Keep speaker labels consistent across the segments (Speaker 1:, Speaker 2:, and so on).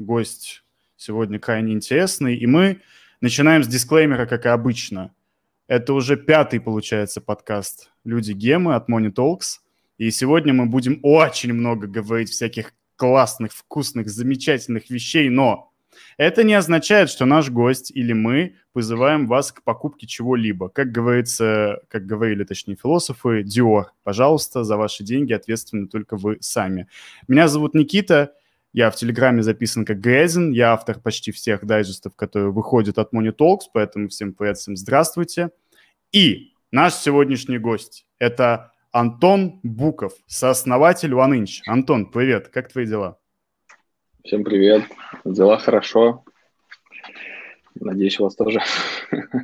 Speaker 1: гость сегодня крайне интересный. И мы начинаем с дисклеймера, как и обычно. Это уже пятый, получается, подкаст «Люди Гемы» от Money Talks. И сегодня мы будем очень много говорить всяких классных, вкусных, замечательных вещей, но это не означает, что наш гость или мы вызываем вас к покупке чего-либо. Как говорится, как говорили, точнее, философы, Dior, пожалуйста, за ваши деньги ответственны только вы сами. Меня зовут Никита, я в Телеграме записан как Грязин, я автор почти всех дайджестов, которые выходят от Money Talks, поэтому всем привет, всем здравствуйте. И наш сегодняшний гость – это Антон Буков, сооснователь OneInch. Антон, привет, как твои дела?
Speaker 2: Всем привет. Дела хорошо. Надеюсь, у вас тоже.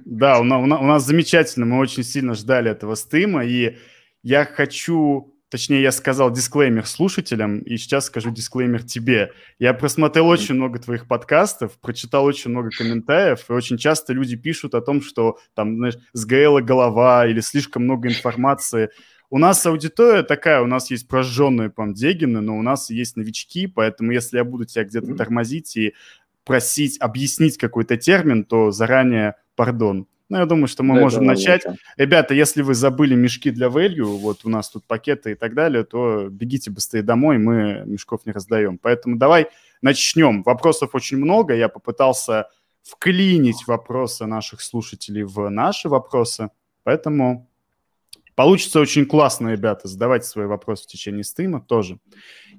Speaker 1: Да, у нас, у нас замечательно. Мы очень сильно ждали этого стрима. И я хочу, точнее, я сказал дисклеймер слушателям, и сейчас скажу дисклеймер тебе. Я просмотрел очень много твоих подкастов, прочитал очень много комментариев, и очень часто люди пишут о том, что там, знаешь, сгорела голова или слишком много информации. У нас аудитория такая, у нас есть прожженные пандегины, но у нас есть новички, поэтому если я буду тебя где-то тормозить и просить объяснить какой-то термин, то заранее пардон. Ну, я думаю, что мы да, можем начать. Лучше. Ребята, если вы забыли мешки для value, вот у нас тут пакеты и так далее, то бегите быстрее домой, мы мешков не раздаем. Поэтому давай начнем. Вопросов очень много, я попытался вклинить вопросы наших слушателей в наши вопросы, поэтому Получится очень классно, ребята. Задавайте свои вопросы в течение стрима тоже.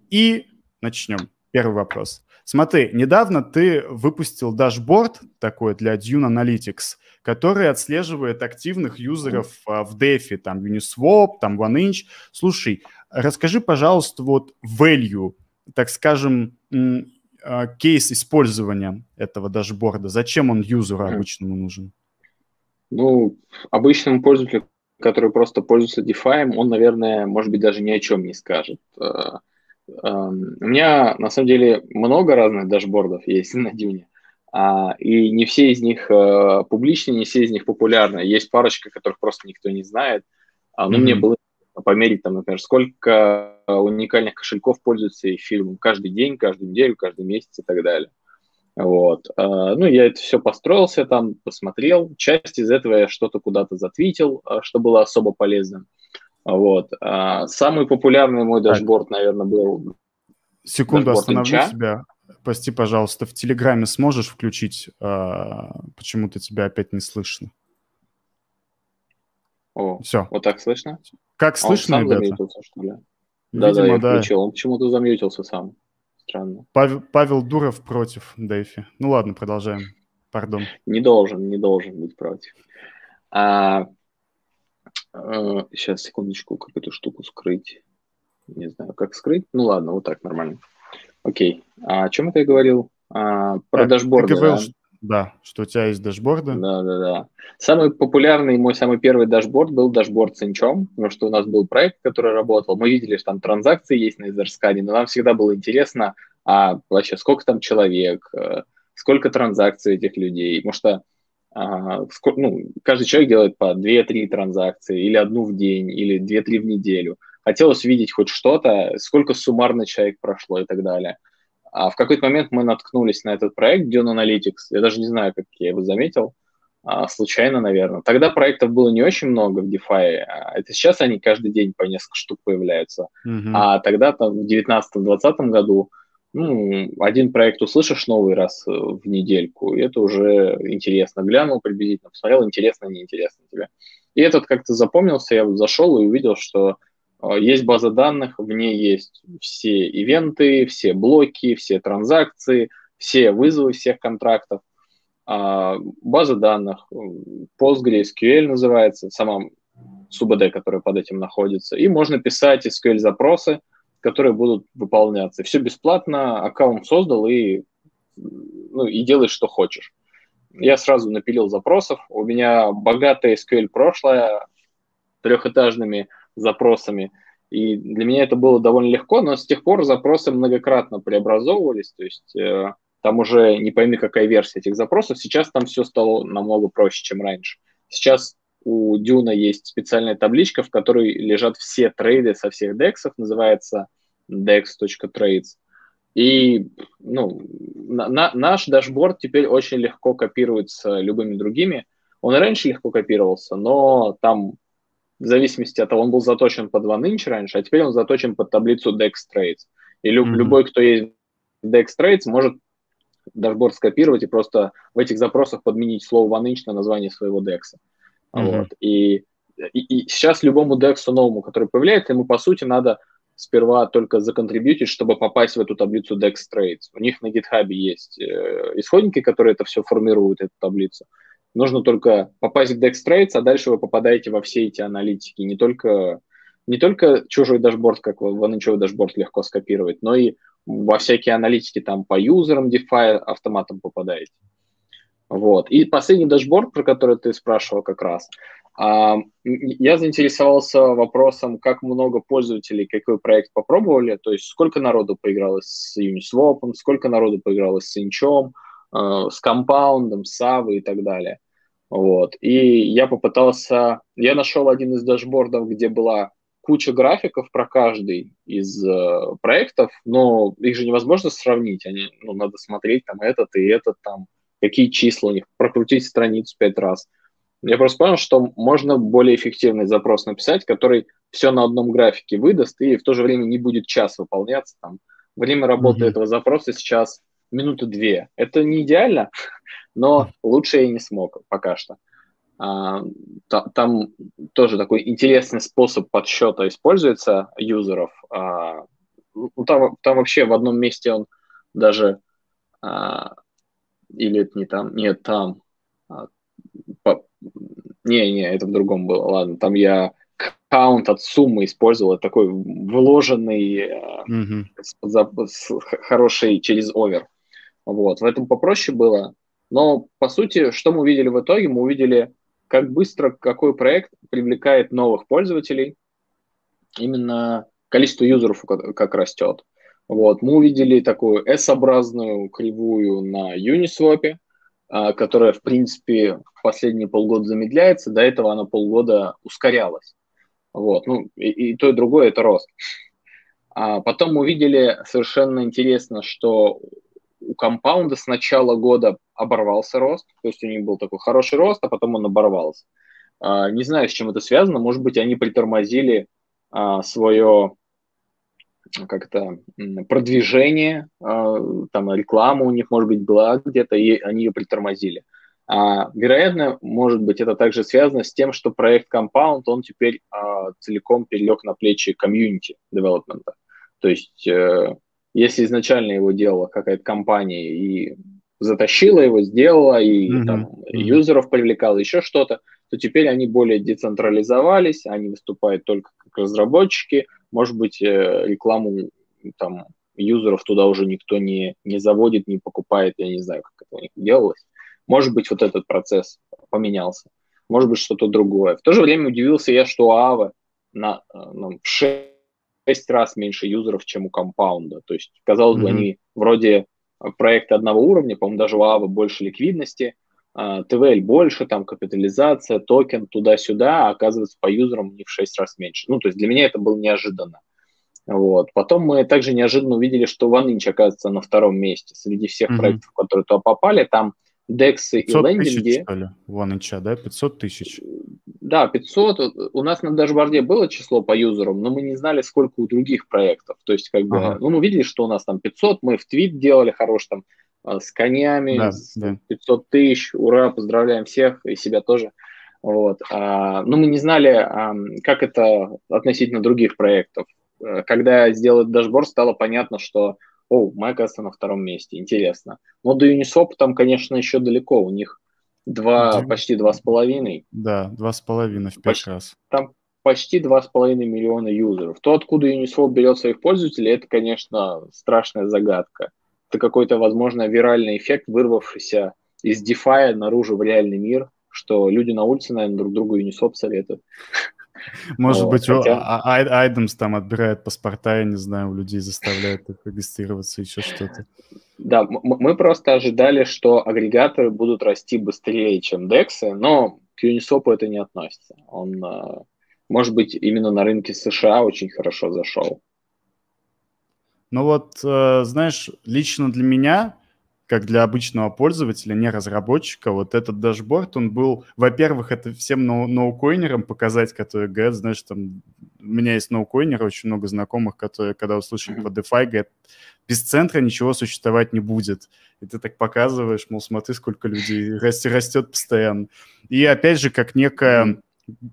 Speaker 1: И начнем. Первый вопрос. Смотри, недавно ты выпустил дашборд такой для Dune Analytics, который отслеживает активных юзеров а, в DeFi, там Uniswap, там OneInch. Слушай, расскажи, пожалуйста, вот value, так скажем, а, кейс использования этого дашборда. Зачем он юзеру обычному нужен?
Speaker 2: Ну, обычному пользователю который просто пользуется DeFi, он, наверное, может быть, даже ни о чем не скажет. Э, эм, у меня, на самом деле, много разных дашбордов есть на Dune, а, и не все из них э, публичные, не все из них популярны. Есть парочка, которых просто никто не знает. А, ну, mm-hmm. мне было померить, там, например, сколько уникальных кошельков пользуются эфиром каждый день, каждую неделю, каждый месяц и так далее. Вот. А, ну, я это все построился там, посмотрел. Часть из этого я что-то куда-то затвитил, что было особо полезным. Вот. А, самый популярный мой дашборд, наверное, был...
Speaker 1: Секунду, остановлю Инча. тебя. Прости, пожалуйста, в Телеграме сможешь включить? Почему-то тебя опять не слышно.
Speaker 2: О, все. Вот так слышно?
Speaker 1: Как слышно,
Speaker 2: он сам ребята? Замьютился, что ли? Да, да, я да. включил. Он почему-то замьютился сам странно.
Speaker 1: Павел, Павел Дуров против Дэйфи. Ну ладно, продолжаем. Пардон.
Speaker 2: Не должен, не должен быть против. А, а, сейчас, секундочку, как эту штуку скрыть. Не знаю, как скрыть. Ну ладно, вот так нормально. Окей. А о чем это я говорил? А, про так, дашборды. Ты говорил, да?
Speaker 1: Да, что у тебя есть дашборды.
Speaker 2: Да, да, да. Самый популярный, мой самый первый дашборд был дашборд с Inch ом, потому что у нас был проект, который работал. Мы видели, что там транзакции есть на Etherscan е, но нам всегда было интересно, а вообще сколько там человек, э, сколько транзакций этих людей. Потому что а, ну, каждый человек делает по 2-3 транзакции, или одну в день, или 2-3 в неделю. Хотелось видеть хоть что-то, сколько суммарно человек прошло и так далее. А в какой-то момент мы наткнулись на этот проект Dune Analytics. Я даже не знаю, как я его заметил. А, случайно, наверное. Тогда проектов было не очень много в DeFi. А это сейчас они каждый день по несколько штук появляются. Mm-hmm. А тогда там в 2019-2020 году ну, один проект услышишь новый раз э, в недельку, и это уже интересно. Глянул приблизительно, посмотрел, интересно, неинтересно тебе. И этот как-то запомнился, я зашел и увидел, что а, есть база данных, в ней есть все ивенты, все блоки, все транзакции, все вызовы всех контрактов. А, база данных, PostgreSQL называется, сама SUBD, которая под этим находится. И можно писать SQL-запросы, которые будут выполняться. Все бесплатно, аккаунт создал и, ну, и делаешь, что хочешь. Я сразу напилил запросов. У меня богатое SQL прошлое, трехэтажными запросами. И для меня это было довольно легко, но с тех пор запросы многократно преобразовывались, то есть э, там уже не пойми, какая версия этих запросов. Сейчас там все стало намного проще, чем раньше. Сейчас у Дюна есть специальная табличка, в которой лежат все трейды со всех дексов, называется dex.trades. И ну, на, наш дашборд теперь очень легко копируется любыми другими. Он и раньше легко копировался, но там в зависимости от того, он был заточен под OneInch раньше, а теперь он заточен под таблицу Dex Trades. И люб, mm-hmm. любой, кто есть в Dex Trades, может дашборд скопировать и просто в этих запросах подменить слово OneInch на название своего DEX. Mm-hmm. Вот. И, и, и сейчас любому DEX новому, который появляется, ему, по сути, надо сперва только законтрибьютить, чтобы попасть в эту таблицу Dex Trades. У них на GitHub есть э, исходники, которые это все формируют, эту таблицу. Нужно только попасть в Dex Trades, а дальше вы попадаете во все эти аналитики. Не только, не только чужой дашборд, как OneInch дашборд легко скопировать, но и во всякие аналитики там по юзерам DeFi автоматом попадаете. Вот. И последний дашборд, про который ты спрашивал как раз, а, я заинтересовался вопросом, как много пользователей какой проект попробовали, то есть сколько народу поиграло с Uniswap, сколько народу поиграло с Inch ом, а, с Compound ом, с Aave ой и так далее. Вот. И я попытался, я нашел один из дашбордов, где была куча графиков про каждый из э, проектов, но их же невозможно сравнить, они, ну, надо смотреть там этот и этот там, какие числа у них, прокрутить страницу пять раз. Я просто понял, что можно более эффективный запрос написать, который все на одном графике выдаст и в то же время не будет час выполняться. Там. Время работы mm-hmm. этого запроса сейчас минуты две. Это не идеально, но лучше я не смог пока что. А, там тоже такой интересный способ подсчета используется юзеров. А, ну, там, там вообще в одном месте он даже а, или это не там, нет, там. А, по, не, не, это в другом было. Ладно, там я каунт от суммы использовал, такой вложенный, mm-hmm. за, с, хороший через овер. Вот, в этом попроще было. Но, по сути, что мы увидели в итоге? Мы увидели, как быстро какой проект привлекает новых пользователей. Именно количество юзеров как растет. Вот, мы увидели такую S-образную кривую на Uniswap, а, которая, в принципе, в последние полгода замедляется. До этого она полгода ускорялась. Вот, ну, и, и то, и другое – это рост. А потом мы увидели совершенно интересно, что у компаунда с начала года оборвался рост, то есть у них был такой хороший рост, а потом он оборвался. А, не знаю, с чем это связано, может быть, они притормозили а, как-то продвижение, а, там реклама у них, может быть, была где-то, и они ее притормозили. А, вероятно, может быть, это также связано с тем, что проект Compound, он теперь а, целиком перелег на плечи комьюнити девелопмента. То есть, э, если изначально его делала какая-то компания и затащила его, сделала, и mm-hmm. там юзеров привлекала, еще что-то, то теперь они более децентрализовались, они выступают только как разработчики, может быть, э, рекламу там юзеров туда уже никто не, не заводит, не покупает, я не знаю, как это у них делалось. Может быть, вот этот процесс поменялся, может быть, что-то другое. В то же время удивился я, что у Aave на, э, ну, в 6 раз меньше юзеров, чем у компаунда. То есть, казалось mm-hmm. бы, они вроде проекты одного уровня, по-моему, даже у Aave больше ликвидности, ТВЛ больше, там капитализация, токен туда-сюда, а оказывается по юзерам не в 6 раз меньше. Ну, то есть для меня это было неожиданно. Вот. Потом мы также неожиданно увидели, что OneInch оказывается на втором месте среди всех mm-hmm. проектов, которые туда попали. Там DEX и лендинги. Тысяч,
Speaker 1: что ли? OneInch, да? 500 тысяч?
Speaker 2: Да, 500. У нас на дашборде было число по юзерам, но мы не знали, сколько у других проектов. То есть, как бы, ага. ну, мы видели, что у нас там 500, мы твит делали хорош там а, с конями, да, с да. 500 тысяч, ура, поздравляем всех и себя тоже. Вот. А, но мы не знали, а, как это относительно других проектов. Э, когда сделали дашборд, стало понятно, что о, мы, оказывается, на втором месте, интересно. Но до Uniswap там, конечно, еще далеко, у них два, да. почти два с половиной.
Speaker 1: Да, два с половиной в пять почти, раз.
Speaker 2: Там почти два с половиной миллиона юзеров. То, откуда Uniswap берет своих пользователей, это, конечно, страшная загадка это какой-то, возможно, виральный эффект, вырвавшийся из DeFi наружу в реальный мир, что люди на улице, наверное, друг другу Uniswap советуют.
Speaker 1: Может вот, быть, хотя... Айдемс там отбирает паспорта, я не знаю, у людей заставляет их регистрироваться, еще что-то.
Speaker 2: Да, мы просто ожидали, что агрегаторы будут расти быстрее, чем DEX, но к Uniswap это не относится. Он, а, может быть, именно на рынке США очень хорошо зашел.
Speaker 1: Но вот, э, знаешь, лично для меня как для обычного пользователя, не разработчика, вот этот дашборд, он был, во-первых, это всем ноукоинерам показать, которые говорят, знаешь, там, у меня есть ноукоинеры, очень много знакомых, которые, когда услышали про DeFi, говорят, без центра ничего существовать не будет. И ты так показываешь, мол, смотри, сколько людей растет, растет постоянно. И опять же, как некая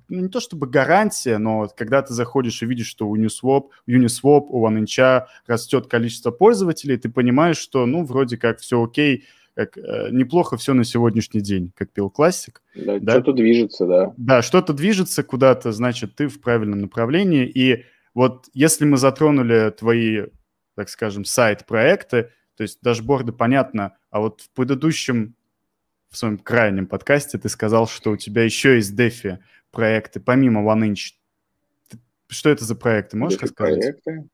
Speaker 1: не то чтобы гарантия, но когда ты заходишь и видишь, что у Uniswap, Uniswap у OneInch растет количество пользователей, ты понимаешь, что, ну, вроде как все окей, как, э, неплохо все на сегодняшний день, как пил классик.
Speaker 2: Да, да? что-то движется, да.
Speaker 1: Да, что-то движется куда-то, значит, ты в правильном направлении. И вот если мы затронули твои, так скажем, сайт-проекты, то есть дашборды, понятно, а вот в предыдущем, в своем крайнем подкасте ты сказал, что у тебя еще есть DeFi проекты, помимо OneInch? Что это за проекты, можешь это рассказать? Проекты?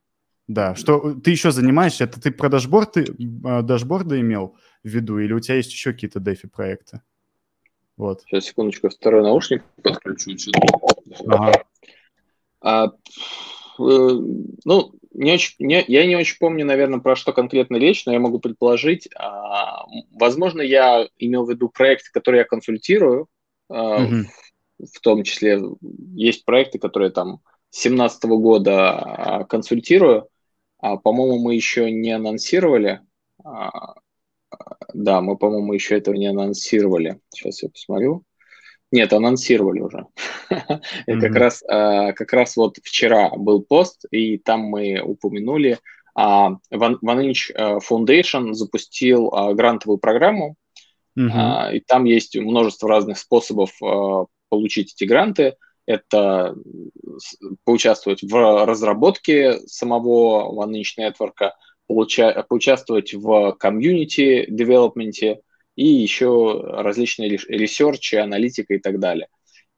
Speaker 1: Да, что ты еще занимаешься? Это ты про дашборды, а, дашборды имел в виду, или у тебя есть еще какие-то DeFi проекты?
Speaker 2: Вот. Сейчас, секундочку, второй наушник подключу. Ага. А, э, ну, не очень, не, я не очень помню, наверное, про что конкретно речь, но я могу предположить. А, возможно, я имел в виду проект, который я консультирую, а, угу в том числе есть проекты, которые там с 2017 года а, консультирую. А, по-моему, мы еще не анонсировали. А, да, мы, по-моему, еще этого не анонсировали. Сейчас я посмотрю. Нет, анонсировали уже. mm как раз, как раз вот вчера был пост, и там мы упомянули, One Inch Foundation запустил грантовую программу, mm и там есть множество разных способов получить эти гранты, это поучаствовать в разработке самого OneInch Network, получа, поучаствовать в комьюнити девелопменте и еще различные ресерчи, аналитика и так далее.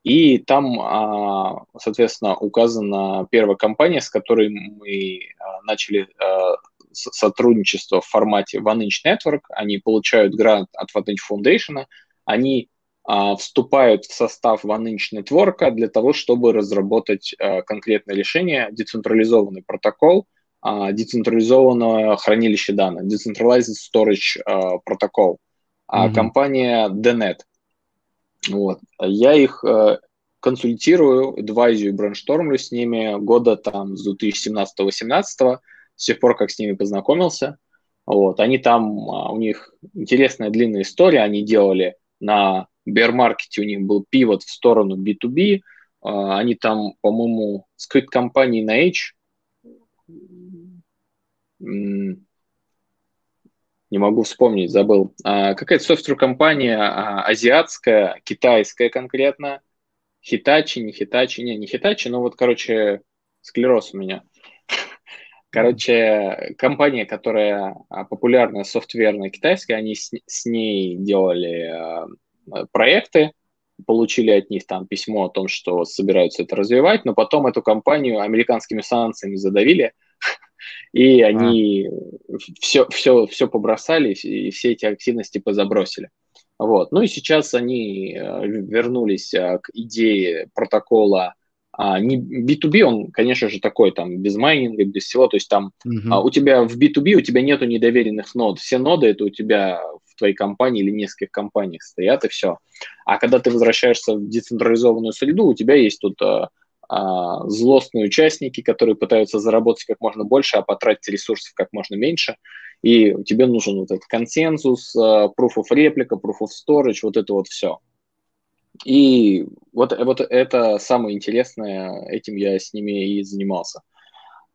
Speaker 2: И там, а, соответственно, указана первая компания, с которой мы а, начали а, сотрудничество в формате OneInch Network. Они получают грант от OneInch Foundation, они вступают в состав OneInch Network для того, чтобы разработать а, конкретное решение, децентрализованный протокол, а, децентрализованное хранилище данных, Decentralized Storage протокол. Mm-hmm. Компания DNet. Вот. Я их консультирую, адвайзию и брейнштормлю с ними года там с 2017-2018, с тех пор, как с ними познакомился. Вот. Они там, у них интересная длинная история, они делали на бер-маркете у них был пивот в сторону B2B, а, они там, по-моему, скрыт компании на H, не могу вспомнить, забыл. А, какая-то софтвер-компания а, азиатская, китайская конкретно, Хитачи, не Хитачи, не, не Хитачи, но вот, короче, склероз у меня. Короче, компания, которая популярная, софтверная, китайская, они с, с ней делали проекты, получили от них там письмо о том, что собираются это развивать, но потом эту компанию американскими санкциями задавили, и они а. все, все, все побросали, и все эти активности позабросили. Вот. Ну и сейчас они э, вернулись э, к идее протокола а, не B2B, он, конечно же, такой там без майнинга, без всего, то есть там uh-huh. а, у тебя в B2B у тебя нету недоверенных нод, все ноды это у тебя твоей компании или нескольких компаниях стоят и все. А когда ты возвращаешься в децентрализованную среду, у тебя есть тут а, а, злостные участники, которые пытаются заработать как можно больше, а потратить ресурсов как можно меньше, и тебе нужен вот этот консенсус, а, proof of replica, proof of storage, вот это вот все. И вот, вот это самое интересное, этим я с ними и занимался,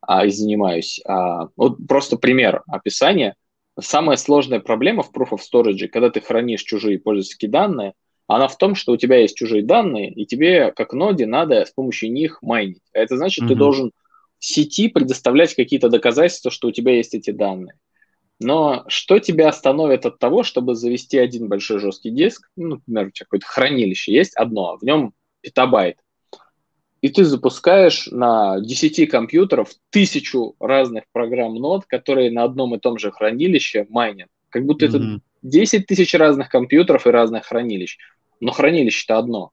Speaker 2: а, и занимаюсь. А, вот просто пример описания. Самая сложная проблема в Proof of Storage, когда ты хранишь чужие пользовательские данные, она в том, что у тебя есть чужие данные, и тебе, как ноде, надо с помощью них майнить. А это значит, mm-hmm. ты должен сети предоставлять какие-то доказательства, что у тебя есть эти данные. Но что тебя остановит от того, чтобы завести один большой жесткий диск, ну, например, у тебя какое-то хранилище есть одно, в нем петабайт, и ты запускаешь на 10 компьютеров тысячу разных программ нод, которые на одном и том же хранилище майнят. Как будто mm-hmm. это 10 тысяч разных компьютеров и разных хранилищ. Но хранилище-то одно.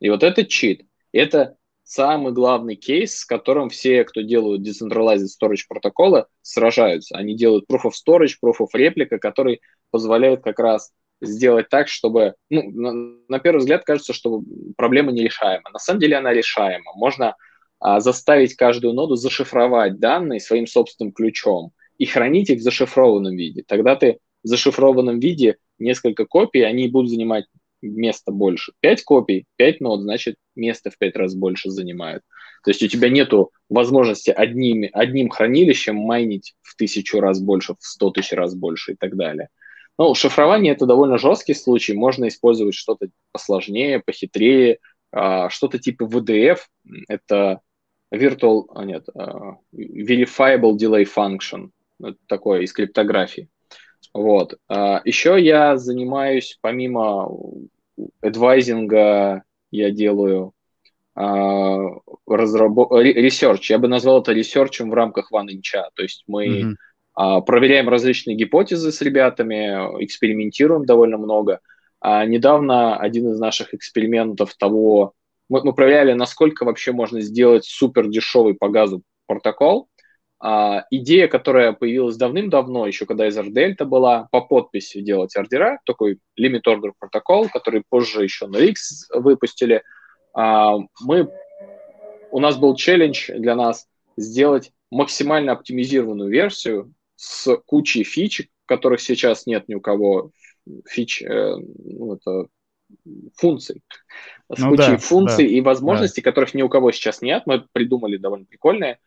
Speaker 2: И вот это чит. Это самый главный кейс, с которым все, кто делают Decentralized Storage протоколы, сражаются. Они делают Proof of Storage, Proof of Replica, который позволяет как раз сделать так, чтобы, ну, на, на первый взгляд кажется, что проблема нерешаема. На самом деле она решаема. Можно а, заставить каждую ноду зашифровать данные своим собственным ключом и хранить их в зашифрованном виде. Тогда ты в зашифрованном виде несколько копий, они будут занимать места больше. Пять копий, пять нод, значит, место в пять раз больше занимают. То есть у тебя нету возможности одним, одним хранилищем майнить в тысячу раз больше, в сто тысяч раз больше и так далее. Ну, шифрование – это довольно жесткий случай. Можно использовать что-то посложнее, похитрее, а, что-то типа VDF. Это Virtual, а нет, а, Verifiable Delay Function. Это такое из криптографии. Вот. Еще я занимаюсь, помимо advising а, я делаю разработ... research. Я бы назвал это research ем в рамках One Inch. То есть мы mm-hmm. А, проверяем различные гипотезы с ребятами, экспериментируем довольно много. А недавно один из наших экспериментов того, мы, мы проверяли, насколько вообще можно сделать супер дешевый по газу протокол, а, идея, которая появилась давным-давно, еще когда из RDL была, по подписи делать ордера, такой limit order протокол, который позже еще на X выпустили. Мы, у нас был челлендж для нас сделать максимально оптимизированную версию с кучей фич, которых сейчас нет ни у кого, фич, э, ну, это функций, с ну, кучей да, функций да, и возможностей, да. которых ни у кого сейчас нет. Мы придумали довольно прикольные.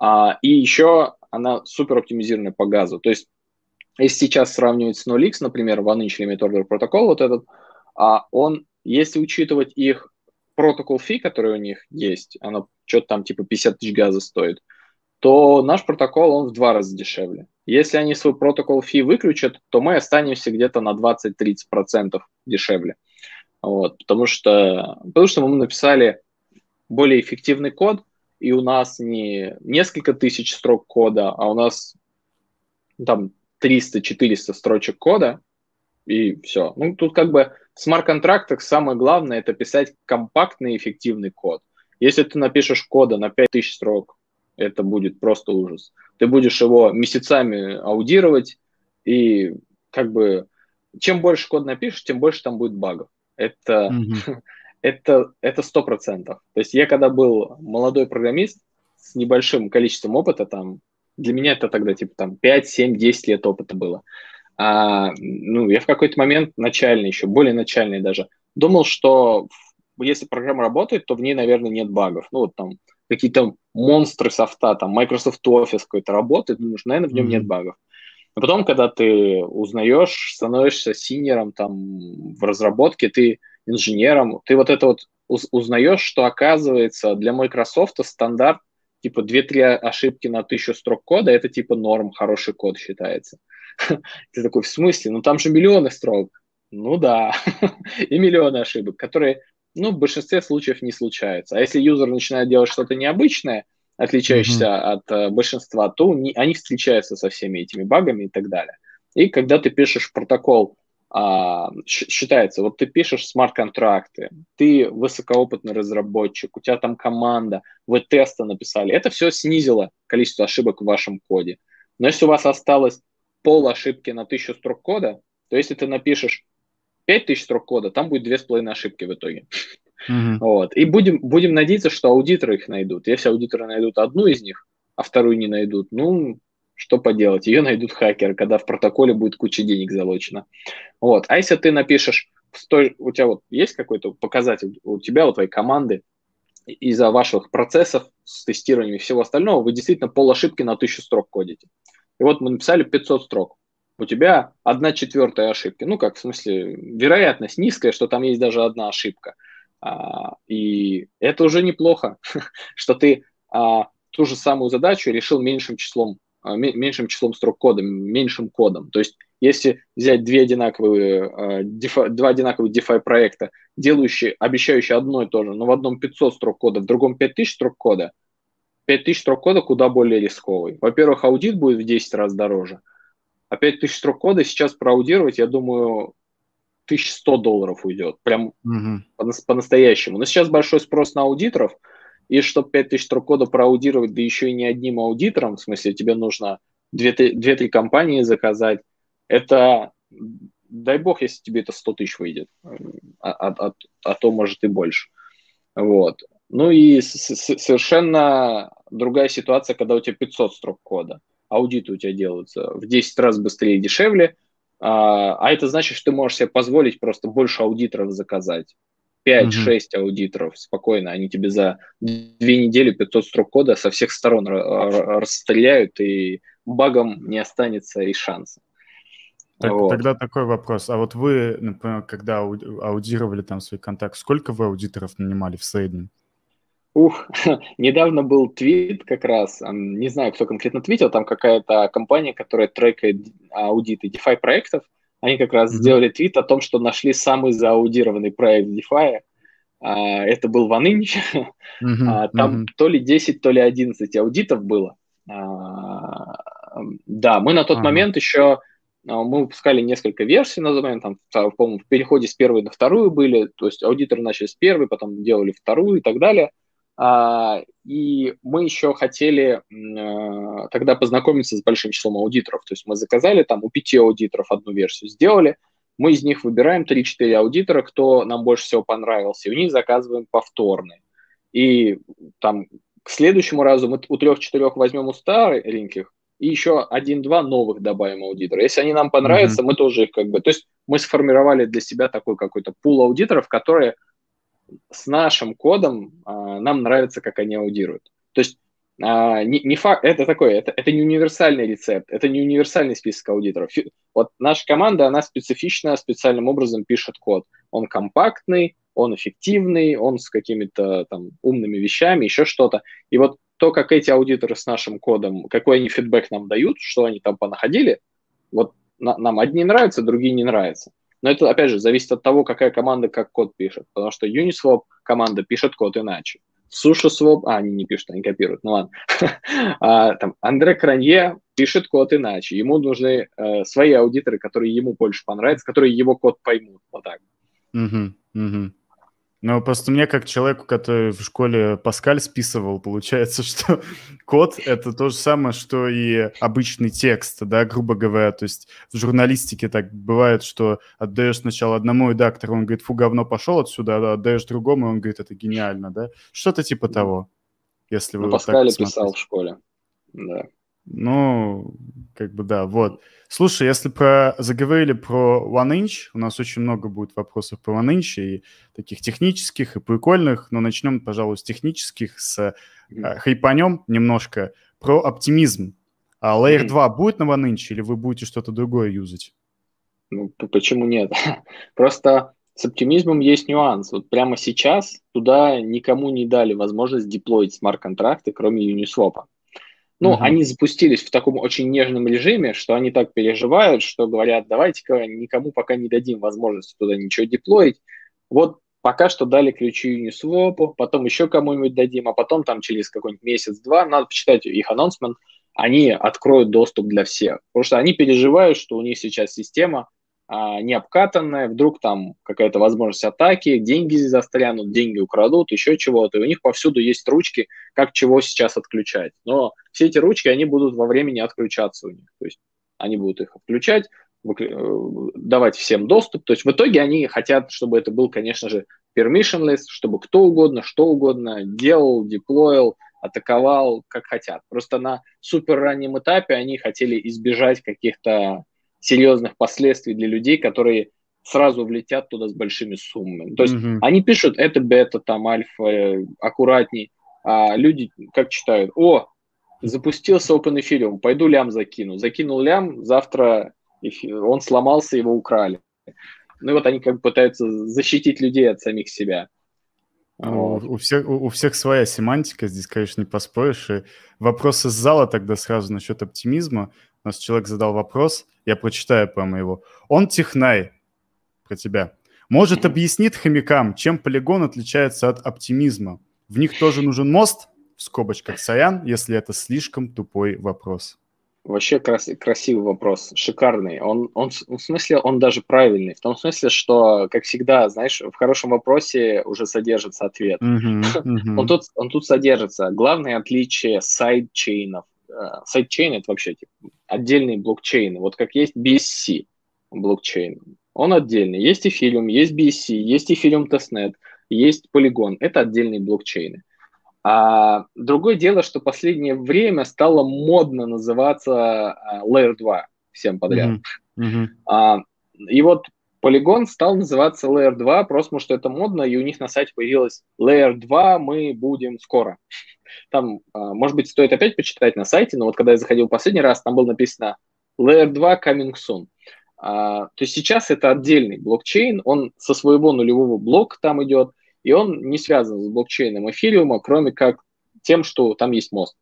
Speaker 2: А, и еще она супер оптимизированная по газу. То есть, если сейчас сравнивать с 0x, например, Inch Limit Order протокол, вот этот, а он, если учитывать их протокол фи, который у них есть, оно что-то там типа 50 тысяч газа стоит, то наш протокол, он в два раза дешевле. Если они свой протокол фи выключат, то мы останемся где-то на 20-30% дешевле. Вот, потому, что, потому что мы написали более эффективный код, и у нас не несколько тысяч строк кода, а у нас там 300-400 строчек кода, и все. Ну, тут как бы в смарт-контрактах самое главное – это писать компактный эффективный код. Если ты напишешь кода на 5000 строк, это будет просто ужас. Ты будешь его месяцами аудировать, и как бы чем больше код напишешь, тем больше там будет багов. Это, mm-hmm. это, это 100%. То есть я когда был молодой программист с небольшим количеством опыта, там, для меня это тогда типа там 5, 7, 10 лет опыта было. А, ну, я в какой-то момент начальный еще, более начальный даже, думал, что если программа работает, то в ней, наверное, нет багов. Ну, вот там какие-то монстры софта, там Microsoft Office какой-то работает, думаешь, наверное, в нем mm-hmm. нет багов. Но потом, когда ты узнаешь, становишься senior ом там в разработке, ты инженером, ты вот это вот узнаешь, что оказывается для Microsoft стандарт типа 2-3 ошибки на тысячу строк кода, это типа норм, хороший код считается. Ты такой, в смысле? Ну там же миллионы строк. Ну да, и миллионы ошибок, которые, ну, в большинстве случаев не случаются. А если юзер начинает делать что-то необычное, отличающееся mm-hmm. от uh, большинства, то не, они встречаются со всеми этими багами и так далее. И когда ты пишешь протокол а, считается, вот ты пишешь смарт-контракты, ты высокоопытный разработчик, у тебя там команда, вы тесты написали, это все снизило количество ошибок в вашем коде. Но если у вас осталось пол ошибки на тысячу строк кода, то если ты напишешь 5000 строк кода, там будет две с половиной ошибки в итоге. Mm-hmm. Вот. И будем, будем надеяться, что аудиторы их найдут. Если аудиторы найдут одну из них, а вторую не найдут, ну, что поделать, ее найдут хакеры, когда в протоколе будет куча денег залочено. Вот. А если ты напишешь, у тебя вот есть какой-то показатель, у тебя, у твоей команды, из-за ваших процессов с тестированием и всего остального, вы действительно пол ошибки на тысячу строк кодите. И вот мы написали 500 строк. У тебя одна четвертая ошибки. Ну, как в смысле, вероятность низкая, что там есть даже одна ошибка. А, и это уже неплохо, что ты а, ту же самую задачу решил меньшим числом а, меньшим числом строк кода, меньшим кодом. То есть если взять две одинаковые, а, два одинаковых DeFi проекта, делающие, обещающие одно и то же, но в одном 500 строк кода, в другом 5000 строк кода, 5000 строк кода куда более рисковый. Во-первых, аудит будет в 10 раз дороже, а 5000 строк кода сейчас проаудировать, я думаю, 1100 долларов уйдет, прям угу. по- по-настоящему. Но сейчас большой спрос на аудиторов, и чтобы 5000 строк кода проаудировать, да еще и не одним аудитором, в смысле тебе нужно 2-3 компании заказать, это, дай бог, если тебе это 100 тысяч выйдет, а, а, а, а то может и больше. Вот. Ну и совершенно другая ситуация, когда у тебя 500 строк кода. Аудиты у тебя делаются в 10 раз быстрее и дешевле, а, а это значит, что ты можешь себе позволить просто больше аудиторов заказать. 5-6 mm-hmm. аудиторов спокойно, они тебе за две недели 500 строк кода со всех сторон расстреляют, и багом не останется и шанса.
Speaker 1: Так, вот. Тогда такой вопрос. А вот вы, например, когда аудировали там свой контакт, сколько вы аудиторов нанимали в среднем?
Speaker 2: Ух, недавно был твит как раз, не знаю, кто конкретно твитил, там какая-то компания, которая трекает аудиты DeFi проектов, они как раз mm-hmm. сделали твит о том, что нашли самый зааудированный проект DeFi. А, это был Ванынч. Mm-hmm. А, там mm-hmm. то ли 10, то ли 11 аудитов было. А, да, мы на тот uh-huh. момент еще мы выпускали несколько версий, называем, там, по-моему, в переходе с первой на вторую были, то есть аудиторы начали с первой, потом делали вторую и так далее. А, и мы еще хотели а, тогда познакомиться с большим числом аудиторов. То есть мы заказали там у пяти аудиторов одну версию, сделали. Мы из них выбираем 3-4 аудитора, кто нам больше всего понравился, и у них заказываем повторные. И там к следующему разу мы у трех-четырех возьмем у стареньких, и еще один-два новых добавим аудитора. Если они нам понравятся, mm-hmm. мы тоже их как бы... То есть мы сформировали для себя такой какой-то пул аудиторов, которые с нашим кодом а, нам нравится, как они аудируют. То есть а, не, не факт, это такое, это, это не универсальный рецепт, это не универсальный список аудиторов. Вот наша команда, она специфично, специальным образом пишет код. Он компактный, он эффективный, он с какими-то там умными вещами, еще что-то. И вот то, как эти аудиторы с нашим кодом, какой они фидбэк нам дают, что они там понаходили, вот на, нам одни нравятся, другие не нравятся. Но это, опять же, зависит от того, какая команда как код пишет. Потому что Uniswap команда пишет код иначе. SushiSwap, а, они не пишут, они копируют, ну ладно. а, там, Андре Кранье пишет код иначе. Ему нужны э, свои аудиторы, которые ему больше понравятся, которые его код поймут. Вот так.
Speaker 1: Угу, угу. Ну, просто мне, как человеку, который в школе Паскаль списывал, получается, что код — это то же самое, что и обычный текст, да, грубо говоря. То есть в журналистике так бывает, что отдаешь сначала одному редактору, он говорит, фу, говно, пошел отсюда, а отдаешь другому, он говорит, это гениально, да? Что-то типа того, если вы
Speaker 2: ну, Паскаль писал в школе, да.
Speaker 1: Ну, как бы да, вот. Слушай, если про заговорили про OneInch, у нас очень много будет вопросов про OneInch и таких технических, и прикольных, но начнем, пожалуй, с технических, с э, хайпанем немножко про оптимизм. А Layer mm-hmm. 2 будет на OneInch или вы будете что-то другое юзать?
Speaker 2: Ну, почему нет? Просто с оптимизмом есть нюанс. Вот прямо сейчас туда никому не дали возможность деплоить смарт-контракты, кроме Uniswap. Ну, угу. они запустились в таком очень нежном режиме, что они так переживают, что говорят, давайте-ка никому пока не дадим возможности туда ничего деплоить. Вот пока что дали ключи Uniswap, потом еще кому-нибудь дадим, а потом там через какой-нибудь месяц-два, надо почитать их анонсмент, они откроют доступ для всех. Потому что они переживают, что у них сейчас система а, не обкатанная, вдруг там какая-то возможность атаки, деньги застрянут, деньги украдут, еще чего-то. И у них повсюду есть ручки, как чего сейчас отключать. Но все эти ручки, они будут во времени отключаться у них. То есть они будут их отключать, э, давать всем доступ. То есть в итоге они хотят, чтобы это был, конечно же, permissionless, чтобы кто угодно, что угодно делал, деплоил, атаковал, как хотят. Просто на супер раннем этапе они хотели избежать каких-то серьезных последствий для людей, которые сразу влетят туда с большими суммами. То есть mm-hmm. они пишут, это бета, там, альфа, э, аккуратней, а люди как читают, о, запустился Open Ethereum, пойду лям закину. Закинул лям, завтра он сломался, его украли. Ну и вот они как бы пытаются защитить людей от самих себя.
Speaker 1: Вот. У, всех, у, у всех своя семантика, здесь, конечно, не поспоришь. И вопрос из зала тогда сразу насчет оптимизма. У нас человек задал вопрос, я прочитаю прямо его. Он технай, про тебя. Может, объяснит хомякам, чем полигон отличается от оптимизма? В них тоже нужен мост, в скобочках сорян, если это слишком тупой вопрос.
Speaker 2: Вообще крас- красивый вопрос, шикарный. Он, он, в смысле, он даже правильный. В том смысле, что, как всегда, знаешь, в хорошем вопросе уже содержится ответ. Uh-huh, uh-huh. он, тут, он тут содержится. Главное отличие sidechain ов. Э, sidechain – это вообще типа, отдельные блокчейны. Вот как есть BSC блокчейн, он отдельный. Есть эфириум, есть BSC, есть эфириум тестнет, есть полигон. Это отдельные блокчейны. А другое дело, что последнее время стало модно называться а, Layer 2 всем подряд. Mm-hmm. Mm-hmm. А, и вот Polygon стал называться Layer 2, просто потому что это модно, и у них на сайте появилось Layer 2 мы будем скоро. Там, а, может быть, стоит опять почитать на сайте, но вот когда я заходил последний раз, там было написано Layer 2 coming soon. А, то есть сейчас это отдельный блокчейн, он со своего нулевого блока там идет, и он не связан с блокчейном эфириума, кроме как тем, что там есть мост.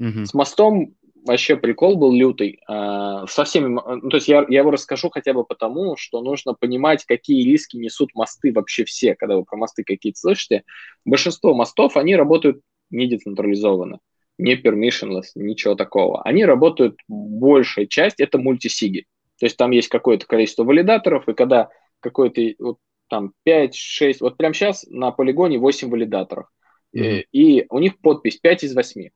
Speaker 2: Mm-hmm. С мостом вообще прикол был лютый. А, со всеми, ну, то есть я, я его расскажу хотя бы потому, что нужно понимать, какие риски несут мосты вообще все, когда вы про мосты какие-то слышите. Большинство мостов, они работают не децентрализованно, не permissionless, ничего такого. Они работают, большая часть, это мультисиги. То есть там есть какое-то количество валидаторов, и когда какой-то вот там 5, 6, вот прямо сейчас на полигоне 8 валидаторов. Mm-hmm. И у них подпись 5 из 8.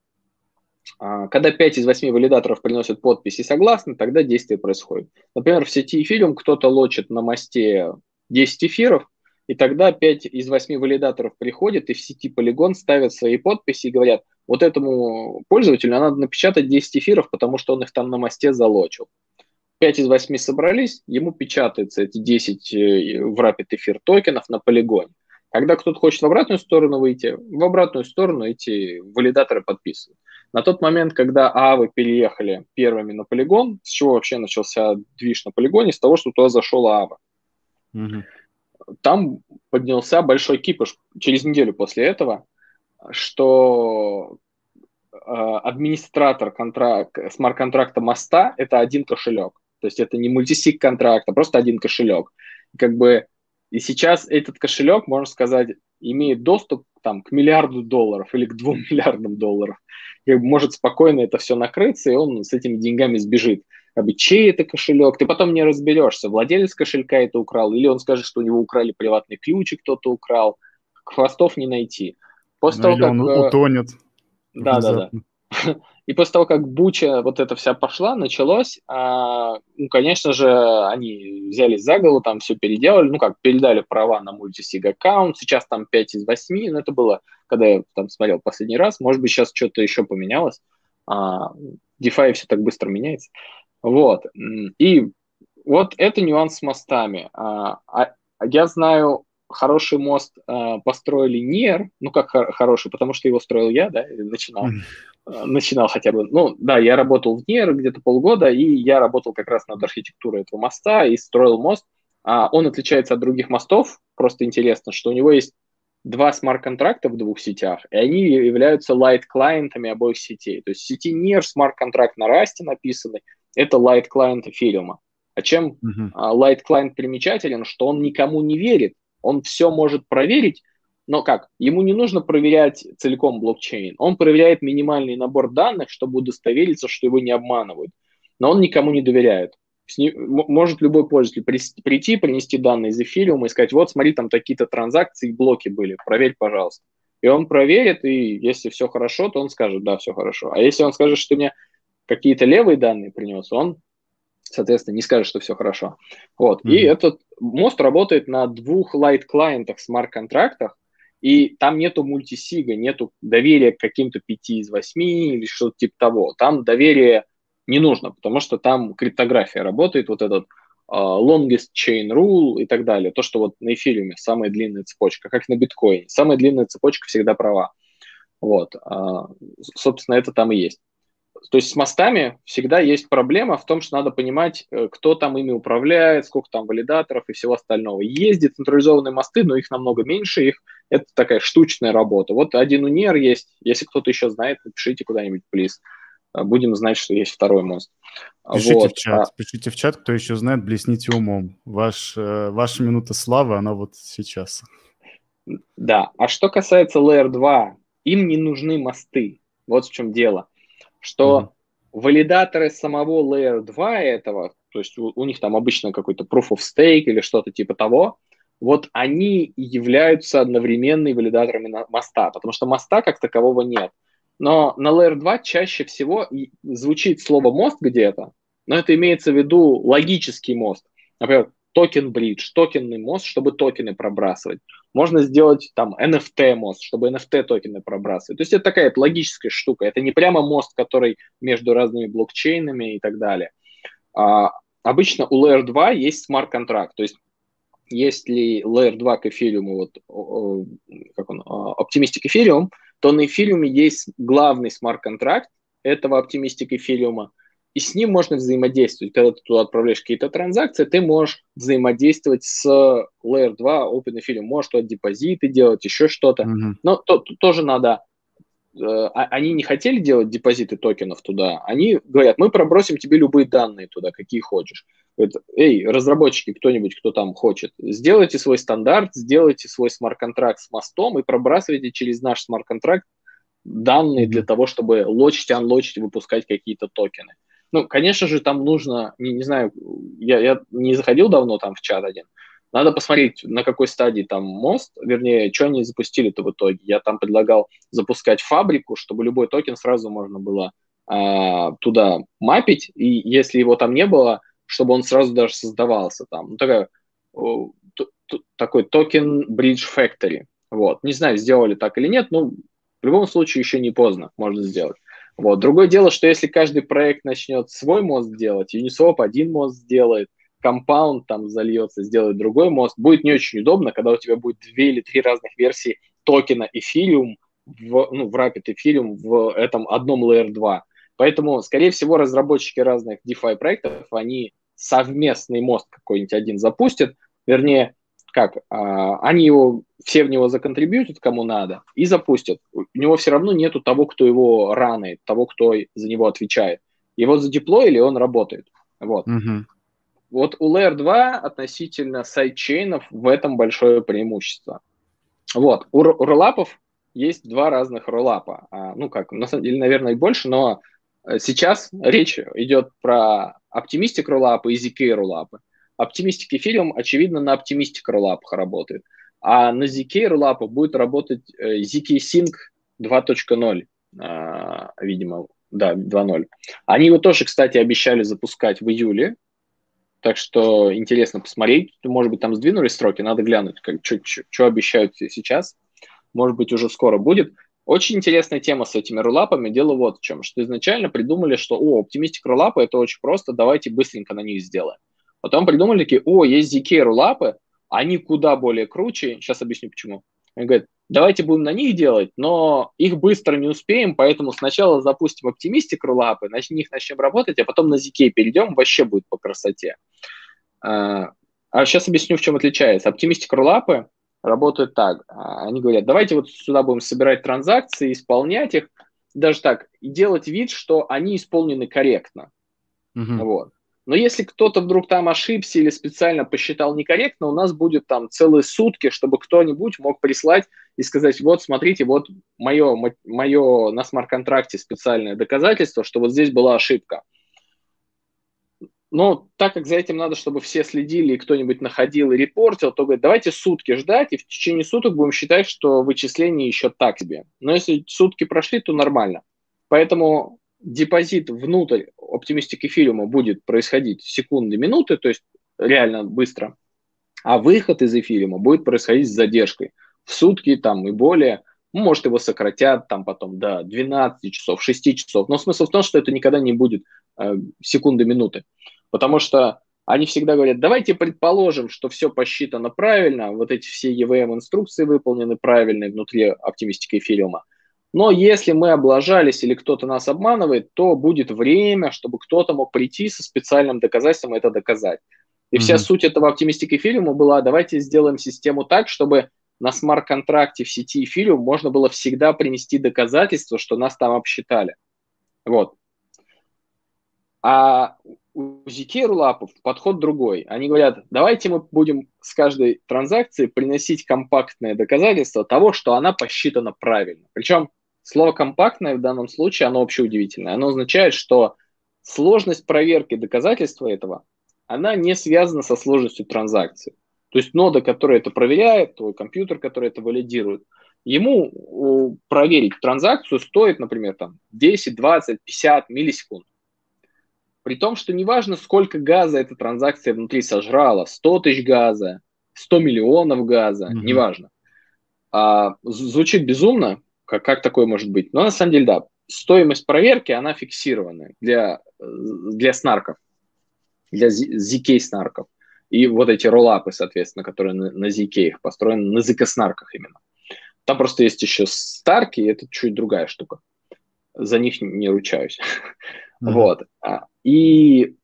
Speaker 2: А, когда 5 из 8 валидаторов приносят подпись и согласны, тогда действие происходит. Например, в сети эфириум кто-то лочит на мосте 10 эфиров, и тогда 5 из 8 валидаторов приходят и в сети полигон ставят свои подписи и говорят, вот этому пользователю надо напечатать 10 эфиров, потому что он их там на мосте залочил. 5 из 8 собрались, ему печатаются эти 10 э, в Rapid эфир токенов на полигоне. Когда кто-то хочет в обратную сторону выйти, в обратную сторону эти валидаторы подписывают. На тот момент, когда АВы переехали первыми на полигон, с чего вообще начался движ на полигоне, с того, что туда зашел АВА. Угу. Там поднялся большой кипиш через неделю после этого, что э, администратор контракт, смарт-контракта моста – это один кошелек. То есть это не мультисик контракт, а просто один кошелек. Как бы и сейчас этот кошелек, можно сказать, имеет доступ там, к миллиарду долларов или к двум миллиардам долларов. И может спокойно это все накрыться, и он с этими деньгами сбежит. Как бы, чей это кошелек? Ты потом не разберешься, владелец кошелька это украл, или он скажет, что у него украли приватный ключ, и кто-то украл. Хвостов не найти.
Speaker 1: После ну, того, как... он э, утонет.
Speaker 2: Да, да, да. И после того, как Буча вот эта вся пошла, началось, а, ну, конечно же, они взялись за голову, там все переделали, ну как, передали права на мультисиг аккаунт, сейчас там 5 из 8, но это было, когда я там смотрел последний раз, может быть, сейчас что-то еще поменялось, а, DeFi все так быстро меняется, вот, и вот это нюанс с мостами. А, а я знаю хороший мост э, построили НИР, ну как хор- хороший, потому что его строил я, да, начинал, начинал хотя бы, ну да, я работал в НИР где-то полгода, и я работал как раз над архитектурой этого моста и строил мост. А он отличается от других мостов, просто интересно, что у него есть два смарт-контракта в двух сетях, и они являются light-клиентами обоих сетей. То есть в сети NIR смарт-контракт на расте написанный, это light-клиент эфириума. А чем uh-huh. light-клиент примечателен, что он никому не верит, он все может проверить, но как? Ему не нужно проверять целиком блокчейн. Он проверяет минимальный набор данных, чтобы удостовериться, что его не обманывают. Но он никому не доверяет. Может любой пользователь прийти, принести данные из эфириума и сказать, вот смотри, там такие-то транзакции, блоки были, проверь, пожалуйста. И он проверит, и если все хорошо, то он скажет, да, все хорошо. А если он скажет, что мне какие-то левые данные принес, он соответственно, не скажет, что все хорошо. Вот. Mm-hmm. И этот мост работает на двух light-клиентах смарт-контрактах, и там нету мультисига, нету доверия к каким-то пяти из восьми или что-то типа того. Там доверие не нужно, потому что там криптография работает, вот этот uh, longest chain rule и так далее. То, что вот на эфириуме самая длинная цепочка, как на биткоине. Самая длинная цепочка всегда права. Вот. Uh, собственно, это там и есть. То есть с мостами всегда есть проблема в том, что надо понимать, э, кто там ими управляет, сколько там валидаторов и всего остального. Есть децентрализованные мосты, но их намного меньше, их это такая штучная работа. Вот один унер есть, если кто-то еще знает, напишите куда-нибудь, плиз. Э, будем знать, что есть второй мост.
Speaker 1: Пишите вот. в чат, а... пишите в чат, кто еще знает, блесните умом. Ваш, э, ваша минута славы, она вот сейчас.
Speaker 2: Да, а что касается Layer 2, им не нужны мосты. Вот в чем дело что валидаторы самого Layer 2 этого, то есть у, у них там обычно какой-то proof of stake или что-то типа того, вот они являются одновременными валидаторами моста, потому что моста как такового нет. Но на Layer 2 чаще всего звучит слово мост где-то, но это имеется в виду логический мост. Например, token bridge, токенный мост, чтобы токены пробрасывать. Можно сделать там NFT мост, чтобы NFT токены пробрасывать. То есть это такая логическая штука. Это не прямо мост, который между разными блокчейнами и так далее. А, обычно у Layer 2 есть смарт-контракт. То есть если Layer 2 к эфириуму, вот, как он, Optimistic Ethereum, то на эфириуме есть главный смарт-контракт этого Optimistic Ethereum а, и с ним можно взаимодействовать. Когда ты туда отправляешь какие-то транзакции, ты можешь взаимодействовать с Layer 2 Open Ethereum, можешь туда депозиты делать, еще что-то. Mm-hmm. Но то, то, тоже надо... Э, а, они не хотели делать депозиты токенов туда, они говорят, мы пробросим тебе любые данные туда, какие хочешь. Говорят, эй, разработчики, кто-нибудь, кто там хочет, сделайте свой стандарт, сделайте свой смарт-контракт с мостом и пробрасывайте через наш смарт-контракт данные для того, чтобы лочить, анлочить, выпускать какие-то токены. Ну, конечно же, там нужно, не, не знаю, я, я не заходил давно там в чат один, надо посмотреть, на какой стадии там мост, вернее, что они запустили-то в итоге. Я там предлагал запускать фабрику, чтобы любой токен сразу можно было а, туда мапить, и если его там не было, чтобы он сразу даже создавался там. Ну, такая, такой токен Bridge Factory. Вот. Не знаю, сделали так или нет, но в любом случае еще не поздно, можно сделать. Вот. Другое дело, что если каждый проект начнет свой мост делать, Uniswap один мост сделает, Compound там зальется, сделает другой мост, будет не очень удобно, когда у тебя будет две или три разных версии токена Ethereum в, ну, в Rapid Ethereum в этом одном Layer 2. Поэтому, скорее всего, разработчики разных DeFi проектов, они совместный мост какой-нибудь один запустят, вернее, как, а, они его, все в него законтрибьютят, кому надо, и запустят. У него все равно нету того, кто его ранает, того, кто за него отвечает. Его задеплоили, он работает. Вот. Mm-hmm. Вот у Layer 2 относительно сайдчейнов в этом большое преимущество. Вот. У, у роллапов есть два разных роллапа. А, ну как, на самом деле, наверное, и больше, но сейчас речь идет про Optimistic роллапы и ZK роллапы. Optimistic Ethereum, очевидно, на Optimistic роллапах работает. А на ZK роллапах будет работать э, ZK Sync 2.0, а, видимо, да, 2.0. Они его тоже, кстати, обещали запускать в июле, так что интересно посмотреть. Может быть, там сдвинули строки, надо глянуть, что обещают сейчас. Может быть, уже скоро будет. Очень интересная тема с этими рулапами. Дело вот в чем, что изначально придумали, что, о, оптимистик рулапы, это очень просто, давайте быстренько на них сделаем. Потом придумали такие, о, есть ZK рулапы, они куда более круче. Сейчас объясню, почему. Они говорят, давайте будем на них делать, но их быстро не успеем, поэтому сначала запустим оптимистик рулапы, на них начнем работать, а потом на ZK перейдем, вообще будет по красоте. А, а сейчас объясню, в чем отличается. Оптимистик рулапы работают так. А, они говорят, давайте вот сюда будем собирать транзакции, исполнять их, даже так, и делать вид, что они исполнены корректно. Uh-huh. Вот. Но если кто-то вдруг там ошибся или специально посчитал некорректно, у нас будет там целые сутки, чтобы кто-нибудь мог прислать и сказать, вот смотрите, вот мое, мое на смарт-контракте специальное доказательство, что вот здесь была ошибка. Но так как за этим надо, чтобы все следили и кто-нибудь находил и репортил, то говорит, давайте сутки ждать, и в течение суток будем считать, что вычисление еще так себе. Но если сутки прошли, то нормально. Поэтому депозит внутрь оптимистик эфириума будет происходить секунды, минуты, то есть реально быстро, а выход из эфириума будет происходить с задержкой в сутки там и более. Может, его сократят там потом до 12 часов, 6 часов. Но смысл в том, что это никогда не будет э, секунды, минуты. Потому что они всегда говорят, давайте предположим, что все посчитано правильно, вот эти все EVM-инструкции выполнены правильно внутри оптимистики эфириума. Но если мы облажались или кто-то нас обманывает, то будет время, чтобы кто-то мог прийти со специальным доказательством это доказать. И mm-hmm. вся суть этого оптимистики эфириума была, давайте сделаем систему так, чтобы на смарт-контракте в сети эфириум можно было всегда принести доказательство, что нас там обсчитали. Вот. А у ZK рулапов подход другой. Они говорят, давайте мы будем с каждой транзакции приносить компактное доказательство того, что она посчитана правильно. Причем Слово компактное в данном случае, оно вообще удивительное. Оно означает, что сложность проверки доказательства этого, она не связана со сложностью транзакции. То есть нода, которая это проверяет, твой компьютер, который это валидирует, ему проверить транзакцию стоит, например, там 10, 20, 50 миллисекунд. При том, что неважно, сколько газа эта транзакция внутри сожрала, 100 тысяч газа, 100 миллионов газа, mm-hmm. неважно. А, звучит безумно, как, как такое может быть? Но на самом деле, да, стоимость проверки, она фиксированная для, для снарков, для ZK-снарков. И вот эти роллапы, соответственно, которые на, на ZK их построены, на ZK-снарках именно. Там просто есть еще старки, и это чуть другая штука. За них не ручаюсь. Mm-hmm. Вот. А, и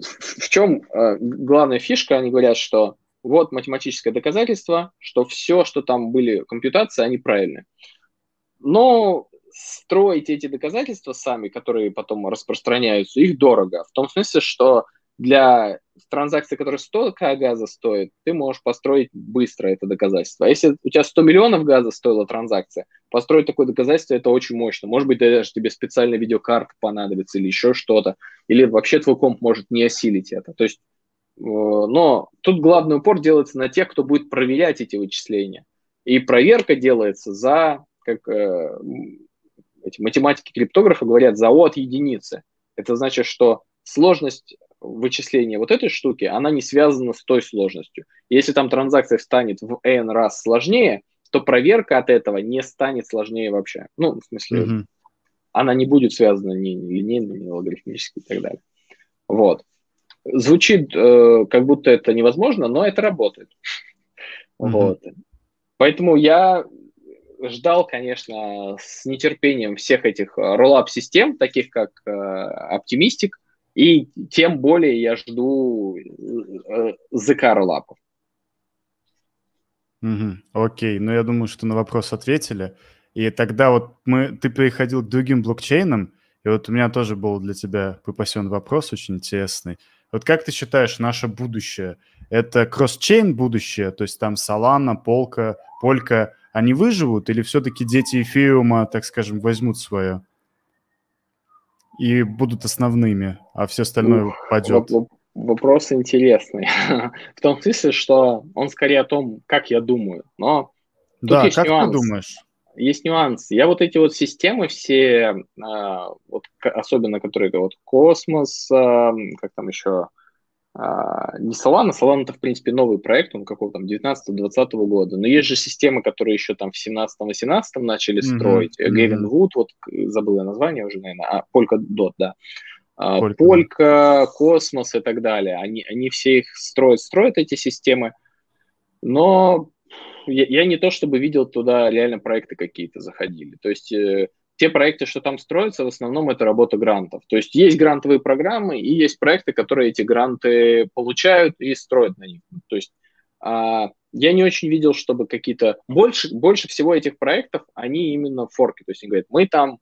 Speaker 2: в чем э, главная фишка? Они говорят, что вот математическое доказательство, что все, что там были компьютации, они правильные. Но строить эти доказательства сами, которые потом распространяются, их дорого. В том смысле, что для транзакции, которая 100 к газа стоит, ты можешь построить быстро это доказательство. А если у тебя 100 миллионов газа стоила транзакция, построить такое доказательство это очень мощно. Может быть, даже тебе специальная видеокарта понадобится или еще что-то. Или вообще твой комп может не осилить это. То есть, э, но тут главный упор делается на тех, кто будет проверять эти вычисления. И проверка делается за, как э, эти математики криптографа говорят, за от единицы. Это значит, что сложность вычисления вот этой штуки, она не связана с той сложностью. Если там транзакция станет в n раз сложнее, то проверка от этого не станет сложнее вообще. Ну, в смысле, mm-hmm. она не будет связана ни линейно, ни логарифмически и так далее. Вот. Звучит, э, как будто это невозможно, но это работает. Mm-hmm. Вот. Поэтому я ждал, конечно, с нетерпением всех этих роллап-систем, таких как э, Optimistic, и тем более я жду э, ЗК роллапов.
Speaker 1: Угу, окей, ну я думаю, что на вопрос ответили. И тогда вот мы, ты переходил к другим блокчейнам, и вот у меня тоже был для тебя припасен вопрос очень интересный. Вот как ты считаешь, наше будущее – это кросс-чейн будущее, то есть там Solana, Полка, Полька, они выживут или все-таки дети эфириума, так скажем, возьмут свое? и будут основными, а все остальное Ух, падет?
Speaker 2: Вопрос интересный. В том смысле, что он скорее о том, как я думаю. Но
Speaker 1: тут да, есть как нюанс. ты думаешь?
Speaker 2: Есть нюанс. Я вот эти вот системы все, а, вот, особенно которые вот космос, а, как там еще, а, не Solana, Solana это, в принципе, новый проект, он какого там 19-20 года, но есть же системы, которые еще там в 17-18 начали mm-hmm. строить. Mm-hmm. Гевин Вуд, вот забыл я название уже, наверное, а Polkadot, да. Полька. Полька, Космос и так далее. Они, они все их строят, строят эти системы, но я, я не то чтобы видел туда реально проекты какие-то заходили. То есть э, те проекты, что там строятся, в основном это работа грантов. То есть есть грантовые программы и есть проекты, которые эти гранты получают и строят на них. То есть а, я не очень видел, чтобы какие-то... Больше, больше всего этих проектов, они именно форки. То есть они говорят, мы там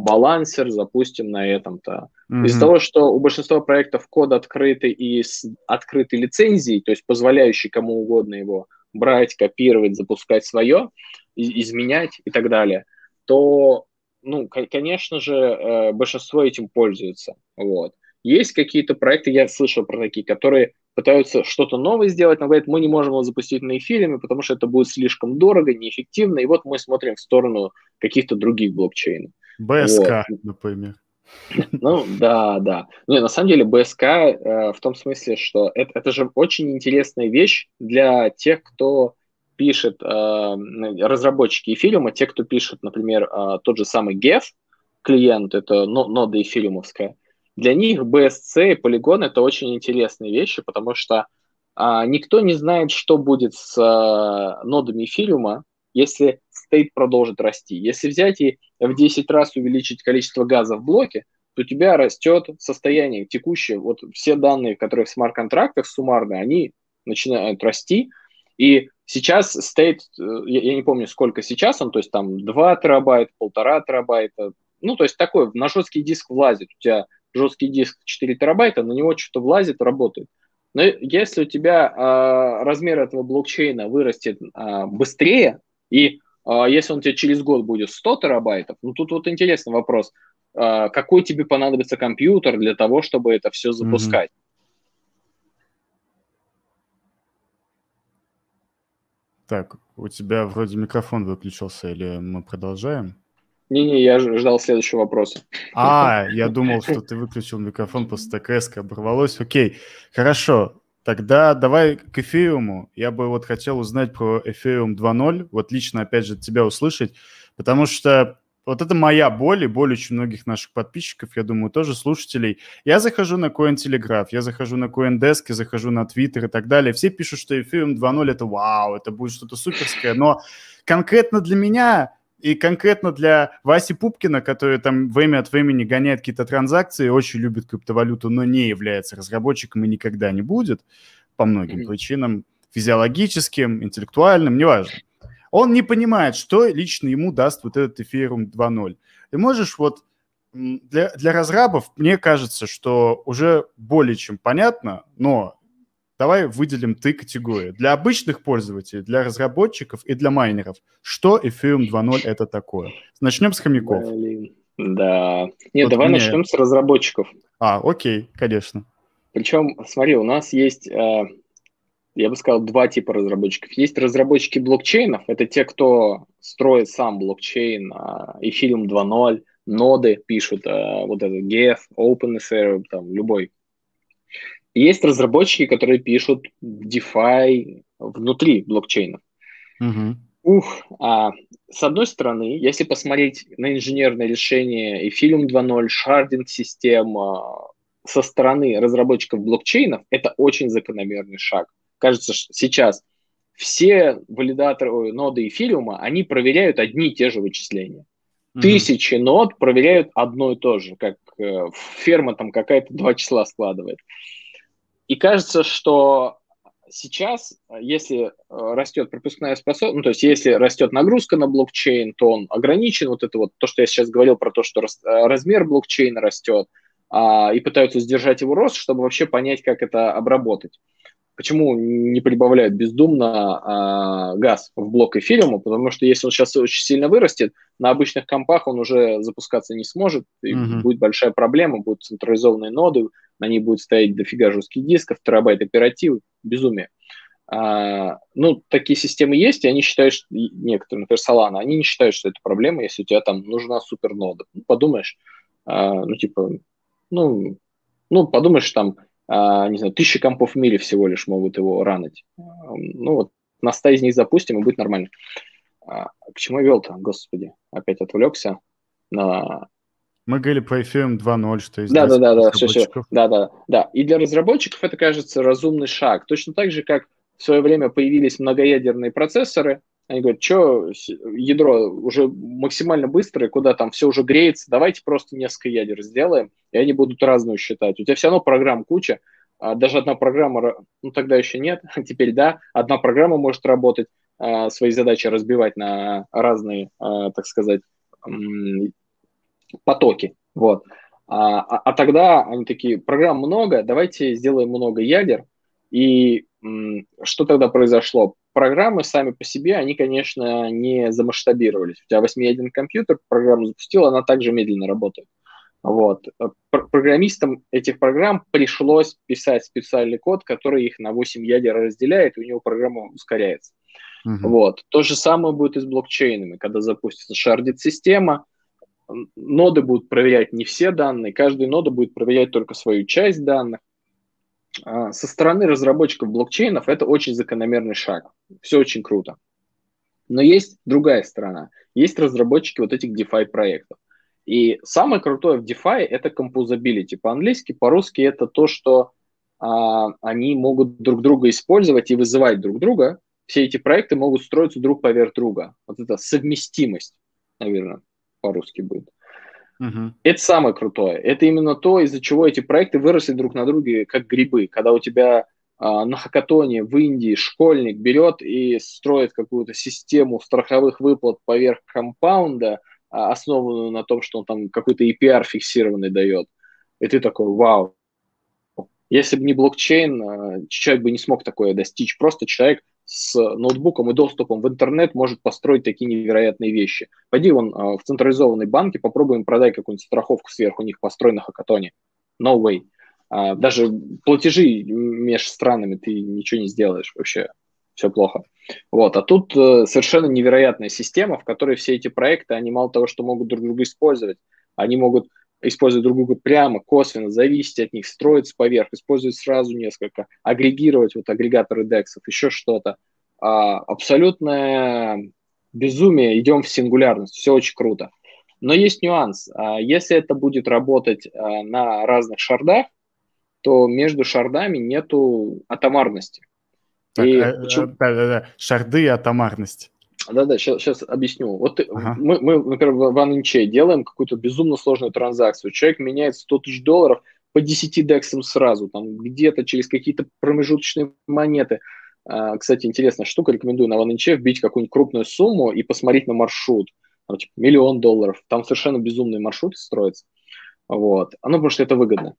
Speaker 2: балансер запустим на этом-то. Mm-hmm. Из-за того, что у большинства проектов код открытый и с открытой лицензией, то есть позволяющий кому угодно его брать, копировать, запускать свое, изменять и так далее, то ну, конечно же, э, большинство этим пользуется. Вот. Есть какие-то проекты, я слышал про такие, которые пытаются что-то новое сделать, но говорят, мы не можем его запустить на эфире, потому что это будет слишком дорого, неэффективно, и вот мы смотрим в сторону каких-то других блокчейнов.
Speaker 1: БСК, вот. например.
Speaker 2: Ну, да, да. Не, на самом деле БСК э, в том смысле, что это, это же очень интересная вещь для тех, кто пишет э, разработчики эфириума, те, кто пишет, например, э, тот же самый GEF, клиент, это нода эфириумовская, для них BSC и полигон это очень интересные вещи, потому что а, никто не знает, что будет с а, нодами эфириума, если стейт продолжит расти. Если взять и в 10 раз увеличить количество газа в блоке, то у тебя растет состояние текущее. Вот все данные, которые в смарт-контрактах суммарные, они начинают расти. И Сейчас стоит, э, я не помню, сколько сейчас он, то есть там 2 терабайта, полтора терабайта, ну, то есть такой, на жесткий диск влазит, у тебя жесткий диск 4 терабайта, на него что-то влазит, работает. Но если у тебя э, размер этого блокчейна вырастет э, быстрее, и э, если он у тебя через год будет 100 терабайтов, ну тут вот интересный вопрос, а, какой тебе понадобится компьютер для того, чтобы это все запускать?
Speaker 1: Так, у тебя вроде микрофон выключился, или мы продолжаем?
Speaker 2: Не-не, я ждал следующего вопроса.
Speaker 1: А, я думал, что ты выключил микрофон после ТКС, оборвалось. Окей, хорошо. Тогда давай к эфириуму. Я бы вот хотел узнать про эфириум 2.0, вот лично, опять же, тебя услышать, потому что вот это моя боль и боль очень многих наших подписчиков, я думаю, тоже слушателей. Я захожу на Cointelegraph, я захожу на CoinDesk, я захожу на Twitter и так далее. Все пишут, что Ethereum 2.0 это вау, это будет что-то суперское, но конкретно для меня и конкретно для Васи Пупкина, который там время от времени гоняет какие-то транзакции, очень любит криптовалюту, но не является разработчиком и никогда не будет по многим mm-hmm. причинам, физиологическим, интеллектуальным, неважно. Он не понимает, что лично ему даст вот этот Ethereum 2.0. Ты можешь вот для, для разрабов, мне кажется, что уже более чем понятно, но давай выделим три категории. Для обычных пользователей, для разработчиков и для майнеров. Что Ethereum 2.0 это такое? Начнем с хомяков.
Speaker 2: Блин. Да. Нет, вот давай мне... начнем с разработчиков.
Speaker 1: А, окей, конечно.
Speaker 2: Причем, смотри, у нас есть, э, я бы сказал, два типа разработчиков. Есть разработчики блокчейнов, это те, кто строит сам блокчейн, э, Ethereum 2.0, ноды пишут, э, вот это Geth, OpenSR, там любой есть разработчики, которые пишут DeFi внутри блокчейна.
Speaker 1: Угу.
Speaker 2: Ух, а, с одной стороны, если посмотреть на инженерное решение Ethereum 2.0, шардинг-систем со стороны разработчиков блокчейнов, это очень закономерный шаг. Кажется, сейчас все валидаторы ноды Ethereum, они проверяют одни и те же вычисления. Mm-hmm. Тысячи нод проверяют одно и то же, как э, ферма там какая-то два числа складывает. И кажется, что сейчас, если э, растет пропускная способность, ну, то есть если растет нагрузка на блокчейн, то он ограничен. Вот это вот то, что я сейчас говорил про то, что э, размер блокчейна растет, а, и пытаются сдержать его рост, чтобы вообще понять, как это обработать. Почему не прибавляют бездумно а, газ в блок эфириума? Потому что если он сейчас очень сильно вырастет, на обычных компах он уже запускаться не сможет, и mm-hmm. будет большая проблема, будут централизованные ноды, на ней будет стоять дофига жестких дисков, терабайт оперативы, безумие. А, ну, такие системы есть, и они считают, что некоторые, например, Solana, они не считают, что это проблема, если у тебя там нужна супернода. Ну, подумаешь, а, ну, типа, ну, ну, подумаешь, там, а, не знаю, тысячи компов в мире всего лишь могут его ранить. Ну, вот на 100 из них запустим, и будет нормально. А, к чему я вел-то, господи, опять отвлекся на
Speaker 1: мы говорили про FM 2.0, что есть
Speaker 2: да, да, да, да, все, все. да, да, да. И для разработчиков это кажется разумный шаг. Точно так же, как в свое время появились многоядерные процессоры, они говорят, что ядро уже максимально быстрое, куда там все уже греется, давайте просто несколько ядер сделаем, и они будут разную считать. У тебя все равно программ куча, а даже одна программа, ну тогда еще нет, теперь да, одна программа может работать, а, свои задачи разбивать на разные, а, так сказать, потоки. Вот. А, а, а тогда они такие, программ много, давайте сделаем много ядер. И м, что тогда произошло? Программы сами по себе, они, конечно, не замасштабировались. У тебя восьмиядерный компьютер, программу запустил, она также медленно работает. Вот. Пр программистам этих программ пришлось писать специальный код, который их на 8 ядер разделяет, и у него программа ускоряется. Uh-huh. Вот. То же самое будет и с блокчейнами. Когда запустится шардит-система, ноды будут проверять не все данные, каждая нода будет проверять только свою часть данных. А, со стороны разработчиков блокчейнов это очень закономерный шаг. Все очень круто. Но есть другая сторона. Есть разработчики вот этих DeFi проектов. И самое крутое в DeFi это composability. По-английски, по-русски это то, что а, они могут друг друга использовать и вызывать друг друга. Все эти проекты могут строиться друг поверх друга. Вот это совместимость, наверное по-русски будет. Uh-huh. Это самое крутое. Это именно то, из-за чего эти проекты выросли друг на друге, как грибы. Когда у тебя а, на хакатоне в Индии школьник берет и строит какую-то систему страховых выплат поверх компаунда, а, основанную на том, что он там какой-то APR фиксированный дает. И ты такой, вау. Если бы не блокчейн, а, человек бы не смог такое достичь. Просто человек с ноутбуком и доступом в интернет может построить такие невероятные вещи. Пойди вон а, в централизованной банке, попробуем продай какую-нибудь страховку сверху них построй на хакатоне. No way. А, даже платежи между странами ты ничего не сделаешь вообще. Все плохо. Вот. А тут э, совершенно невероятная система, в которой все эти проекты, они мало того, что могут друг друга использовать, они могут использовать друг друга прямо, косвенно, зависеть от них, строиться поверх, использовать сразу несколько, агрегировать вот агрегаторы дексов, еще что-то. А, абсолютное безумие, идем в сингулярность, все очень круто. Но есть нюанс. А, если это будет работать а, на разных шардах, то между шардами нету атомарности.
Speaker 1: Так, и а, почему... да, да, да. Шарды и атомарность.
Speaker 2: Да-да, сейчас, сейчас объясню. Вот ага. мы, мы, например, в OneInch делаем какую-то безумно сложную транзакцию. Человек меняет 100 тысяч долларов по 10 дексам сразу, там где-то через какие-то промежуточные монеты. А, кстати, интересная штука, рекомендую на OneInch вбить какую-нибудь крупную сумму и посмотреть на маршрут. Там, типа, миллион долларов. Там совершенно безумные маршруты строятся. Вот. Ну, потому что это выгодно.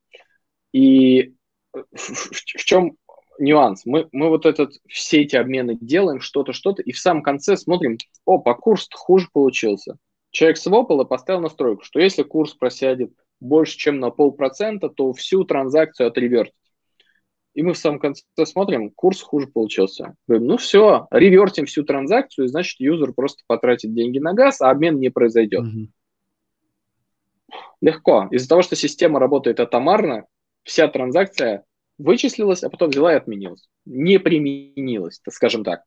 Speaker 2: И в, в, в чем нюанс. Мы, мы вот этот, все эти обмены делаем, что-то, что-то, и в самом конце смотрим, опа, курс хуже получился. Человек свопал и поставил настройку, что если курс просядет больше, чем на полпроцента, то всю транзакцию отревертить. И мы в самом конце смотрим, курс хуже получился. Говорим, ну все, ревертим всю транзакцию, значит, юзер просто потратит деньги на газ, а обмен не произойдет. Mm-hmm. Легко. Из-за того, что система работает атомарно, вся транзакция вычислилась, а потом взяла и отменилась. Не применилась, скажем так.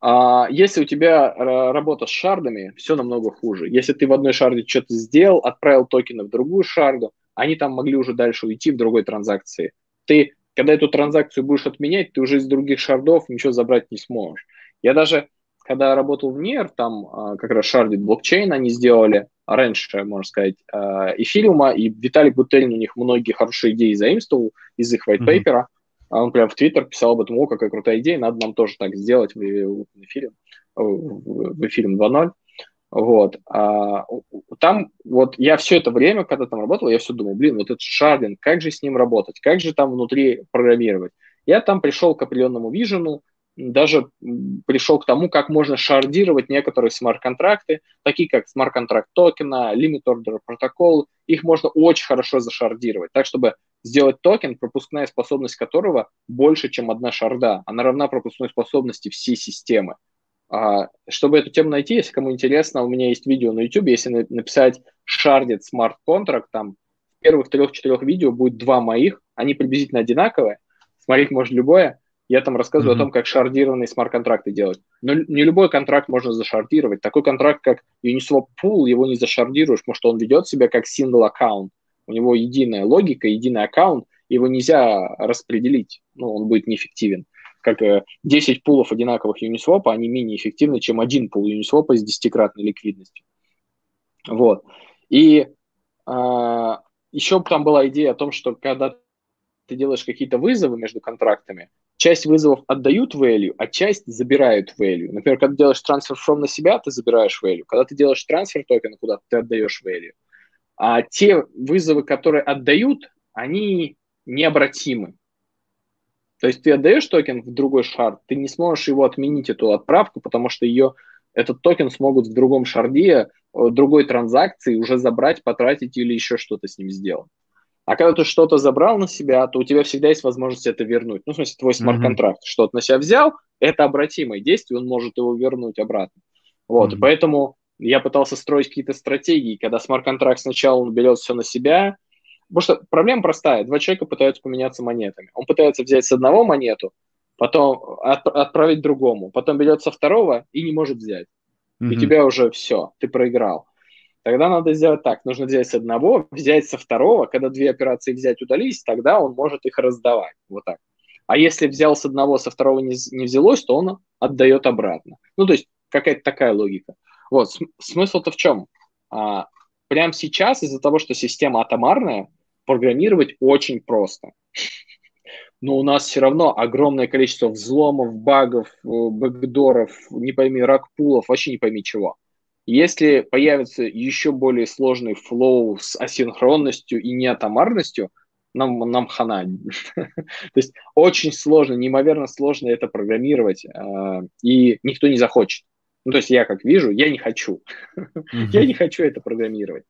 Speaker 2: А если у тебя работа с шардами, все намного хуже. Если ты в одной шарде что-то сделал, отправил токены в другую шарду, они там могли уже дальше уйти в другой транзакции. Ты, когда эту транзакцию будешь отменять, ты уже из других шардов ничего забрать не сможешь. Я даже, когда работал в НИР, там а, как раз шардит блокчейн они сделали, раньше, можно сказать, эфириума, и Виталий Бутерин у них многие хорошие идеи заимствовал из их white paper. Mm-hmm. Он прям в Твиттер писал об этом, о, какая крутая идея, надо нам тоже так сделать в, в эфире, в эфире 2.0. Вот. А, там вот я все это время, когда там работал, я все думал, блин, вот этот шардинг, как же с ним работать, как же там внутри программировать. Я там пришел к определенному вижену, даже пришел к тому, как можно шардировать некоторые смарт-контракты, такие как смарт-контракт токена, limit order протокол. Их можно очень хорошо зашардировать, так чтобы сделать токен, пропускная способность которого больше, чем одна шарда. Она равна пропускной способности всей системы. А, чтобы эту тему найти, если кому интересно, у меня есть видео на YouTube, если написать smart contract, там в первых трех-четырех видео будет два моих, они приблизительно одинаковые, смотреть можно любое, я там рассказываю mm-hmm. о том, как шардированные смарт-контракты делать. Но не любой контракт можно зашардировать. Такой контракт, как Uniswap Pool, его не зашардируешь, потому что он ведет себя как single аккаунт. У него единая логика, единый аккаунт, его нельзя распределить, ну, он будет неэффективен. Как 10 э, пулов одинаковых Uniswap, они менее эффективны, чем один пул Uniswap с десятикратной ликвидностью. Вот. И а, еще там была идея о том, что когда ты делаешь какие-то вызовы между контрактами, часть вызовов отдают value, а часть забирают value. Например, когда ты делаешь трансфер from на себя, ты забираешь value. Когда ты делаешь трансфер токена куда-то, ты отдаешь value. А те вызовы, которые отдают, они необратимы. То есть ты отдаешь токен в другой шард, ты не сможешь его отменить, эту отправку, потому что ее, этот токен смогут в другом шарде, э, другой транзакции уже забрать, потратить или еще что-то с ним сделать. А когда ты что-то забрал на себя, то у тебя всегда есть возможность это вернуть. Ну, в смысле, твой смарт-контракт mm-hmm. что-то на себя взял, это обратимое действие, он может его вернуть обратно. Вот, mm-hmm. поэтому я пытался строить какие-то стратегии, когда смарт-контракт сначала он берет все на себя, потому что проблема простая, два человека пытаются поменяться монетами. Он пытается взять с одного монету, потом от, отправить другому, потом берет со второго и не может взять. Mm-hmm. И тебя уже все, ты проиграл. Тогда надо сделать так. Нужно взять с одного, взять со второго. Когда две операции взять удались, тогда он может их раздавать. Вот так. А если взял с одного, со второго не, не взялось, то он отдает обратно. Ну, то есть какая-то такая логика. Вот, смысл-то в чем? А, прямо сейчас из-за того, что система атомарная, программировать очень просто. Но у нас все равно огромное количество взломов, багов, э, бэкдоров, не пойми, ракпулов, вообще не пойми чего. Если появится еще более сложный флоу с асинхронностью и неатомарностью, нам, нам хана. То есть очень сложно, неимоверно сложно это программировать, э, и никто не захочет. Ну, то есть я как вижу, я не хочу. я не хочу это программировать.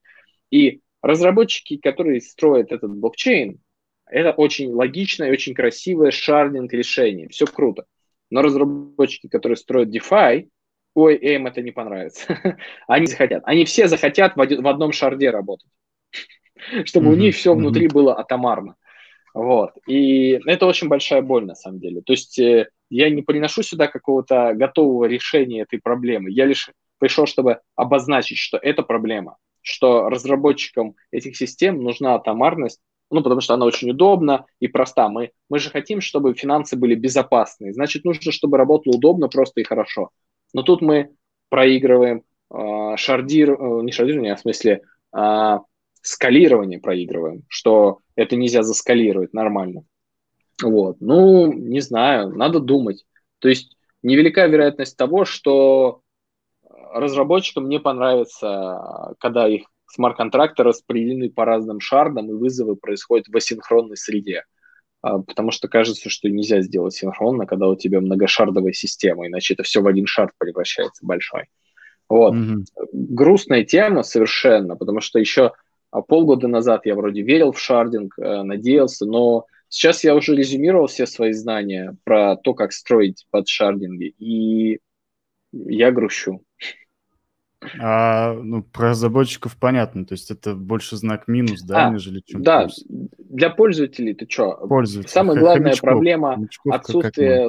Speaker 2: И разработчики, которые строят этот блокчейн, это очень логичное очень красивое шардинг решение. Все круто. Но разработчики, которые строят DeFi, ой, им это не понравится. Они захотят. Они все захотят в, один, в одном шарде работать. Чтобы mm-hmm. у них все внутри mm-hmm. было атомарно. Вот. И это очень большая боль, на самом деле. То есть э, я не приношу сюда какого-то готового решения этой проблемы. Я лишь пришел, чтобы обозначить, что это проблема, что разработчикам этих систем нужна атомарность, ну, потому что она очень удобна и проста. Мы, мы же хотим, чтобы финансы были безопасные. Значит, нужно, чтобы работало удобно, просто и хорошо. Но тут мы проигрываем э, шардир, э, не шардирование, а в смысле э, скалирование проигрываем, что это нельзя заскалировать нормально. Вот. Ну, не знаю, надо думать. То есть невелика вероятность того, что разработчикам не понравится, когда их смарт-контракты распределены по разным шардам, и вызовы происходят в асинхронной среде. А, потому что кажется, что нельзя сделать синхронно, когда у тебя многошардовая система, иначе это все в один шард превращается большой. Вот. Mm-hmm. Грустная тема совершенно, потому что еще полгода назад я вроде верил в шардинг, э, надеялся, но сейчас я уже резюмировал все свои знания про то, как строить под шардинги, и я грущу.
Speaker 1: А, ну, про разработчиков понятно, то есть это больше знак минус, да,
Speaker 2: а, нежели чем Да, плюс. для пользователей ты что? Пользователь. Самая главная хомячков, проблема хомячков отсутствие,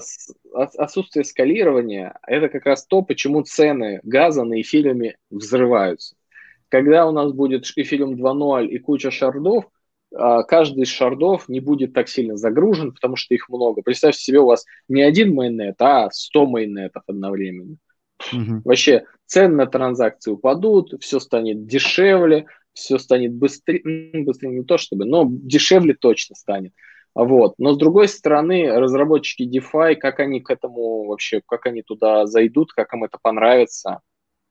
Speaker 2: отсутствие скалирования, это как раз то, почему цены газа на эфириуме взрываются. Когда у нас будет эфириум 2.0 и куча шардов, а, каждый из шардов не будет так сильно загружен, потому что их много. Представьте себе, у вас не один майнет, а 100 майнетов одновременно. Угу. Вообще цены на транзакции упадут, все станет дешевле, все станет быстрее, ну, быстрее не то чтобы, но дешевле точно станет. Вот. Но с другой стороны, разработчики DeFi, как они к этому вообще, как они туда зайдут, как им это понравится,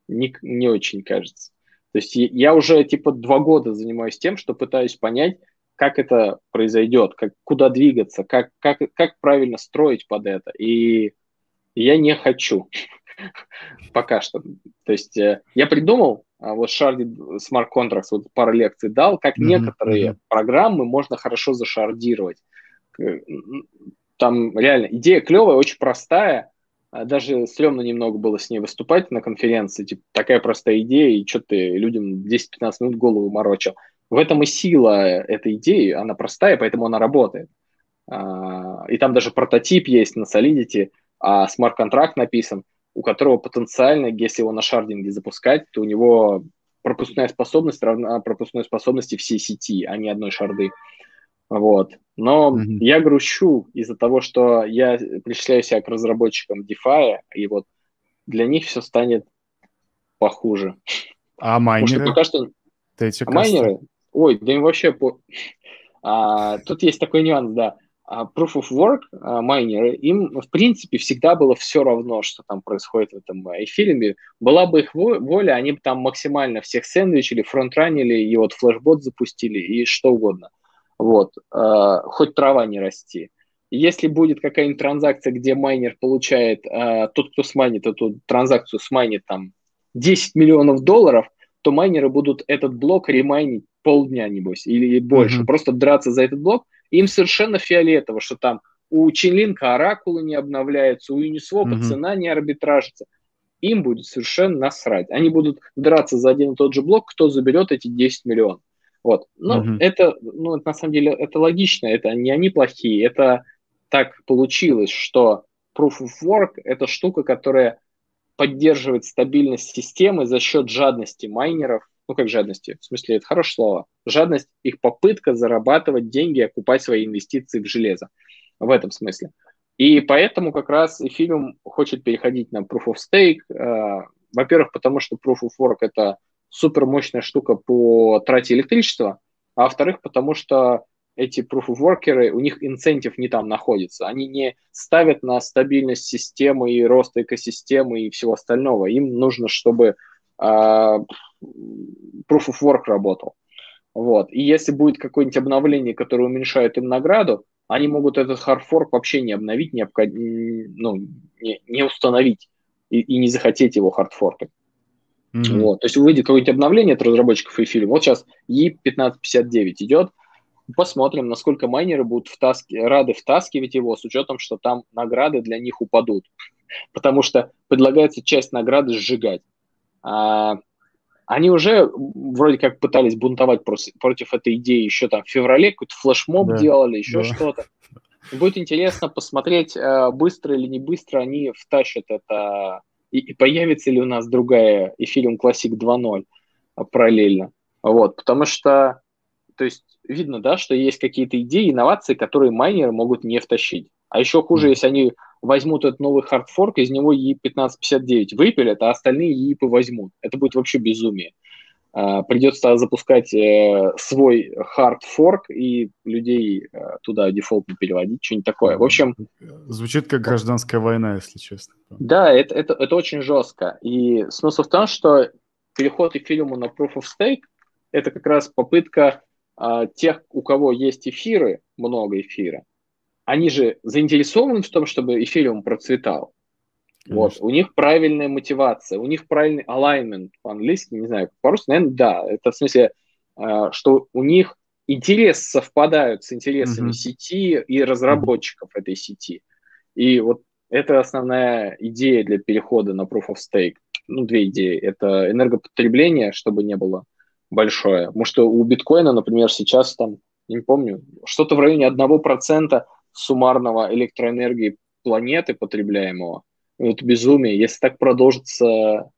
Speaker 2: не, не очень кажется. То есть я уже типа два года занимаюсь тем, что пытаюсь понять, как это произойдет, как, куда двигаться, как, как, как правильно строить под это. И я не хочу. Пока что. То есть э, я придумал, а, вот Sharded Smart Contracts, вот пару лекций дал, как mm-hmm. некоторые mm-hmm. программы можно хорошо зашардировать. Там реально идея клевая, очень простая. А, даже стрёмно немного было с ней выступать на конференции. Типа, такая простая идея, и что ты людям 10-15 минут голову морочил. В этом и сила этой идеи. Она простая, поэтому она работает. А, и там даже прототип есть на Solidity, а смарт-контракт написан – у которого потенциально, если его на шардинге запускать, то у него пропускная способность равна пропускной способности всей сети, а не одной шарды. Вот. Но mm-hmm. я грущу из-за того, что я причисляю себя к разработчикам DeFi, и вот для них все станет похуже.
Speaker 1: А майнеры?
Speaker 2: Потому что пока что... А майнеры? Ой, да им вообще... По... А, тут есть такой нюанс, да. А proof of work а, майнеры, им, в принципе, всегда было все равно, что там происходит в этом эфире. Была бы их воля, они бы там максимально всех сэндвичили, фронтранили, и вот флешбот запустили, и что угодно. Вот. А, хоть трава не расти. Если будет какая-нибудь транзакция, где майнер получает, тот, кто смайнит эту транзакцию, смайнит там 10 миллионов долларов, то майнеры будут этот блок ремайнить полдня, небось, или больше. Mm-hmm. Просто драться за этот блок – им совершенно фиолетово, что там у Чинлинка оракулы не обновляются, у Uniswap mm-hmm. цена не арбитражится. Им будет совершенно насрать. Они будут драться за один и тот же блок, кто заберет эти 10 миллионов. Вот. Ну, mm-hmm. это, ну, это на самом деле, это логично, это не они плохие, это так получилось, что Proof of Work – это штука, которая поддерживает стабильность системы за счет жадности майнеров ну как жадности, в смысле это хорошее слово, жадность их попытка зарабатывать деньги, окупать свои инвестиции в железо, в этом смысле. И поэтому как раз Ethereum хочет переходить на Proof of Stake, э, во-первых, потому что Proof of Work это супер мощная штука по трате электричества, а во-вторых, потому что эти proof of workers, у них инцентив не там находится. Они не ставят на стабильность системы и рост экосистемы и всего остального. Им нужно, чтобы а, proof of work работал. Вот. И если будет какое-нибудь обновление, которое уменьшает им награду, они могут этот хардфорк вообще не обновить, не, обход... ну, не, не установить и, и не захотеть его хардфоркать. Mm-hmm. Вот. То есть выйдет какое-нибудь обновление от разработчиков эфириум. Вот сейчас E1559 идет, посмотрим, насколько майнеры будут втаски... рады втаскивать его с учетом, что там награды для них упадут. Потому что предлагается часть награды сжигать. А, они уже вроде как пытались бунтовать против, против этой идеи еще там в феврале, какой-то флешмоб да, делали, еще да. что-то. Будет интересно посмотреть, э, быстро или не быстро они втащат это, и, и появится ли у нас другая Ethereum Classic 2.0 параллельно. Вот, потому что, то есть, видно, да, что есть какие-то идеи, инновации, которые майнеры могут не втащить. А еще хуже, если они возьмут этот новый хардфорк, из него E1559 выпилят, а остальные EIP возьмут. Это будет вообще безумие. А, придется запускать э, свой хардфорк и людей э, туда дефолтно переводить, что-нибудь такое. В общем...
Speaker 1: Звучит как гражданская война, если честно.
Speaker 2: Да, это, это, это очень жестко. И смысл в том, что переход эфириума на Proof of Stake – это как раз попытка а, тех, у кого есть эфиры, много эфира, они же заинтересованы в том, чтобы эфириум процветал. Вот, у них правильная мотивация, у них правильный alignment по-английски, не знаю, по-русски, наверное, да. Это в смысле, э, что у них интерес совпадают с интересами mm-hmm. сети и разработчиков mm-hmm. этой сети. И вот это основная идея для перехода на Proof of Stake. Ну, две идеи. Это энергопотребление, чтобы не было большое. Потому что у биткоина, например, сейчас там, не помню, что-то в районе 1% суммарного электроэнергии планеты потребляемого. Это безумие. Если так продолжится,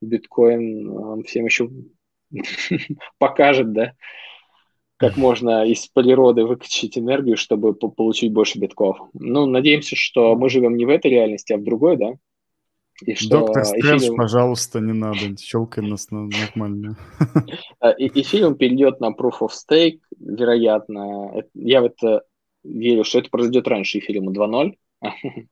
Speaker 2: биткоин всем еще покажет, да, как можно из природы выкачать энергию, чтобы получить больше битков. Ну, надеемся, что мы живем не в этой реальности, а в другой, да?
Speaker 1: И что Доктор Стрэндж, эфириум... пожалуйста, не надо, щелкай нас на нормально.
Speaker 2: И, и фильм перейдет на Proof of Stake, вероятно. Я в это верю, что это произойдет раньше эфириума 2.0.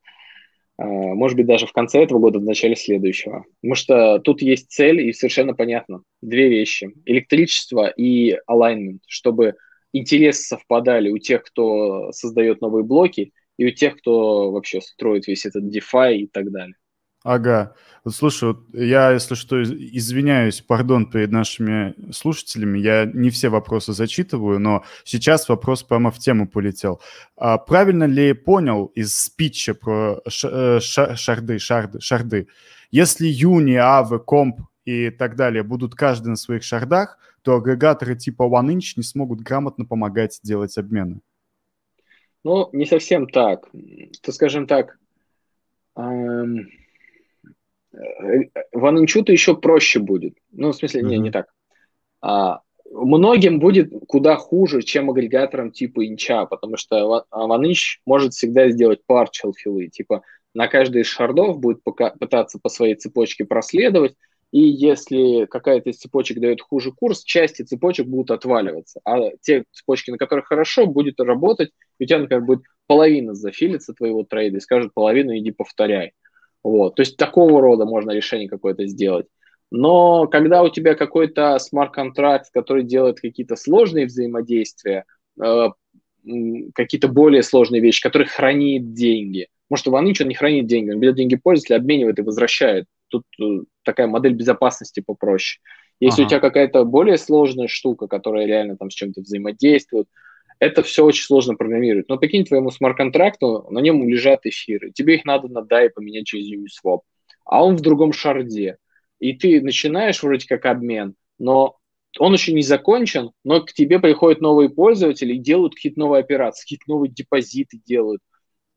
Speaker 2: А, может быть, даже в конце этого года, в начале следующего. Потому что тут есть цель, и совершенно понятно. Две вещи. Электричество и alignment, чтобы интересы совпадали у тех, кто создает новые блоки, и у тех, кто вообще строит весь этот DeFi и так далее.
Speaker 1: Ага. Вот слушай, вот я, если что, извиняюсь, пардон перед нашими слушателями, я не все вопросы зачитываю, но сейчас вопрос прямо в тему полетел. А правильно ли понял из спича про э, шарды, шарды, шарды, если Юни, Авы, Комп и так далее будут каждый на своих шардах, то агрегаторы типа OneInch не смогут грамотно помогать делать обмены?
Speaker 2: Ну, не совсем так. То, скажем так, эм Ванунчуту еще проще будет. Ну, в смысле, mm-hmm. не, не так. А, многим будет куда хуже, чем агрегаторам типа инча, потому что ванынч может всегда сделать partial филы. Типа на каждый из шардов будет пока, пытаться по своей цепочке проследовать, и если какая-то из цепочек дает хуже курс, части цепочек будут отваливаться. А те цепочки, на которых хорошо, будет работать, и у тебя, например, будет половина зафилится твоего трейда и скажет половину иди повторяй. Вот. То есть такого рода можно решение какое-то сделать. Но когда у тебя какой-то смарт-контракт, который делает какие-то сложные взаимодействия, э, какие-то более сложные вещи, который хранит деньги. Может, у Ваныча не хранит деньги, он берет деньги пользователя, обменивает и возвращает. Тут э, такая модель безопасности попроще. Если ага. у тебя какая-то более сложная штука, которая реально там с чем-то взаимодействует, это все очень сложно программировать. Но прикинь, твоему смарт-контракту, на нем лежат эфиры. Тебе их надо на DAI поменять через Uniswap. А он в другом шарде. И ты начинаешь вроде как обмен, но он еще не закончен, но к тебе приходят новые пользователи и делают какие-то новые операции, какие-то новые депозиты делают.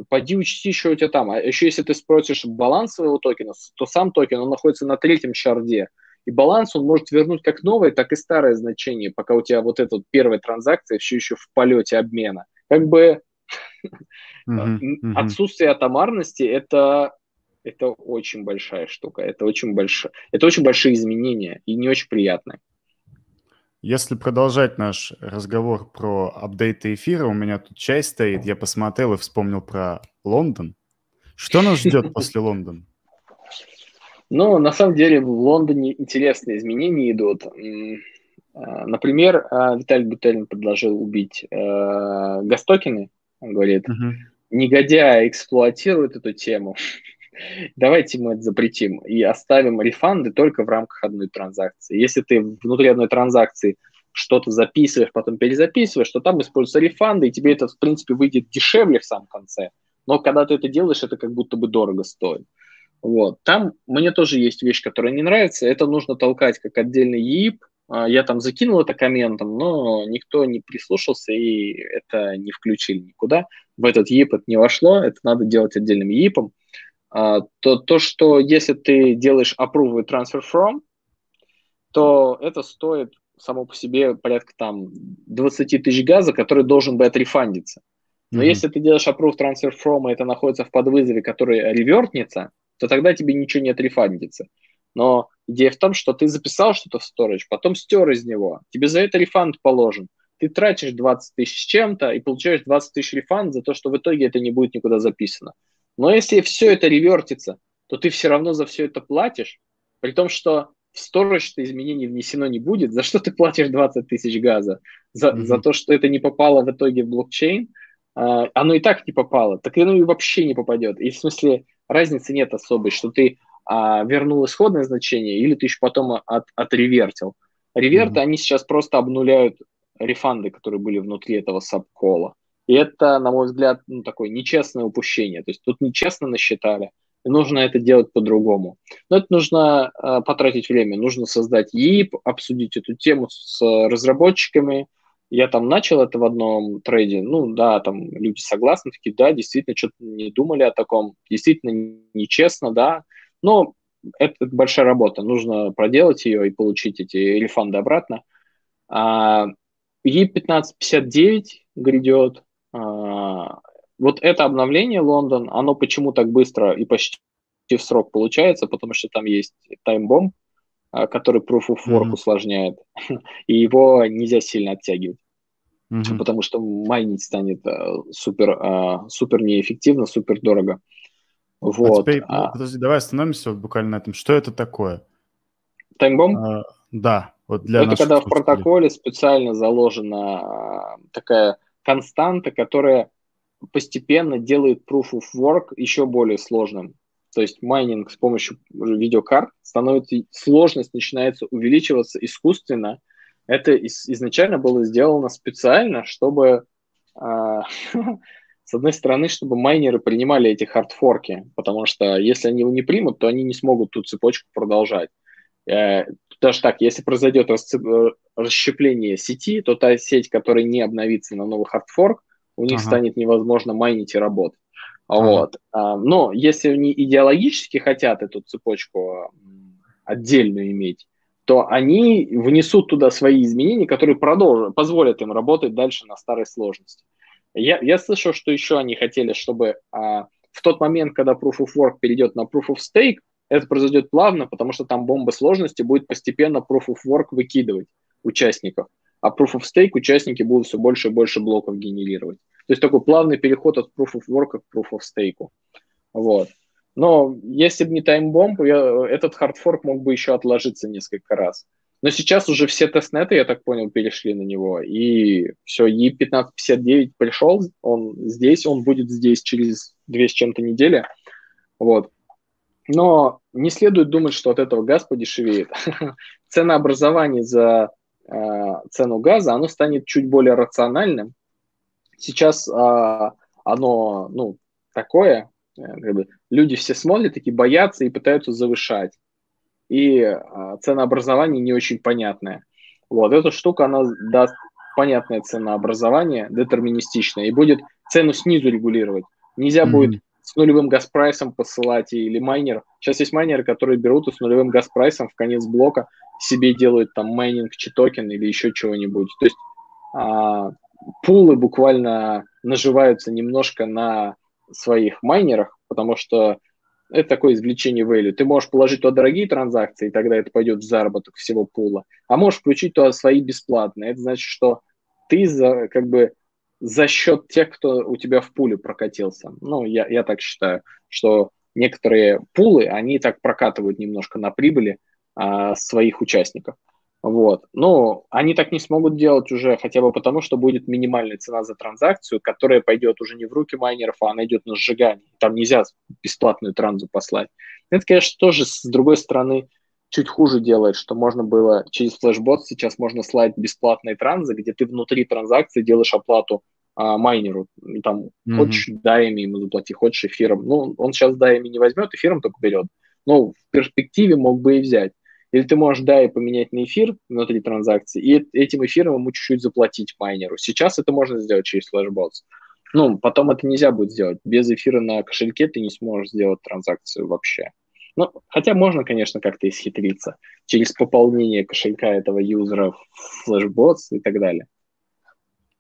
Speaker 2: Пойди учти, что у тебя там. А еще если ты спросишь баланс своего токена, то сам токен, он находится на третьем шарде. И баланс он может вернуть как новое, так и старое значение, пока у тебя вот эта вот первая транзакция все еще в полете обмена. Как бы отсутствие атомарности это это очень большая штука, это очень большое, это очень большие изменения и не очень приятные.
Speaker 1: Если продолжать наш разговор про апдейты эфира, у меня тут часть стоит, я посмотрел и вспомнил про Лондон. Что нас ждет после Лондона?
Speaker 2: Ну, на самом деле в Лондоне интересные изменения идут. Например, Виталий Бутелин предложил убить гастокины. Он говорит, угу. негодяй эксплуатирует эту тему. Давайте мы это запретим и оставим рефанды только в рамках одной транзакции. Если ты внутри одной транзакции что-то записываешь, потом перезаписываешь, то там используются рефанды, и тебе это, в принципе, выйдет дешевле в самом конце. Но когда ты это делаешь, это как будто бы дорого стоит. Вот. Там мне тоже есть вещь, которая не нравится. Это нужно толкать как отдельный ЕИП. А, я там закинул это комментом, но никто не прислушался и это не включили никуда. В этот ЕИП это не вошло, это надо делать отдельным ЕИПом. А, то, то, что если ты делаешь approve и transfer from, то это стоит само по себе порядка там 20 тысяч газа, который должен бы отрефандиться. Но mm-hmm. если ты делаешь approve transfer from, и это находится в подвызове, который ревертнется, то тогда тебе ничего не отрефандится. Но идея в том, что ты записал что-то в storage, потом стер из него, тебе за это рефанд положен. Ты тратишь 20 тысяч с чем-то и получаешь 20 тысяч рефанд за то, что в итоге это не будет никуда записано. Но если все это ревертится, то ты все равно за все это платишь, при том, что в storage изменений внесено не будет. За что ты платишь 20 тысяч газа? За, mm-hmm. за то, что это не попало в итоге в блокчейн? А, оно и так не попало, так оно и вообще не попадет. И в смысле разницы нет особой, что ты а, вернул исходное значение или ты еще потом от, отревертил. Реверты, mm-hmm. они сейчас просто обнуляют рефанды, которые были внутри этого сабкола. И это, на мой взгляд, ну, такое нечестное упущение. То есть тут нечестно насчитали, и нужно это делать по-другому. Но это нужно э, потратить время, нужно создать ЕИП, обсудить эту тему с разработчиками. Я там начал это в одном трейде, ну да, там люди согласны, такие, да, действительно, что-то не думали о таком, действительно нечестно, да, но это большая работа, нужно проделать ее и получить эти рефанды обратно. А, E1559 грядет, а, вот это обновление Лондон, оно почему так быстро и почти в срок получается, потому что там есть таймбомб, а, который Proof of Work mm-hmm. усложняет, и его нельзя сильно оттягивать, mm-hmm. потому что майнить станет а, супер, супер неэффективно, супер дорого.
Speaker 1: Вот. А теперь, а... подожди, давай остановимся вот буквально на этом. Что это такое?
Speaker 2: Таймбомб?
Speaker 1: А, да, вот для
Speaker 2: Это когда в протоколе специально заложена такая константа, которая постепенно делает Proof of Work еще более сложным. То есть майнинг с помощью видеокарт становится, сложность начинается увеличиваться искусственно. Это из, изначально было сделано специально, чтобы, э, с одной стороны, чтобы майнеры принимали эти хардфорки, потому что если они его не примут, то они не смогут ту цепочку продолжать. Э, даже так, если произойдет расщепление сети, то та сеть, которая не обновится на новый хардфорк, у них ага. станет невозможно майнить и работать. Ага. Вот. А, но если они идеологически хотят эту цепочку отдельную иметь, то они внесут туда свои изменения, которые продолжат, позволят им работать дальше на старой сложности. Я, я слышал, что еще они хотели, чтобы а, в тот момент, когда Proof of Work перейдет на Proof of Stake, это произойдет плавно, потому что там бомба сложности будет постепенно Proof of Work выкидывать участников, а Proof of Stake участники будут все больше и больше блоков генерировать. То есть такой плавный переход от Proof of Work к Proof of Stake. Вот. Но если бы не таймбомб, я, этот хардфорк мог бы еще отложиться несколько раз. Но сейчас уже все тестнеты, я так понял, перешли на него. И все, E1559 пришел, он здесь, он будет здесь через две с чем-то недели. Вот. Но не следует думать, что от этого газ подешевеет. Ценообразование за э, цену газа, оно станет чуть более рациональным. Сейчас э, оно, ну, такое, как бы, люди все смотрят, такие боятся и пытаются завышать. И э, ценообразование не очень понятное. Вот, эта штука, она даст понятное ценообразование, детерминистичное, и будет цену снизу регулировать. Нельзя mm-hmm. будет с нулевым газпрайсом посылать или майнер. Сейчас есть майнеры, которые берут и с нулевым газпрайсом в конец блока себе делают там майнинг токен или еще чего-нибудь. То есть а, пулы буквально наживаются немножко на своих майнерах, потому что это такое извлечение value. Ты можешь положить туда дорогие транзакции, и тогда это пойдет в заработок всего пула, а можешь включить туда свои бесплатные. Это значит, что ты за, как бы за счет тех, кто у тебя в пуле прокатился. Ну, я, я так считаю, что некоторые пулы, они так прокатывают немножко на прибыли а, своих участников. Вот. Но они так не смогут делать уже хотя бы потому, что будет минимальная цена за транзакцию, которая пойдет уже не в руки майнеров, а она идет на сжигание. Там нельзя бесплатную транзу послать. Это, конечно, тоже, с другой стороны, чуть хуже делает, что можно было через флешбот сейчас можно слать бесплатные транзы, где ты внутри транзакции делаешь оплату а, майнеру. Там mm-hmm. хочешь даями ему заплати, хочешь эфиром. Ну, он сейчас даями не возьмет, эфиром только берет. Но в перспективе мог бы и взять. Или ты можешь DAI поменять на эфир внутри транзакции, и этим эфиром ему чуть-чуть заплатить майнеру. Сейчас это можно сделать через Flashbots. Ну, потом это нельзя будет сделать. Без эфира на кошельке ты не сможешь сделать транзакцию вообще. Ну, хотя можно, конечно, как-то исхитриться через пополнение кошелька этого юзера в Flashbots и так далее.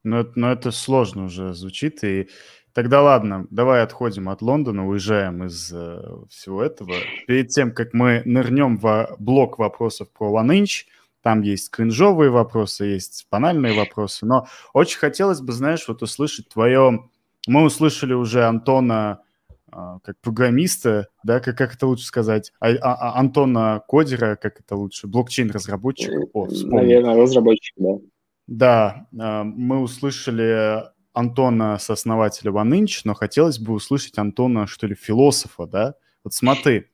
Speaker 1: Но, но это сложно уже звучит, и Тогда ладно, давай отходим от Лондона, уезжаем из э, всего этого. Перед тем, как мы нырнем в блок вопросов про OneInch, там есть кринжовые вопросы, есть банальные вопросы, но очень хотелось бы, знаешь, вот услышать твое... Мы услышали уже Антона э, как программиста, да, как, как это лучше сказать, а, а, а Антона Кодера, как это лучше, блокчейн-разработчика.
Speaker 2: О, Наверное, разработчик, да.
Speaker 1: Да, э, мы услышали Антона, сооснователя OneInch, но хотелось бы услышать Антона, что ли, философа, да? Вот смотри,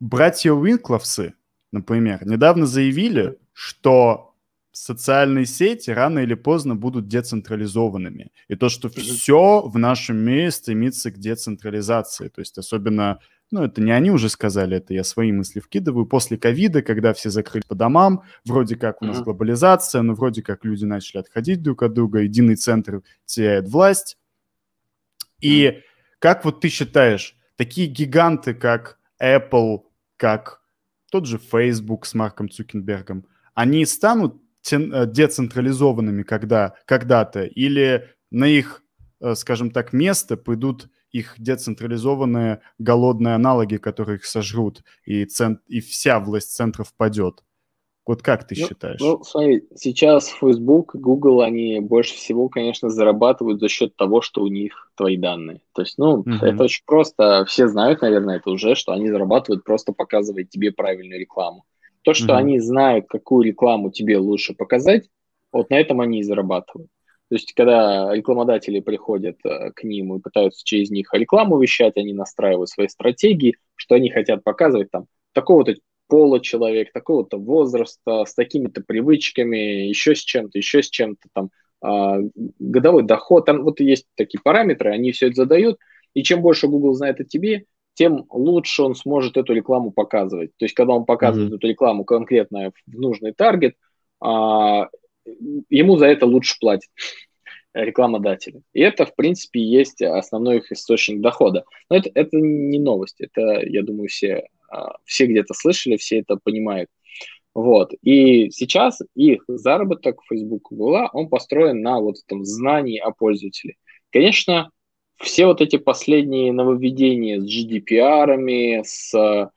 Speaker 1: братья Уинкловсы, например, недавно заявили, что социальные сети рано или поздно будут децентрализованными. И то, что все в нашем мире стремится к децентрализации. То есть особенно ну, это не они уже сказали, это я свои мысли вкидываю. После ковида, когда все закрыли по домам, вроде как у нас mm-hmm. глобализация, но вроде как люди начали отходить друг от друга, единый центр теряет власть. И как вот ты считаешь, такие гиганты, как Apple, как тот же Facebook с Марком Цукенбергом, они станут э, децентрализованными когда, когда-то или на их, э, скажем так, место пойдут их децентрализованные голодные аналоги, которые их сожрут, и, цент... и вся власть центров падет. Вот как ты
Speaker 2: ну,
Speaker 1: считаешь?
Speaker 2: Ну, смотри, сейчас Facebook, Google, они больше всего, конечно, зарабатывают за счет того, что у них твои данные. То есть, ну, uh это очень просто. Все знают, наверное, это уже, что они зарабатывают просто показывая тебе правильную рекламу. То, что uh они знают, какую рекламу тебе лучше показать, вот на этом они и зарабатывают. То есть, когда рекламодатели приходят э, к ним и пытаются через них рекламу вещать, они настраивают свои стратегии, что они хотят показывать там такого-то пола человек, такого-то возраста, с такими-то привычками, еще с чем-то, еще с чем-то там, э, годовой доход, там вот есть такие параметры, они все это задают, и чем больше Google знает о тебе, тем лучше он сможет эту рекламу показывать. То есть, когда он показывает mm-hmm. эту рекламу конкретно в нужный таргет, а, ему за это лучше платят рекламодатели. И это, в принципе, есть основной их источник дохода. Но это, это не новость, это, я думаю, все, а, все где-то слышали, все это понимают. Вот. И сейчас их заработок Facebook была, он построен на вот этом знании о пользователе. Конечно, все вот эти последние нововведения с GDPR, с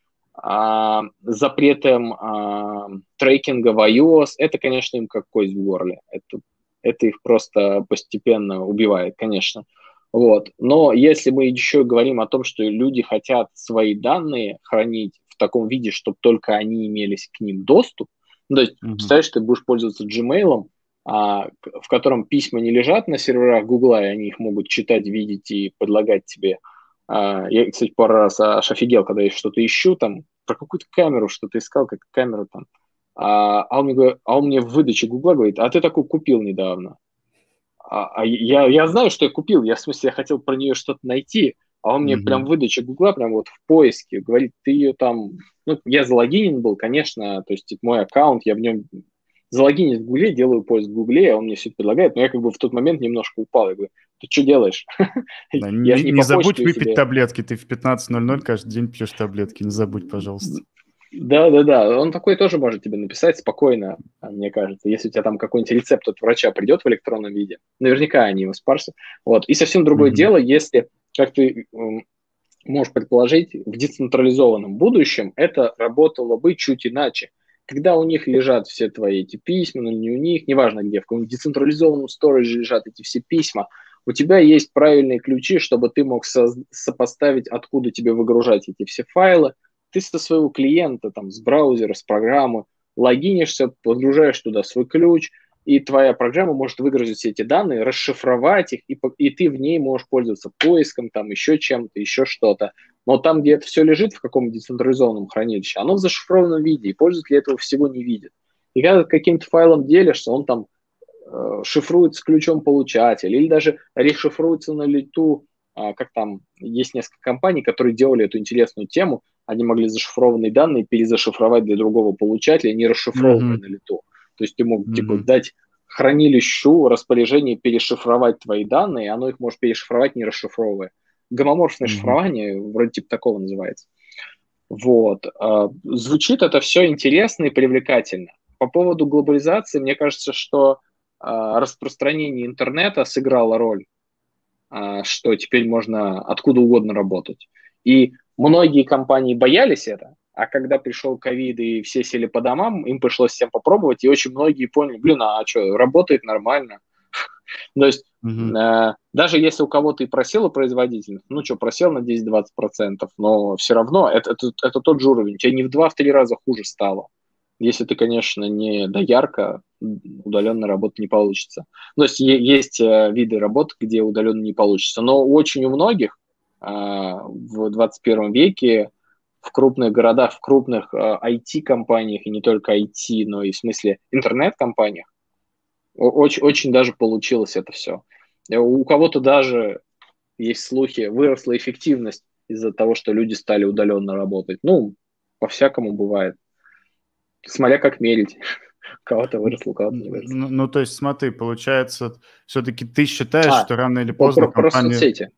Speaker 2: запретом а, трекинга в iOS, это, конечно, им как кость в горле. Это, это их просто постепенно убивает, конечно. Вот. Но если мы еще говорим о том, что люди хотят свои данные хранить в таком виде, чтобы только они имелись к ним доступ, ну, то есть, mm-hmm. представляешь, ты будешь пользоваться Gmail, а, в котором письма не лежат на серверах Гугла, и они их могут читать, видеть и предлагать тебе а, я, кстати, пару раз аж офигел, когда я что-то ищу, там, про какую-то камеру что-то искал, как камеру там. А, а, он мне а он мне в выдаче Гугла говорит, а ты такую купил недавно. А, а я, я знаю, что я купил, я в смысле, я хотел про нее что-то найти, а он мне mm-hmm. прям в выдаче Гугла, прям вот в поиске, говорит, ты ее там, ну, я залогинен был, конечно, то есть мой аккаунт, я в нем залогинить в Гугле, делаю поиск в Гугле, а он мне все это предлагает, но я как бы в тот момент немножко упал. Я говорю, ты что делаешь?
Speaker 1: Да, не, не, не забудь выпить себе. таблетки, ты в 15.00 каждый день пьешь таблетки, не забудь, пожалуйста.
Speaker 2: Да, да, да, он такой тоже может тебе написать спокойно, мне кажется, если у тебя там какой-нибудь рецепт от врача придет в электронном виде, наверняка они его спарсят. Вот. И совсем другое mm-hmm. дело, если, как ты можешь предположить, в децентрализованном будущем это работало бы чуть иначе когда у них лежат все твои эти письма, ну, не у них, неважно где, в каком децентрализованном стороже лежат эти все письма, у тебя есть правильные ключи, чтобы ты мог со- сопоставить, откуда тебе выгружать эти все файлы. Ты со своего клиента, там, с браузера, с программы, логинишься, подгружаешь туда свой ключ, и твоя программа может выгрузить все эти данные, расшифровать их, и, и ты в ней можешь пользоваться поиском, там еще чем-то, еще что-то. Но там, где это все лежит в каком-то децентрализованном хранилище, оно в зашифрованном виде, и пользователь этого всего не видит. И когда ты каким-то файлом делишься, он там э, шифруется ключом получателя, или даже решифруется на лету, э, как там, есть несколько компаний, которые делали эту интересную тему, они могли зашифрованные данные перезашифровать для другого получателя, не расшифрованные mm-hmm. на лету. То есть ты мог mm-hmm. типа, дать хранилищу распоряжение перешифровать твои данные, и оно их может перешифровать, не расшифровывая. Гомоморфное mm-hmm. шифрование, вроде типа такого называется. Вот. А, звучит это все интересно и привлекательно. По поводу глобализации, мне кажется, что а, распространение интернета сыграло роль, а, что теперь можно откуда угодно работать. И многие компании боялись это, а когда пришел ковид и все сели по домам, им пришлось всем попробовать, и очень многие поняли, блин, а что, работает нормально. То есть угу. даже если у кого-то и просела производительность, ну что, просел на 10-20%, но все равно это, это, это тот же уровень. Тебе не в 2-3 раза хуже стало. Если ты, конечно, не доярка, удаленно работать не получится. То есть есть э, виды работ, где удаленно не получится. Но очень у многих э, в 21 веке в крупных городах, в крупных IT-компаниях, и не только IT, но и в смысле интернет-компаниях, очень, очень даже получилось это все. Э, у кого-то даже есть слухи, выросла эффективность из-за того, что люди стали удаленно работать. Ну, по-всякому бывает. Смотря как мерить. кого-то выросло, кого-то не выросло.
Speaker 1: Ну, ну, то есть, смотри, получается, все-таки ты считаешь, а, что рано или поздно
Speaker 2: про, компания... Про соцсети.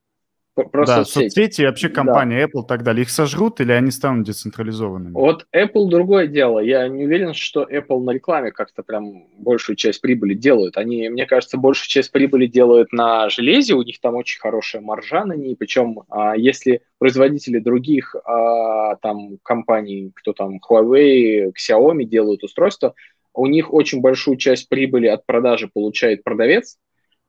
Speaker 1: Про да, соцсети. соцсети и вообще компания да. Apple и так далее. Их сожрут или они станут децентрализованными?
Speaker 2: Вот Apple другое дело. Я не уверен, что Apple на рекламе как-то прям большую часть прибыли делают. Они, мне кажется, большую часть прибыли делают на железе. У них там очень хорошая маржа на ней. Причем, а, если производители других а, там компаний, кто там Huawei, Xiaomi делают устройства, у них очень большую часть прибыли от продажи получает продавец,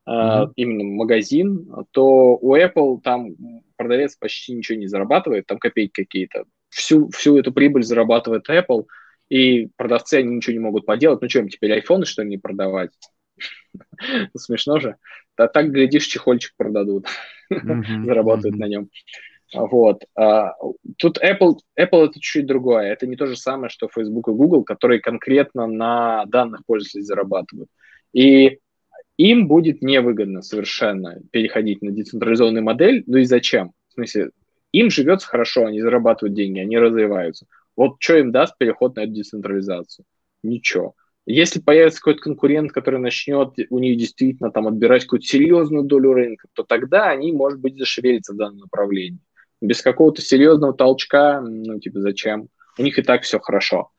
Speaker 2: mm-hmm. именно магазин, то у Apple там продавец почти ничего не зарабатывает, там копейки какие-то. Всю, всю эту прибыль зарабатывает Apple, и продавцы они ничего не могут поделать. Ну что, им теперь айфоны, что ли, не продавать? Смешно же. Да так, глядишь, чехольчик продадут, заработают на нем. Вот. А, тут Apple, Apple это чуть другое. Это не то же самое, что Facebook и Google, которые конкретно на данных пользователей зарабатывают. И им будет невыгодно совершенно переходить на децентрализованную модель. Ну и зачем? В смысле, им живется хорошо, они зарабатывают деньги, они развиваются. Вот что им даст переход на эту децентрализацию? Ничего. Если появится какой-то конкурент, который начнет у них действительно там отбирать какую-то серьезную долю рынка, то тогда они, может быть, зашевелятся в данном направлении. Без какого-то серьезного толчка, ну, типа, зачем? У них и так все хорошо.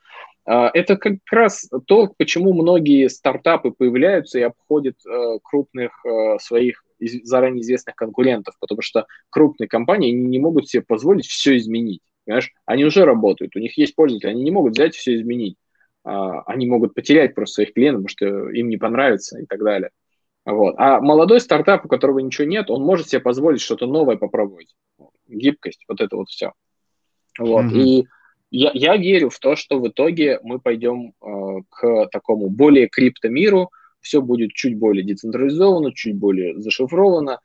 Speaker 2: А, это как раз то, почему многие стартапы появляются и обходят э, крупных э, своих заранее известных конкурентов, потому что крупные компании не могут себе позволить все изменить. Понимаешь? Они уже работают, у них есть пользователи, они не могут взять все изменить. А, они могут потерять просто своих клиентов, потому что им не понравится и так далее. Вот. А молодой стартап, у которого ничего нет, он может себе позволить что-то новое попробовать. Гибкость, вот это вот все. Вот. Mm-hmm. И я, я верю в то, что в итоге мы пойдем э, к такому более криптомиру, все будет чуть более децентрализовано, чуть более зашифровано,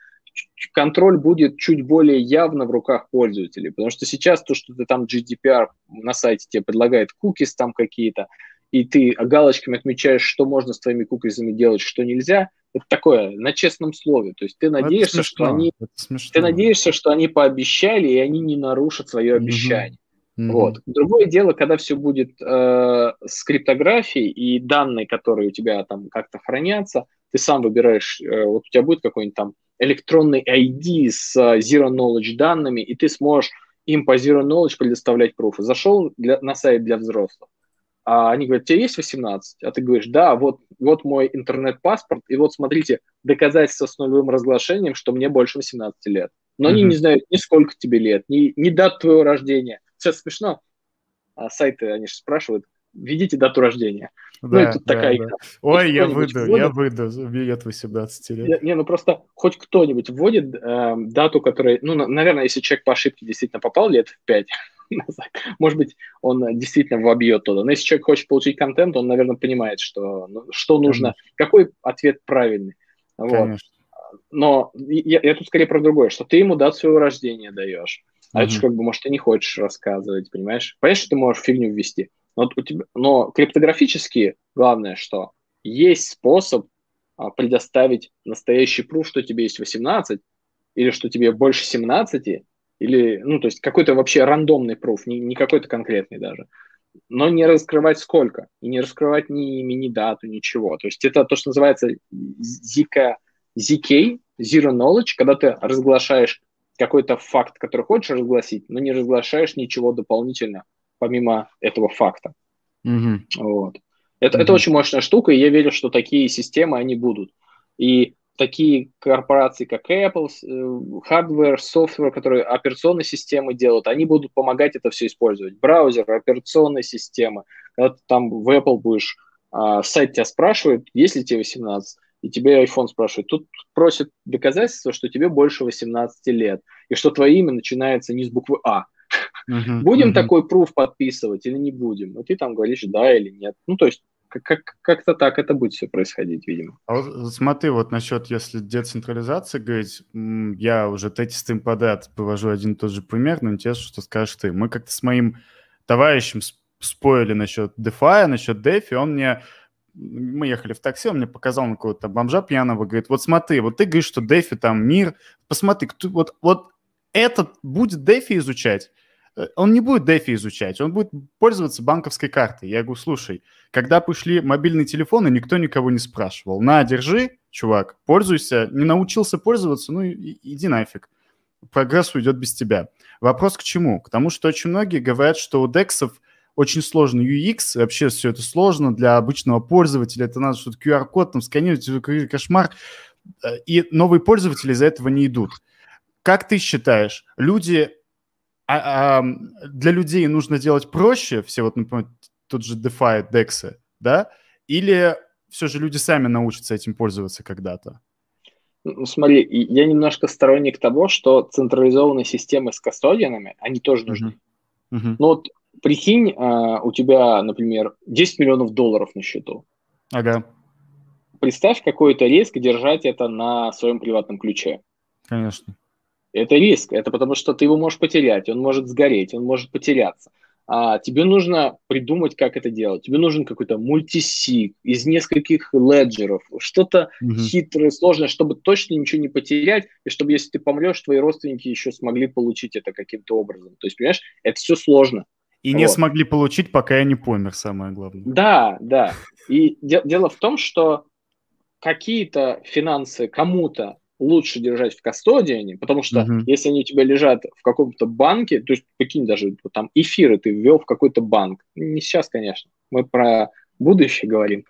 Speaker 2: контроль будет чуть более явно в руках пользователей, потому что сейчас то, что ты там GDPR на сайте тебе предлагает кукис там какие-то, и ты галочками отмечаешь, что можно с твоими кукисами делать, что нельзя, это такое на честном слове. То есть ты надеешься, что они, ты надеешься, что они пообещали и они не нарушат свое обещание. Mm-hmm. Вот. Другое дело, когда все будет э, с криптографией и данные, которые у тебя там как-то хранятся, ты сам выбираешь, э, вот у тебя будет какой-нибудь там электронный ID с э, Zero Knowledge данными, и ты сможешь им по Zero Knowledge предоставлять пруфы. Зашел для, на сайт для взрослых, а они говорят, тебе есть 18? А ты говоришь, да, вот, вот мой интернет-паспорт, и вот смотрите, доказательство с нулевым разглашением, что мне больше 18 лет. Но mm-hmm. они не знают ни сколько тебе лет, ни, ни дат твоего рождения, сейчас смешно, а сайты, они же спрашивают, введите дату рождения.
Speaker 1: Да, ну, и тут да, такая да. Ой, я выйду, вводит, я выйду, бьет 18 лет.
Speaker 2: Не, не, ну просто хоть кто-нибудь вводит э, дату, которая, ну, наверное, если человек по ошибке действительно попал лет в 5, Может быть, он действительно вобьет туда. Но если человек хочет получить контент, он, наверное, понимает, что, ну, что нужно, какой ответ правильный. Вот. Но я, я тут скорее про другое, что ты ему дату своего рождения даешь. А mm-hmm. это же как бы, может, ты не хочешь рассказывать, понимаешь? Понятно, что ты можешь фигню ввести. Но, у тебя, но криптографически главное, что есть способ а, предоставить настоящий пруф, что тебе есть 18, или что тебе больше 17, или, ну, то есть какой-то вообще рандомный пруф, не, не какой-то конкретный даже. Но не раскрывать сколько, и не раскрывать ни имя, ни дату, ничего. То есть это то, что называется ZK, ZK, Zero Knowledge, когда ты разглашаешь какой-то факт, который хочешь разгласить, но не разглашаешь ничего дополнительно, помимо этого факта. Mm-hmm. Вот. Это, mm-hmm. это очень мощная штука, и я верю, что такие системы, они будут. И такие корпорации, как Apple, hardware, software, которые операционные системы делают, они будут помогать это все использовать. Браузер, операционные системы. Когда ты там в Apple будешь, а, сайт тебя спрашивает, есть ли тебе 18, и тебе iPhone спрашивает. Тут просят доказательства, что тебе больше 18 лет, и что твое имя начинается не с буквы А. Uh-huh, будем uh-huh. такой пруф подписывать или не будем? И ты там говоришь да или нет. Ну, то есть как, как-то так это будет все происходить, видимо.
Speaker 1: А вот смотри, вот насчет, если децентрализации говорить, я уже третий подряд привожу один и тот же пример, но интересно, что скажешь ты. Мы как-то с моим товарищем спорили насчет DeFi, насчет DeFi, он мне мы ехали в такси, он мне показал на какого-то бомжа пьяного, говорит, вот смотри, вот ты говоришь, что DeFi там мир, посмотри, кто, вот, вот этот будет DeFi изучать, Э, он не будет DeFi изучать, он будет пользоваться банковской картой. Я говорю, слушай, когда пришли мобильные телефоны, никто никого не спрашивал. На, держи, чувак, пользуйся. Не научился пользоваться, ну иди нафиг. Прогресс уйдет без тебя. Вопрос к чему? К тому, что очень многие говорят, что у дексов очень сложный UX, вообще все это сложно для обычного пользователя, это надо что-то QR-код там сканировать, кошмар. Э, и новые пользователи из-за этого не идут. Как ты считаешь, люди а, а, для людей нужно делать проще, все вот, например, тот же DeFi, DEX, да, или все же люди сами научатся этим пользоваться когда-то?
Speaker 2: Ну, смотри, я немножко сторонник того, что централизованные системы с кастодианами, они тоже нужны. Uh-huh. Uh-huh. Ну вот прикинь, а, у тебя, например, 10 миллионов долларов на счету.
Speaker 1: Ага.
Speaker 2: Представь какой-то риск держать это на своем приватном ключе.
Speaker 1: Конечно.
Speaker 2: Это риск, это потому что ты его можешь потерять, он может сгореть, он может потеряться. А тебе нужно придумать, как это делать. Тебе нужен какой-то мультисик из нескольких леджеров, что-то mm-hmm. хитрое, сложное, чтобы точно ничего не потерять, и чтобы, если ты помрешь, твои родственники еще смогли получить это каким-то образом. То есть, понимаешь, это все сложно.
Speaker 1: И вот. не смогли получить, пока я не помер, самое главное.
Speaker 2: Да, да. И де- дело в том, что какие-то финансы кому-то лучше держать в кастодиане, потому что uh-huh. если они у тебя лежат в каком-то банке, то есть, прикинь, даже там эфиры ты ввел в какой-то банк, не сейчас, конечно, мы про будущее говорим.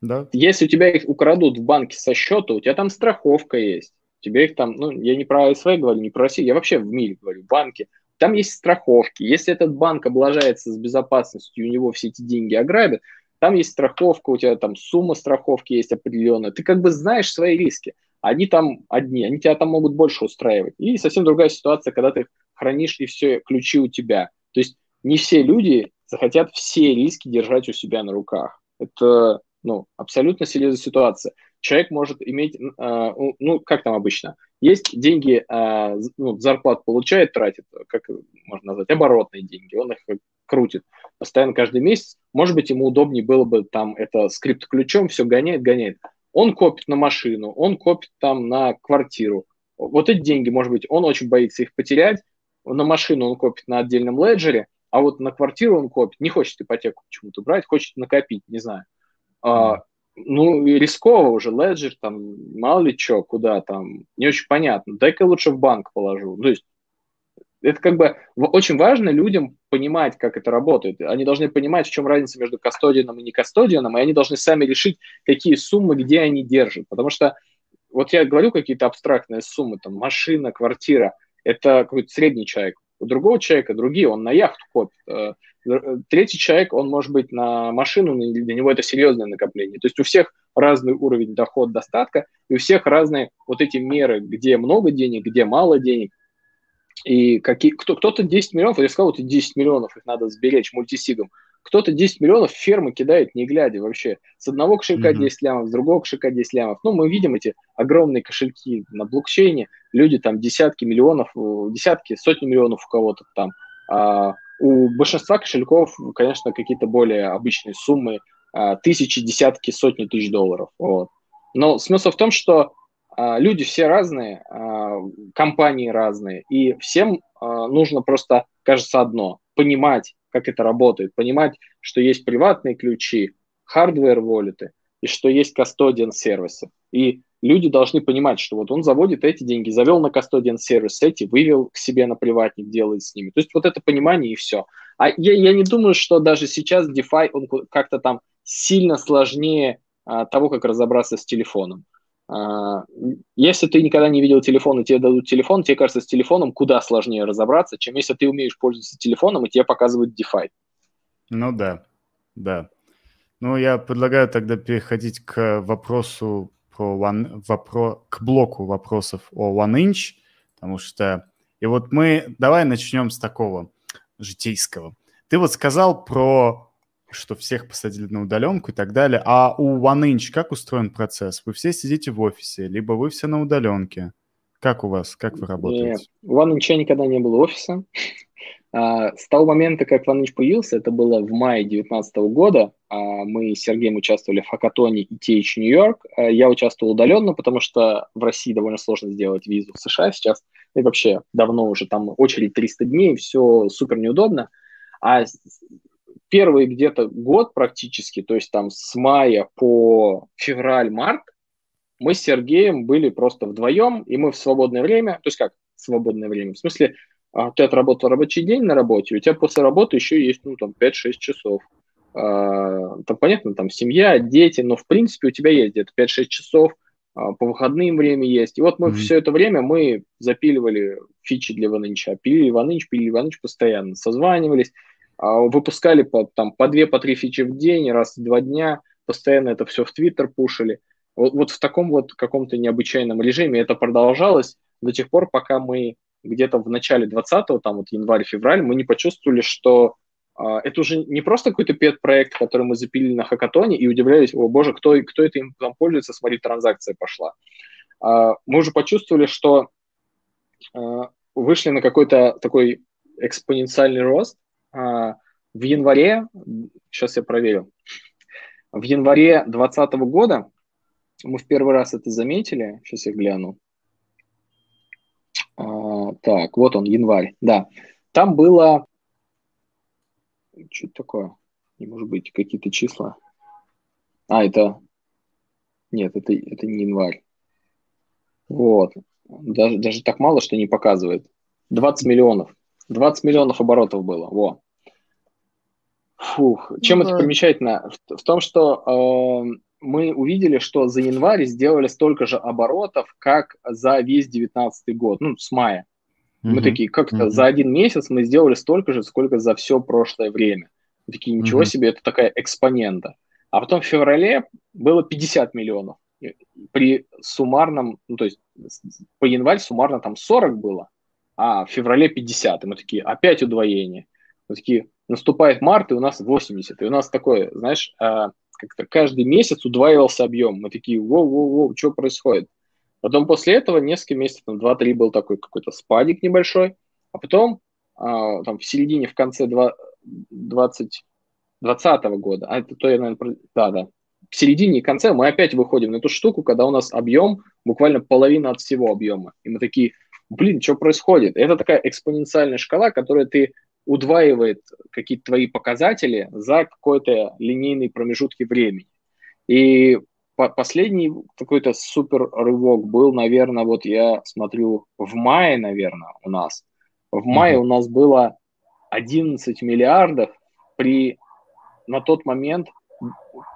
Speaker 2: Да. Если у тебя их украдут в банке со счета, у тебя там страховка есть, тебе их там, ну, я не про СВ говорю, не про Россию, я вообще в мире говорю, банки, там есть страховки. Если этот банк облажается с безопасностью, у него все эти деньги ограбят, там есть страховка, у тебя там сумма страховки есть определенная. Ты как бы знаешь свои риски они там одни, они тебя там могут больше устраивать. И совсем другая ситуация, когда ты хранишь и все ключи у тебя. То есть не все люди захотят все риски держать у себя на руках. Это ну, абсолютно серьезная ситуация. Человек может иметь, э, ну, как там обычно, есть деньги, э, ну, зарплату получает, тратит, как можно назвать, оборотные деньги, он их крутит постоянно каждый месяц. Может быть, ему удобнее было бы там это скрипт-ключом, все гоняет, гоняет. Он копит на машину, он копит там на квартиру. Вот эти деньги, может быть, он очень боится их потерять. На машину он копит на отдельном леджере, а вот на квартиру он копит, не хочет ипотеку почему-то брать, хочет накопить, не знаю. А, ну, рисково уже, леджер, там, мало ли что, куда там, не очень понятно. Дай-ка лучше в банк положу. То есть это как бы очень важно людям понимать, как это работает. Они должны понимать, в чем разница между кастодианом и не кастодианом, и они должны сами решить, какие суммы, где они держат. Потому что вот я говорю какие-то абстрактные суммы, там машина, квартира, это какой-то средний человек. У другого человека другие, он на яхту копит. Э, третий человек, он может быть на машину, для него это серьезное накопление. То есть у всех разный уровень дохода, достатка, и у всех разные вот эти меры, где много денег, где мало денег. И какие, кто, кто-то 10 миллионов, я сказал, вот 10 миллионов их надо сберечь мультисигом. Кто-то 10 миллионов фермы кидает, не глядя вообще. С одного кошелька mm-hmm. 10 лямов, с другого кошелька 10 лямов. Ну, мы видим эти огромные кошельки на блокчейне. Люди там десятки миллионов, десятки, сотни миллионов у кого-то там. А у большинства кошельков, конечно, какие-то более обычные суммы, а, тысячи, десятки, сотни тысяч долларов. Вот. Но смысл в том, что а, люди все разные, а, компании разные, и всем нужно просто, кажется, одно – понимать, как это работает, понимать, что есть приватные ключи, hardware воллеты, и что есть кастодиан сервисы. И люди должны понимать, что вот он заводит эти деньги, завел на кастодиан сервис эти, вывел к себе на приватник, делает с ними. То есть вот это понимание и все. А я, я не думаю, что даже сейчас DeFi, он как-то там сильно сложнее а, того, как разобраться с телефоном. А, если ты никогда не видел телефон, и тебе дадут телефон, тебе кажется, с телефоном куда сложнее разобраться, чем если ты умеешь пользоваться телефоном, и тебе показывают DeFi.
Speaker 1: Ну да, да. Ну, я предлагаю тогда переходить к вопросу про one, вопро, к блоку вопросов о OneInch, потому что... И вот мы... Давай начнем с такого житейского. Ты вот сказал про что всех посадили на удаленку и так далее. А у OneInch как устроен процесс? Вы все сидите в офисе, либо вы все на удаленке? Как у вас? Как вы работаете? Нет,
Speaker 2: у OneInch никогда не было офиса. А, с того момента, как OneInch появился, это было в мае 2019 года, а, мы с Сергеем участвовали в хакатоне ETH Нью-Йорк. А, я участвовал удаленно, потому что в России довольно сложно сделать визу в США сейчас. И вообще давно уже там очередь 300 дней, все супер неудобно. А первый где-то год практически, то есть там с мая по февраль-март, мы с Сергеем были просто вдвоем, и мы в свободное время, то есть как свободное время, в смысле, а, ты отработал рабочий день на работе, у тебя после работы еще есть, ну, там, 5-6 часов. А, там, понятно, там, семья, дети, но, в принципе, у тебя есть где-то 5-6 часов, а, по выходным время есть. И вот мы mm-hmm. все это время мы запиливали фичи для Ванынча, пилили Ваныч, пилили Ваныч постоянно, созванивались, выпускали по, там, по две, по три фичи в день, раз в два дня, постоянно это все в Твиттер пушили. Вот, вот в таком вот каком-то необычайном режиме это продолжалось до тех пор, пока мы где-то в начале 20-го, там вот январь-февраль, мы не почувствовали, что а, это уже не просто какой-то пет-проект, который мы запилили на хакатоне и удивлялись, о боже, кто, кто это им там пользуется, смотри, транзакция пошла. А, мы уже почувствовали, что а, вышли на какой-то такой экспоненциальный рост, а, в январе, сейчас я проверю, в январе 2020 года мы в первый раз это заметили, сейчас я гляну. А, так, вот он, январь, да. Там было, что такое, не может быть, какие-то числа. А, это, нет, это, это не январь. Вот, даже, даже так мало, что не показывает. 20 миллионов. 20 миллионов оборотов было, во. Фух. Чем ну, это примечательно? В, в том, что э, мы увидели, что за январь сделали столько же оборотов, как за весь 2019 год, ну, с мая. Mm-hmm. Мы такие, как-то mm-hmm. за один месяц мы сделали столько же, сколько за все прошлое время. Мы такие, ничего mm-hmm. себе, это такая экспонента. А потом в феврале было 50 миллионов. При суммарном, ну, то есть по январь суммарно там 40 было, а в феврале 50. И мы такие, опять удвоение. Мы такие, наступает март, и у нас 80. И у нас такое, знаешь, а, как-то каждый месяц удваивался объем. Мы такие, воу-воу-воу, что происходит? Потом после этого несколько месяцев, там, 2-3 был такой какой-то спадик небольшой, а потом а, там в середине, в конце 20, 20 года, а это то я, наверное, да, да, в середине и конце мы опять выходим на эту штуку, когда у нас объем буквально половина от всего объема. И мы такие, блин, что происходит? Это такая экспоненциальная шкала, которую ты удваивает какие-то твои показатели за какой-то линейный промежутки времени. И по последний какой-то супер рывок был, наверное, вот я смотрю в мае, наверное, у нас. В мае mm-hmm. у нас было 11 миллиардов, при на тот момент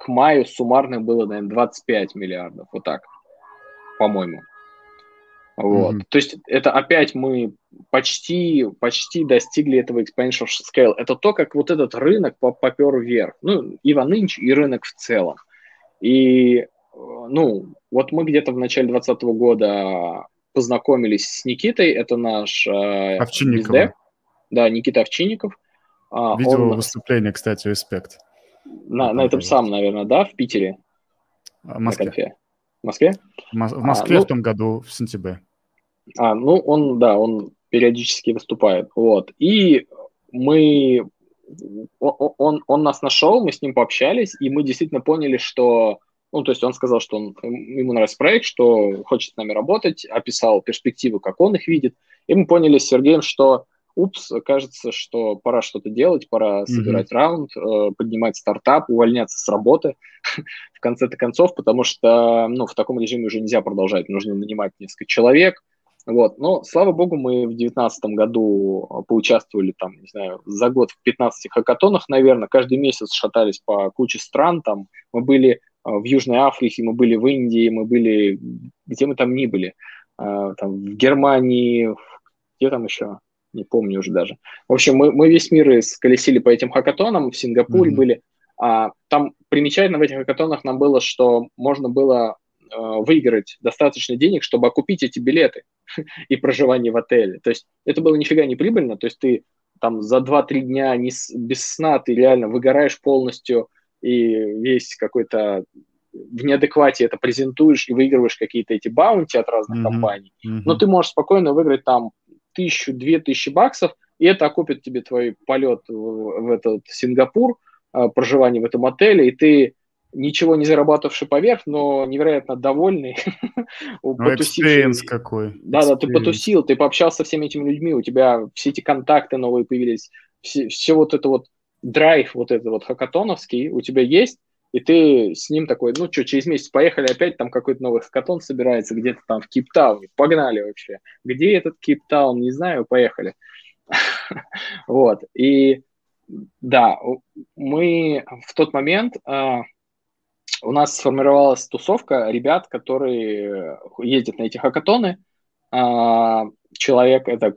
Speaker 2: к маю суммарно было, наверное, 25 миллиардов, вот так, по-моему. Вот. Mm-hmm. То есть это опять мы почти, почти достигли этого exponential scale. Это то, как вот этот рынок попер вверх. Ну, и Ванынч, и рынок в целом. И, ну, вот мы где-то в начале 2020 года познакомились с Никитой, это наш э, Овчинников. Да, Никита Овчинников.
Speaker 1: А, Видел он... выступление, кстати, респект.
Speaker 2: На, на этом самом, наверное, да, в Питере?
Speaker 1: В Москве.
Speaker 2: В Москве?
Speaker 1: В Москве а, ну, в том году, в сентябре.
Speaker 2: А, ну, он, да, он периодически выступает. Вот. И мы... Он, он, он нас нашел, мы с ним пообщались, и мы действительно поняли, что... Ну, то есть он сказал, что он, ему нравится проект, что хочет с нами работать, описал перспективы, как он их видит. И мы поняли с Сергеем, что упс, кажется, что пора что-то делать, пора собирать mm-hmm. раунд, э, поднимать стартап, увольняться с работы в конце-то концов, потому что ну, в таком режиме уже нельзя продолжать, нужно нанимать несколько человек. Вот. Но, слава богу, мы в 2019 году э, поучаствовали там, не знаю, за год в 15 хакатонах, наверное, каждый месяц шатались по куче стран, там мы были э, в Южной Африке, мы были в Индии, мы были, где мы там ни были, там, в Германии, где там еще, не помню уже даже. В общем, мы, мы весь мир сколесили по этим хакатонам, в Сингапуре mm-hmm. были. А, там примечательно в этих хакатонах нам было, что можно было выиграть достаточно денег, чтобы окупить эти билеты и проживание в отеле. То есть это было нифига не прибыльно, то есть ты там за 2-3 дня не без сна ты реально выгораешь полностью и весь какой-то в неадеквате это презентуешь и выигрываешь какие-то эти bounty от разных mm-hmm. компаний. Mm-hmm. Но ты можешь спокойно выиграть там тысячу, две тысячи баксов, и это окупит тебе твой полет в, в этот Сингапур, а, проживание в этом отеле, и ты ничего не зарабатывавший поверх, но невероятно довольный.
Speaker 1: Ну, experience какой.
Speaker 2: Да, да, ты потусил, ты пообщался со всеми этими людьми, у тебя все эти контакты новые появились, все, все вот это вот драйв, вот это вот хакатоновский у тебя есть, и ты с ним такой, ну что, через месяц поехали опять, там какой-то новый хакатон собирается где-то там в Кейптауне, погнали вообще. Где этот Кейптаун, не знаю, поехали. Вот, и да, мы в тот момент, а, у нас сформировалась тусовка ребят, которые ездят на эти хакатоны, а, человек это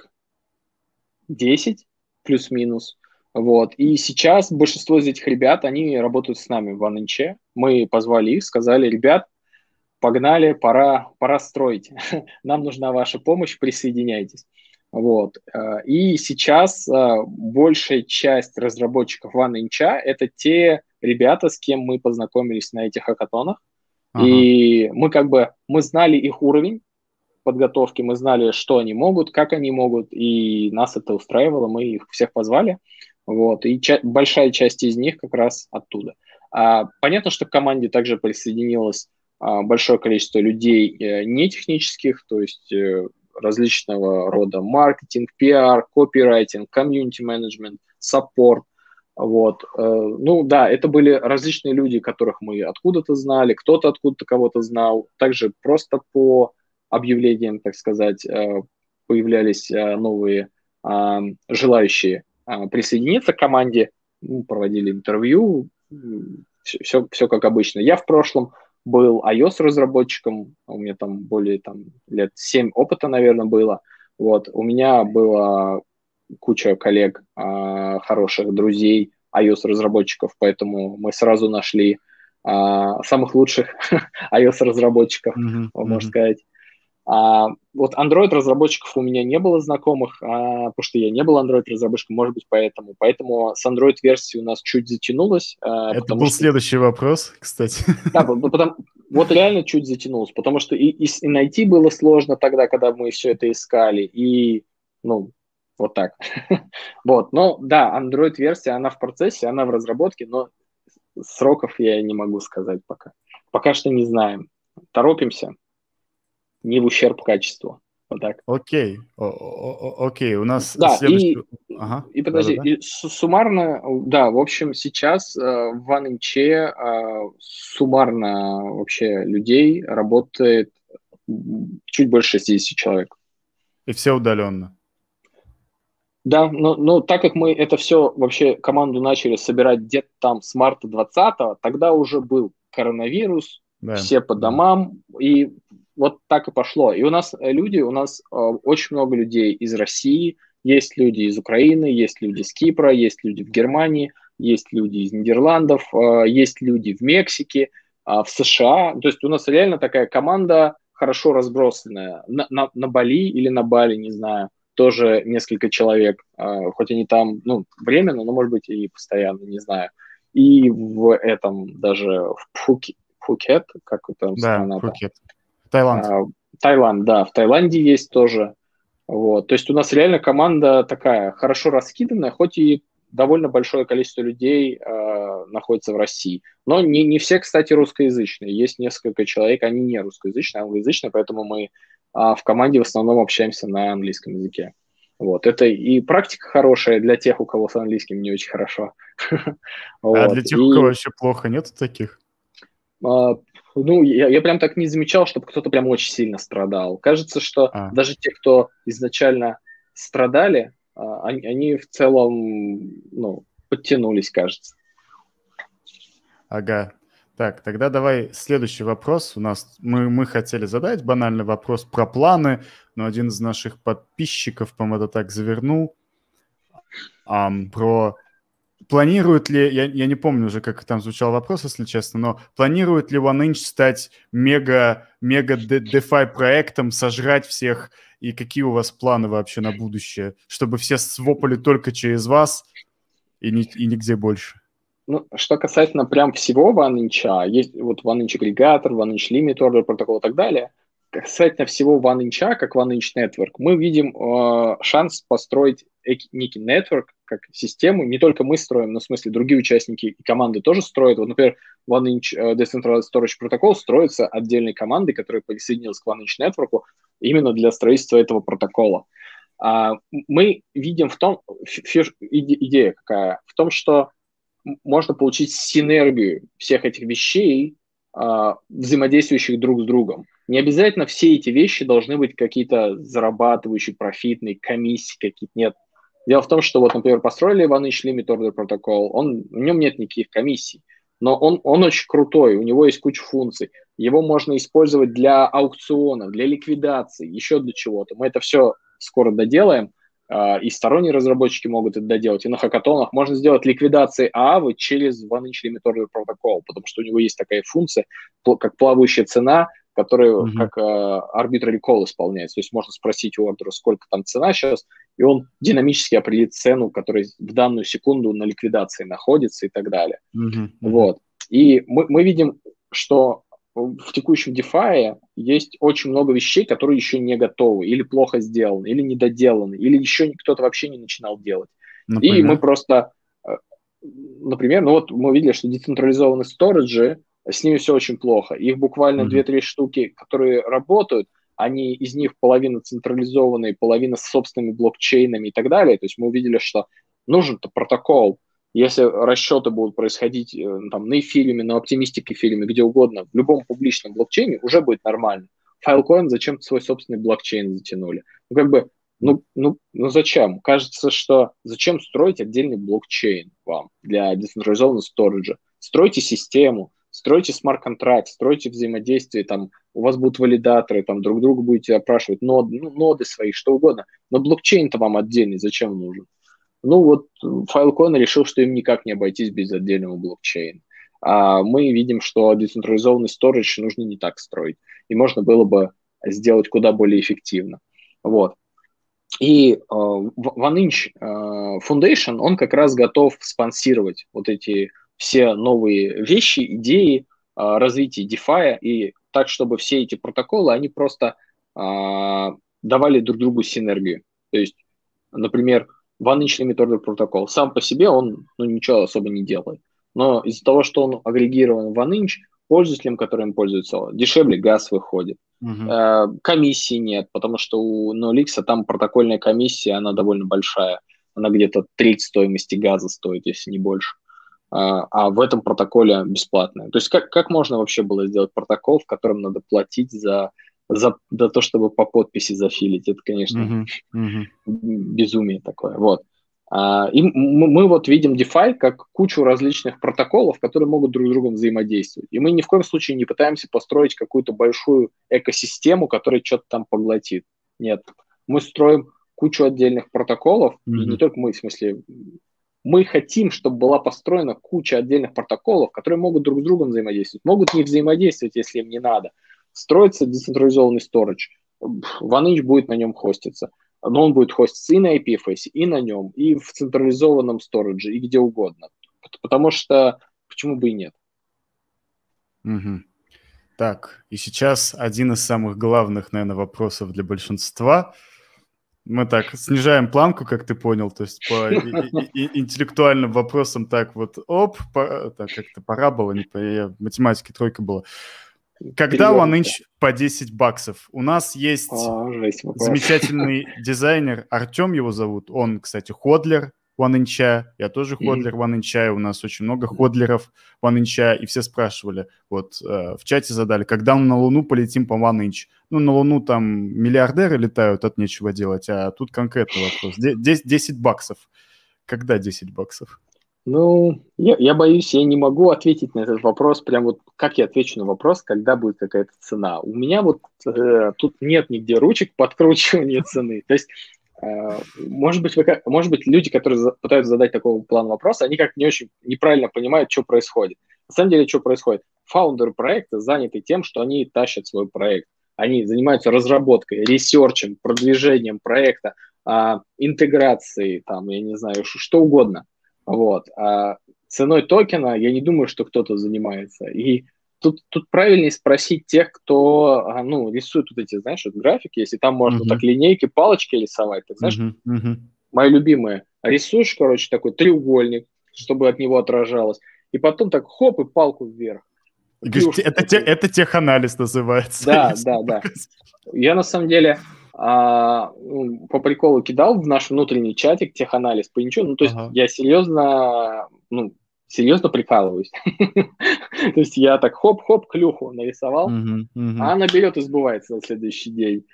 Speaker 2: 10 плюс-минус, вот. И сейчас большинство из этих ребят, они работают с нами в АНЧ. Мы позвали их, сказали, ребят, погнали, пора, пора строить. Нам нужна ваша помощь, присоединяйтесь. Вот. Э, и сейчас э, большая часть разработчиков OneInch – это те ребята, с кем мы познакомились на этих хакатонах. Ага. И мы как бы, мы знали их уровень подготовки, мы знали, что они могут, как они могут, и нас это устраивало, мы их всех позвали. Вот, и ча- большая часть из них как раз оттуда. А, понятно, что к команде также присоединилось а, большое количество людей э, не технических, то есть э, различного рода маркетинг, пиар, копирайтинг, комьюнити менеджмент, саппорт. Вот. Э, ну да, это были различные люди, которых мы откуда-то знали, кто-то откуда-то кого-то знал. Также просто по объявлениям, так сказать, э, появлялись э, новые желающие а, присоединиться к команде, ну, проводили интервью, все, все, все как обычно. Я в прошлом был iOS-разработчиком, у меня там более там, лет 7 опыта, наверное, было. Вот. У меня была куча коллег, э, хороших друзей, iOS-разработчиков, поэтому мы сразу нашли э, самых лучших iOS-разработчиков, mm-hmm. можно mm-hmm. сказать. А, вот Android-разработчиков у меня не было знакомых, а, потому что я не был Android-разработчиком, может быть, поэтому. Поэтому с Android-версией у нас чуть затянулось.
Speaker 1: А, Это был что... следующий вопрос, кстати.
Speaker 2: Да, потому, вот реально чуть затянулось, потому что и, и, и найти было сложно тогда, когда мы все это искали, и, ну, вот так. вот, но да, Android-версия, она в процессе, она в разработке, но сроков я не могу сказать пока. Пока что не знаем. Торопимся, не в ущерб качеству. Вот так.
Speaker 1: Окей, окей, у нас
Speaker 2: да, следующий... и, ага. и подожди, да, да, да. И суммарно, да, в общем, сейчас э, в OneInch э, суммарно вообще людей работает чуть больше 60 человек.
Speaker 1: И все удаленно?
Speaker 2: Да, но, но так как мы это все вообще команду начали собирать где-то там с марта 20 тогда уже был коронавирус, да. все по домам, и вот так и пошло. И у нас э, люди, у нас э, очень много людей из России, есть люди из Украины, есть люди из Кипра, есть люди в Германии, есть люди из Нидерландов, э, есть люди в Мексике, э, в США. То есть у нас реально такая команда хорошо разбросанная. На, на, на Бали или на Бали, не знаю, тоже несколько человек, э, хоть они там, ну, временно, но, может быть, и постоянно, не знаю. И в этом даже в Пхуке, Пхукет, как это
Speaker 1: да, страна Пхукет. Таиланд. А,
Speaker 2: Таиланд, да, в Таиланде есть тоже. Вот. То есть у нас реально команда такая хорошо раскиданная, хоть и довольно большое количество людей э, находится в России. Но не, не все, кстати, русскоязычные. Есть несколько человек, они не русскоязычные, а англоязычные, поэтому мы э, в команде в основном общаемся на английском языке. Вот. Это и практика хорошая для тех, у кого с английским не очень хорошо.
Speaker 1: А для тех, у кого вообще плохо, нет таких?
Speaker 2: А, ну, я, я прям так не замечал, чтобы кто-то прям очень сильно страдал. Кажется, что а. даже те, кто изначально страдали, а, они, они в целом, ну, подтянулись, кажется.
Speaker 1: Ага. Так, тогда давай следующий вопрос. У нас мы, мы хотели задать банальный вопрос про планы, но один из наших подписчиков, по-моему, это так завернул, um, про Планирует ли, я, я не помню уже, как там звучал вопрос, если честно, но планирует ли OneInch стать мега, мега DeFi проектом, сожрать всех, и какие у вас планы вообще на будущее, чтобы все свопали только через вас и, ни, и нигде больше?
Speaker 2: Ну, что касательно прям всего OneInch, а, есть вот OneInch агрегатор, OneInch Limit Order протокол и так далее, касательно всего OneInch, а, как OneInch Network, мы видим э, шанс построить некий network, как систему, не только мы строим, но в смысле другие участники и команды тоже строят. Вот, например, OneInch uh, Decentralized Storage Protocol строится отдельной командой, которая присоединилась к OneInch Network именно для строительства этого протокола. Uh, мы видим в том, фиш, идея какая, в том, что можно получить синергию всех этих вещей, uh, взаимодействующих друг с другом. Не обязательно все эти вещи должны быть какие-то зарабатывающие, профитные, комиссии какие-то. Нет, Дело в том, что вот, например, построили OneInch Limit Order протокол, он, в нем нет никаких комиссий, но он, он очень крутой, у него есть куча функций. Его можно использовать для аукционов, для ликвидации, еще для чего-то. Мы это все скоро доделаем, а, и сторонние разработчики могут это доделать. И на хакатонах можно сделать ликвидации ААВы через OneInch Limit Order протокол, потому что у него есть такая функция, как плавающая цена, который mm-hmm. как э, arbitrary call исполняется. То есть можно спросить у ордера, сколько там цена сейчас, и он динамически определит цену, которая в данную секунду на ликвидации находится и так далее. Mm-hmm. Вот. И мы, мы видим, что в текущем DeFi есть очень много вещей, которые еще не готовы, или плохо сделаны, или недоделаны, или еще кто-то вообще не начинал делать. Например? И мы просто, э, например, ну вот мы видели, что децентрализованные сториджи, с ними все очень плохо. Их буквально mm-hmm. 2-3 штуки, которые работают, они из них половина централизованные, половина с собственными блокчейнами и так далее. То есть мы увидели, что нужен-то протокол. Если расчеты будут происходить э, там, на эфириуме, на оптимистике эфириуме, где угодно, в любом публичном блокчейне уже будет нормально. Filecoin зачем свой собственный блокчейн затянули? Ну, как бы, ну, ну, ну зачем? Кажется, что зачем строить отдельный блокчейн вам для децентрализованного сториджа? Стройте систему, стройте смарт-контракт, стройте взаимодействие, там, у вас будут валидаторы, там, друг друга будете опрашивать, нод, ну, ноды свои, что угодно, но блокчейн-то вам отдельный, зачем нужен? Ну, вот Filecoin решил, что им никак не обойтись без отдельного блокчейна. А мы видим, что децентрализованный storage нужно не так строить, и можно было бы сделать куда более эффективно. Вот. И э, OneInch э, Foundation, он как раз готов спонсировать вот эти все новые вещи, идеи, а, развития DeFi, и так, чтобы все эти протоколы, они просто а, давали друг другу синергию. То есть, например, Limit Order протокол сам по себе, он ну, ничего особо не делает. Но из-за того, что он агрегирован в OneInch, пользователям, которым пользуются, дешевле газ выходит. Uh-huh. комиссии нет, потому что у NoLix там протокольная комиссия, она довольно большая. Она где-то треть стоимости газа стоит, если не больше. А, а в этом протоколе бесплатное. То есть как, как можно вообще было сделать протокол, в котором надо платить за, за, за то, чтобы по подписи зафилить? Это, конечно, uh-huh, uh-huh. безумие такое. Вот. А, и мы, мы вот видим DeFi как кучу различных протоколов, которые могут друг с другом взаимодействовать. И мы ни в коем случае не пытаемся построить какую-то большую экосистему, которая что-то там поглотит. Нет. Мы строим кучу отдельных протоколов, mm-hmm. и не только мы, в смысле, мы хотим, чтобы была построена куча отдельных протоколов, которые могут друг с другом взаимодействовать, могут не взаимодействовать, если им не надо. Строится децентрализованный storage, OneInch будет на нем хоститься. Но он будет хоститься и на IPFS, и на нем, и в централизованном storage, и где угодно. Потому что почему бы и нет?
Speaker 1: Угу. Так, и сейчас один из самых главных, наверное, вопросов для большинства. Мы так снижаем планку, как ты понял, то есть по интеллектуальным вопросам так вот, оп, так как-то пора было, не по математике тройка была. Когда OneInch по 10 баксов? У нас есть а, замечательный дизайнер, Артем его зовут, он, кстати, ходлер, OneInch, я тоже ходлер OneInch, у нас очень много ходлеров OneInch, и все спрашивали, вот э, в чате задали, когда мы на Луну полетим по OneInch? Ну, на Луну там миллиардеры летают, от нечего делать, а тут конкретный вопрос. 10, 10 баксов. Когда 10 баксов?
Speaker 2: Ну, я, я боюсь, я не могу ответить на этот вопрос, прям вот как я отвечу на вопрос, когда будет какая-то цена. У меня вот э, тут нет нигде ручек подкручивания цены. То есть Э, может быть, вы, может быть, люди, которые пытаются задать такого плана вопроса, они как не очень неправильно понимают, что происходит. На самом деле, что происходит? Фаундеры проекта заняты тем, что они тащат свой проект. Они занимаются разработкой, ресерчем, продвижением проекта, а, интеграцией, там, я не знаю, что угодно. Вот. А ценой токена я не думаю, что кто-то занимается. И тут, тут правильнее спросить тех, кто а, ну, рисует вот эти, знаешь, вот графики, если там можно uh-huh. так линейки, палочки рисовать, так знаешь, uh-huh. Uh-huh. мои любимые. Рисуешь, короче, такой треугольник, чтобы от него отражалось, и потом так хоп, и палку вверх.
Speaker 1: Говоришь, это, те, это теханализ называется.
Speaker 2: Да, да, да. Я на самом деле а, ну, по приколу кидал в наш внутренний чатик теханализ по ничего. Ну, то есть ага. я серьезно, ну, серьезно прикалываюсь. То есть я так хоп-хоп клюху нарисовал, а она берет и сбывается на следующий день.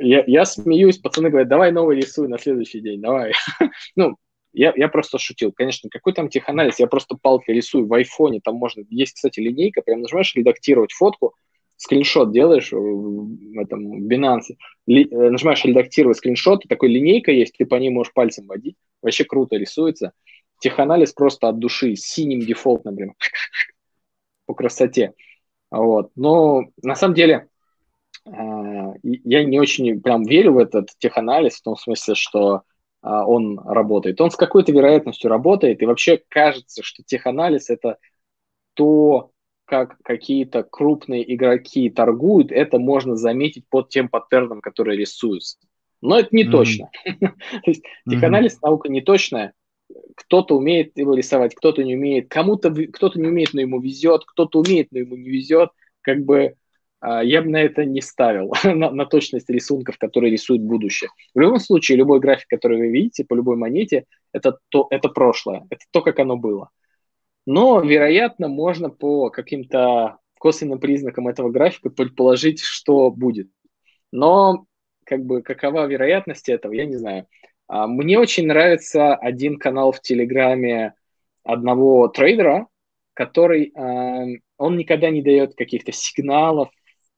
Speaker 2: Я, я смеюсь, пацаны говорят, давай новый рисуй на следующий день, давай. ну, я, я просто шутил. Конечно, какой там теханализ, я просто палки рисую в айфоне, там можно, есть, кстати, линейка, прям нажимаешь редактировать фотку, скриншот делаешь в этом Binance, ли, э, нажимаешь редактировать скриншот, такой линейка есть, ты по ней можешь пальцем водить, вообще круто рисуется теханализ просто от души, синим дефолт, например, по красоте. Вот. Но на самом деле а, я не очень прям верю в этот теханализ, в том смысле, что а, он работает. Он с какой-то вероятностью работает, и вообще кажется, что теханализ – это то, как какие-то крупные игроки торгуют, это можно заметить под тем паттерном, который рисуется. Но это не mm-hmm. точно. То есть теханализ наука не точная, кто-то умеет его рисовать, кто-то не умеет, кому-то кто-то не умеет, но ему везет, кто-то умеет, но ему не везет, как бы а, я бы на это не ставил, на, на точность рисунков, которые рисуют будущее. В любом случае, любой график, который вы видите по любой монете, это, то, это прошлое, это то, как оно было. Но, вероятно, можно по каким-то косвенным признакам этого графика предположить, что будет. Но как бы какова вероятность этого, я не знаю. А, мне очень нравится один канал в Телеграме одного трейдера, который, э, он никогда не дает каких-то сигналов,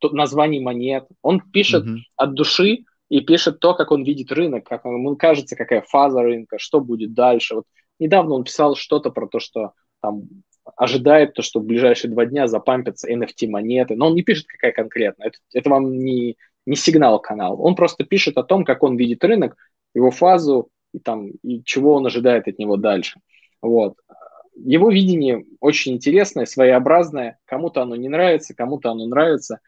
Speaker 2: названий монет. Он пишет mm-hmm. от души и пишет то, как он видит рынок, как ему кажется, какая фаза рынка, что будет дальше. Вот недавно он писал что-то про то, что там ожидает то, что в ближайшие два дня запампятся NFT монеты, но он не пишет, какая конкретно. Это, это вам не, не сигнал канал. Он просто пишет о том, как он видит рынок, его фазу и, там, и чего он ожидает от него дальше. Вот. Его видение очень интересное, своеобразное. Кому-то оно не нравится, кому-то оно нравится.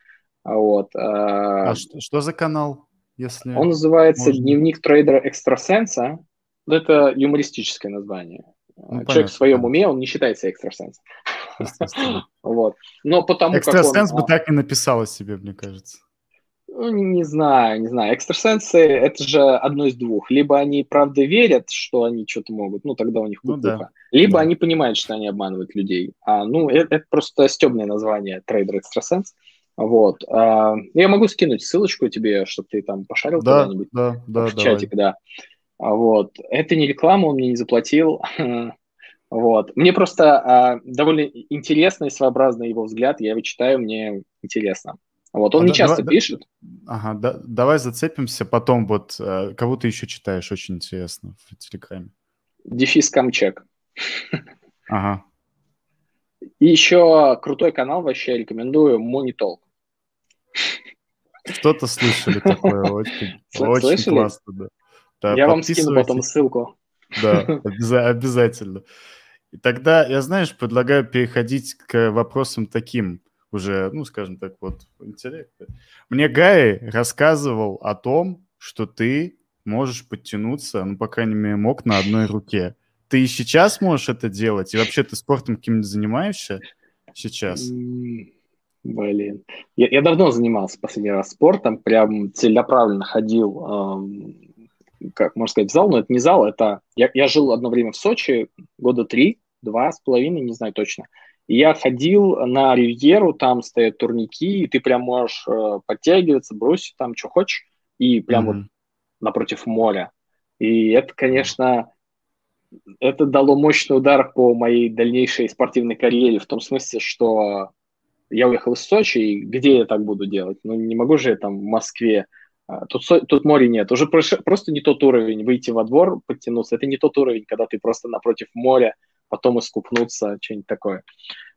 Speaker 2: Вот.
Speaker 1: А, а что, что за канал? Если
Speaker 2: он называется можно... «Дневник трейдера экстрасенса». Это юмористическое название. Ну, Человек понятно, в своем уме, он не считается экстрасенсом. Вот. Но потому
Speaker 1: Экстрасенс бы а так и написал о себе, мне кажется.
Speaker 2: Ну, не знаю, не знаю. Экстрасенсы – это же одно из двух. Либо они правда верят, что они что-то могут, ну, тогда у них ну, да. Либо да. они понимают, что они обманывают людей. А, ну, это, это просто стебное название трейдер-экстрасенс. Вот. А, я могу скинуть ссылочку тебе, чтобы ты там пошарил
Speaker 1: да, куда-нибудь да, да,
Speaker 2: в чатик, давай. да. А, вот. Это не реклама, он мне не заплатил. Вот. Мне просто а, довольно интересный своеобразный его взгляд, я его читаю, мне интересно. Вот он а не да, часто давай, пишет.
Speaker 1: Ага, да, давай зацепимся потом. Вот э, кого ты еще читаешь, очень интересно в Телеграме.
Speaker 2: Дефис Камчек.
Speaker 1: Ага.
Speaker 2: И еще крутой канал вообще рекомендую Talk.
Speaker 1: Что-то слышали такое, очень, очень классно, да.
Speaker 2: Да Я вам скину потом ссылку.
Speaker 1: Да, обязательно. И тогда я, знаешь, предлагаю переходить к вопросам таким уже, ну, скажем так, вот, интеллекта. Мне Гай рассказывал о том, что ты можешь подтянуться, ну, по крайней мере, мог на одной руке. Ты и сейчас можешь это делать? И вообще ты спортом каким-нибудь занимаешься сейчас?
Speaker 2: Блин. Я, я давно занимался последний раз спортом, прям целенаправленно ходил, эм, как можно сказать, зал, но это не зал, это... Я, я жил одно время в Сочи, года три, два с половиной, не знаю точно. И я ходил на ривьеру, там стоят турники, и ты прям можешь э, подтягиваться, бросить там, что хочешь, и прям mm-hmm. вот напротив моря. И это, конечно, это дало мощный удар по моей дальнейшей спортивной карьере, в том смысле, что я уехал из Сочи, и где я так буду делать? Ну, не могу же я там в Москве. А, тут, тут моря нет. Уже просто не тот уровень выйти во двор, подтянуться. Это не тот уровень, когда ты просто напротив моря, потом искупнуться, что-нибудь такое.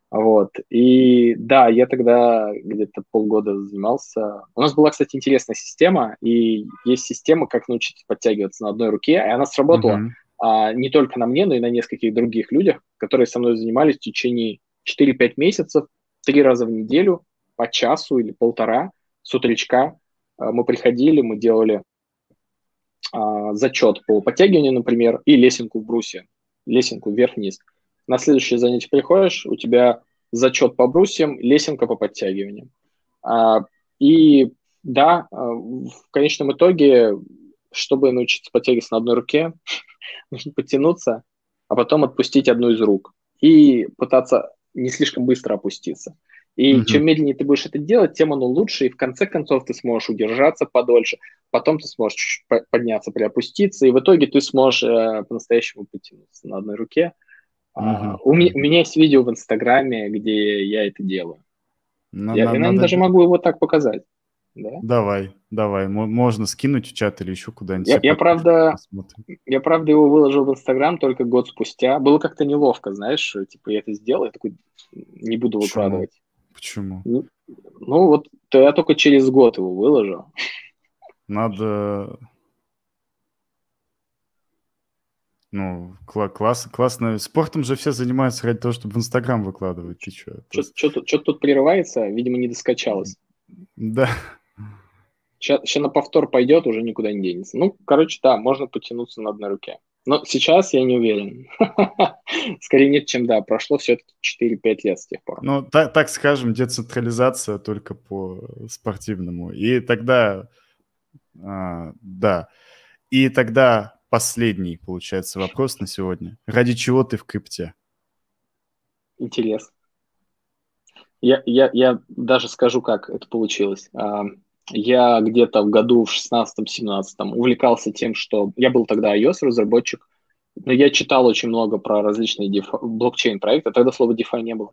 Speaker 2: Вот. И да, я тогда где-то полгода занимался. У нас была, кстати, интересная система, и есть система, как научиться подтягиваться на одной руке, и она сработала uh-huh. а, не только на мне, но и на нескольких других людях, которые со мной занимались в течение 4-5 месяцев три раза в неделю по часу или полтора с утречка мы приходили, мы делали а, зачет по подтягиванию, например, и лесенку в брусе, лесенку вверх-вниз. На следующее занятие приходишь, у тебя зачет по брусьям, лесенка по подтягиваниям. А, и да, а, в конечном итоге, чтобы научиться подтягиваться на одной руке, нужно подтянуться, а потом отпустить одну из рук и пытаться не слишком быстро опуститься. И угу. чем медленнее ты будешь это делать, тем оно лучше, и в конце концов ты сможешь удержаться подольше, потом ты сможешь чуть -чуть подняться, приопуститься, и в итоге ты сможешь э, по-настоящему потянуться на одной руке. Угу. А, у, меня, у меня есть видео в Инстаграме, где я это делаю. Но, я, надо, наверное, надо... даже могу его так показать.
Speaker 1: Да? Давай, давай. Можно скинуть в чат или еще куда-нибудь.
Speaker 2: Я, я, правда, я, правда, его выложил в Инстаграм только год спустя. Было как-то неловко, знаешь, типа я это сделал, я такой не буду выкладывать.
Speaker 1: Почему?
Speaker 2: Ну, ну вот я только через год его выложил.
Speaker 1: Надо... Ну, кла- класс, классно. Спортом же все занимаются ради того, чтобы в Инстаграм выкладывать. Ты что?
Speaker 2: Что-то тут прерывается, видимо, не доскачалось.
Speaker 1: Да.
Speaker 2: Сейчас на повтор пойдет, уже никуда не денется. Ну, короче, да, можно потянуться на одной руке. Но сейчас я не уверен. Скорее нет, чем да. Прошло все-таки 4-5 лет с тех пор.
Speaker 1: Ну, так, так скажем, децентрализация только по спортивному. И тогда, а, да. И тогда последний, получается, вопрос на сегодня. Ради чего ты в крипте?
Speaker 2: Интерес. Я, я, я даже скажу, как это получилось. А, я где-то в году в 16-17 увлекался тем, что я был тогда iOS-разработчик, но я читал очень много про различные деф... блокчейн-проекты, тогда слова DeFi не было.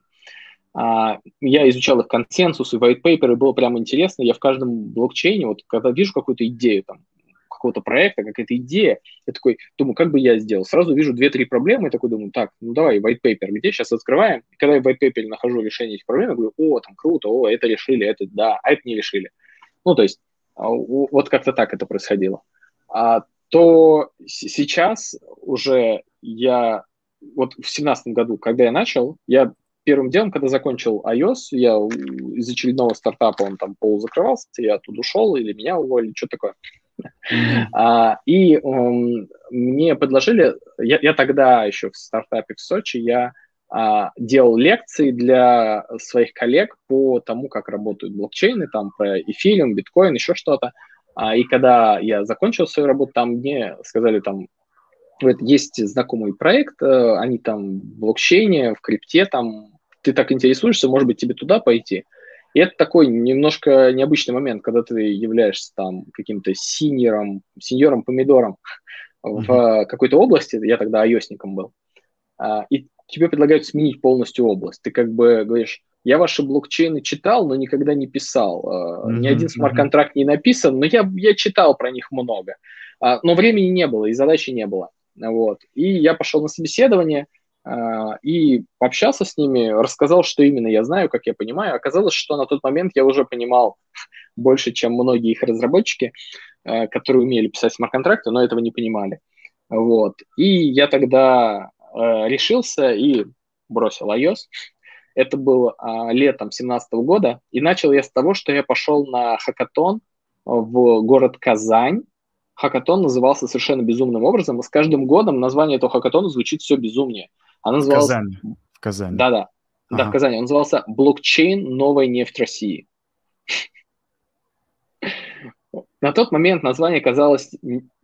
Speaker 2: А, я изучал их консенсус и white paper, и было прямо интересно. Я в каждом блокчейне, вот когда вижу какую-то идею, там, какого-то проекта, какая-то идея, я такой думаю, как бы я сделал? Сразу вижу две-три проблемы и такой думаю, так, ну давай, white paper, где сейчас открываем? И когда я в white paper нахожу решение этих проблем, я говорю, о, там круто, о, это решили, это да, а это не решили. Ну, то есть а, вот как-то так это происходило. А, то сейчас уже я, вот в семнадцатом году, когда я начал, я первым делом, когда закончил iOS, я из очередного стартапа, он там полузакрывался, я оттуда ушел, или меня уволили, что такое. А, и um, мне предложили, я, я тогда еще в стартапе в Сочи, я делал лекции для своих коллег по тому, как работают блокчейны, там про эфириум, биткоин, еще что-то. А, и когда я закончил свою работу, там мне сказали, там, есть знакомый проект, э, они там в блокчейне, в крипте, там, ты так интересуешься, может быть, тебе туда пойти. И это такой немножко необычный момент, когда ты являешься там каким-то синьором, сеньором помидором mm-hmm. в какой-то области, я тогда айосником был, а, и тебе предлагают сменить полностью область. Ты как бы говоришь, я ваши блокчейны читал, но никогда не писал. Mm-hmm. Ни один смарт-контракт не написан, но я, я читал про них много. А, но времени не было и задачи не было. Вот. И я пошел на собеседование, и общался с ними, рассказал, что именно я знаю, как я понимаю. Оказалось, что на тот момент я уже понимал больше, чем многие их разработчики, которые умели писать смарт-контракты, но этого не понимали. Вот. И я тогда решился и бросил iOS. Это был летом 2017 года. И начал я с того, что я пошел на хакатон в город Казань, хакатон назывался совершенно безумным образом, и с каждым годом название этого хакатона звучит все безумнее.
Speaker 1: Она называлась... В Казани. В Казани.
Speaker 2: Да-да. Ага. Да, в Казани. Он назывался «Блокчейн. Новая нефть России». На тот момент название казалось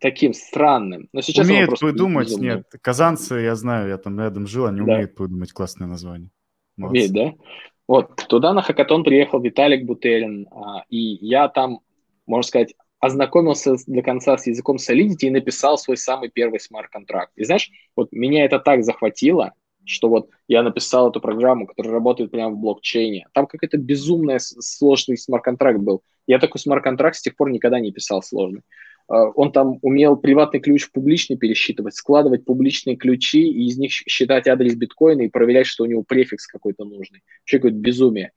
Speaker 2: таким странным, но сейчас
Speaker 1: умеют придумать, безумное. нет, казанцы, я знаю, я там рядом жил, они да. умеют придумать классное название.
Speaker 2: Молодцы. Умеют, да? Вот, туда на хакатон приехал Виталик Бутерин, а, и я там, можно сказать, ознакомился до конца с языком Solidity и написал свой самый первый смарт-контракт. И знаешь, вот меня это так захватило, что вот я написал эту программу, которая работает прямо в блокчейне. Там какой-то безумный сложный смарт-контракт был. Я такой смарт-контракт с тех пор никогда не писал сложный. А, он там умел приватный ключ в публичный пересчитывать, складывать публичные ключи и из них считать адрес биткоина и проверять, что у него префикс какой-то нужный. Вообще какое-то безумие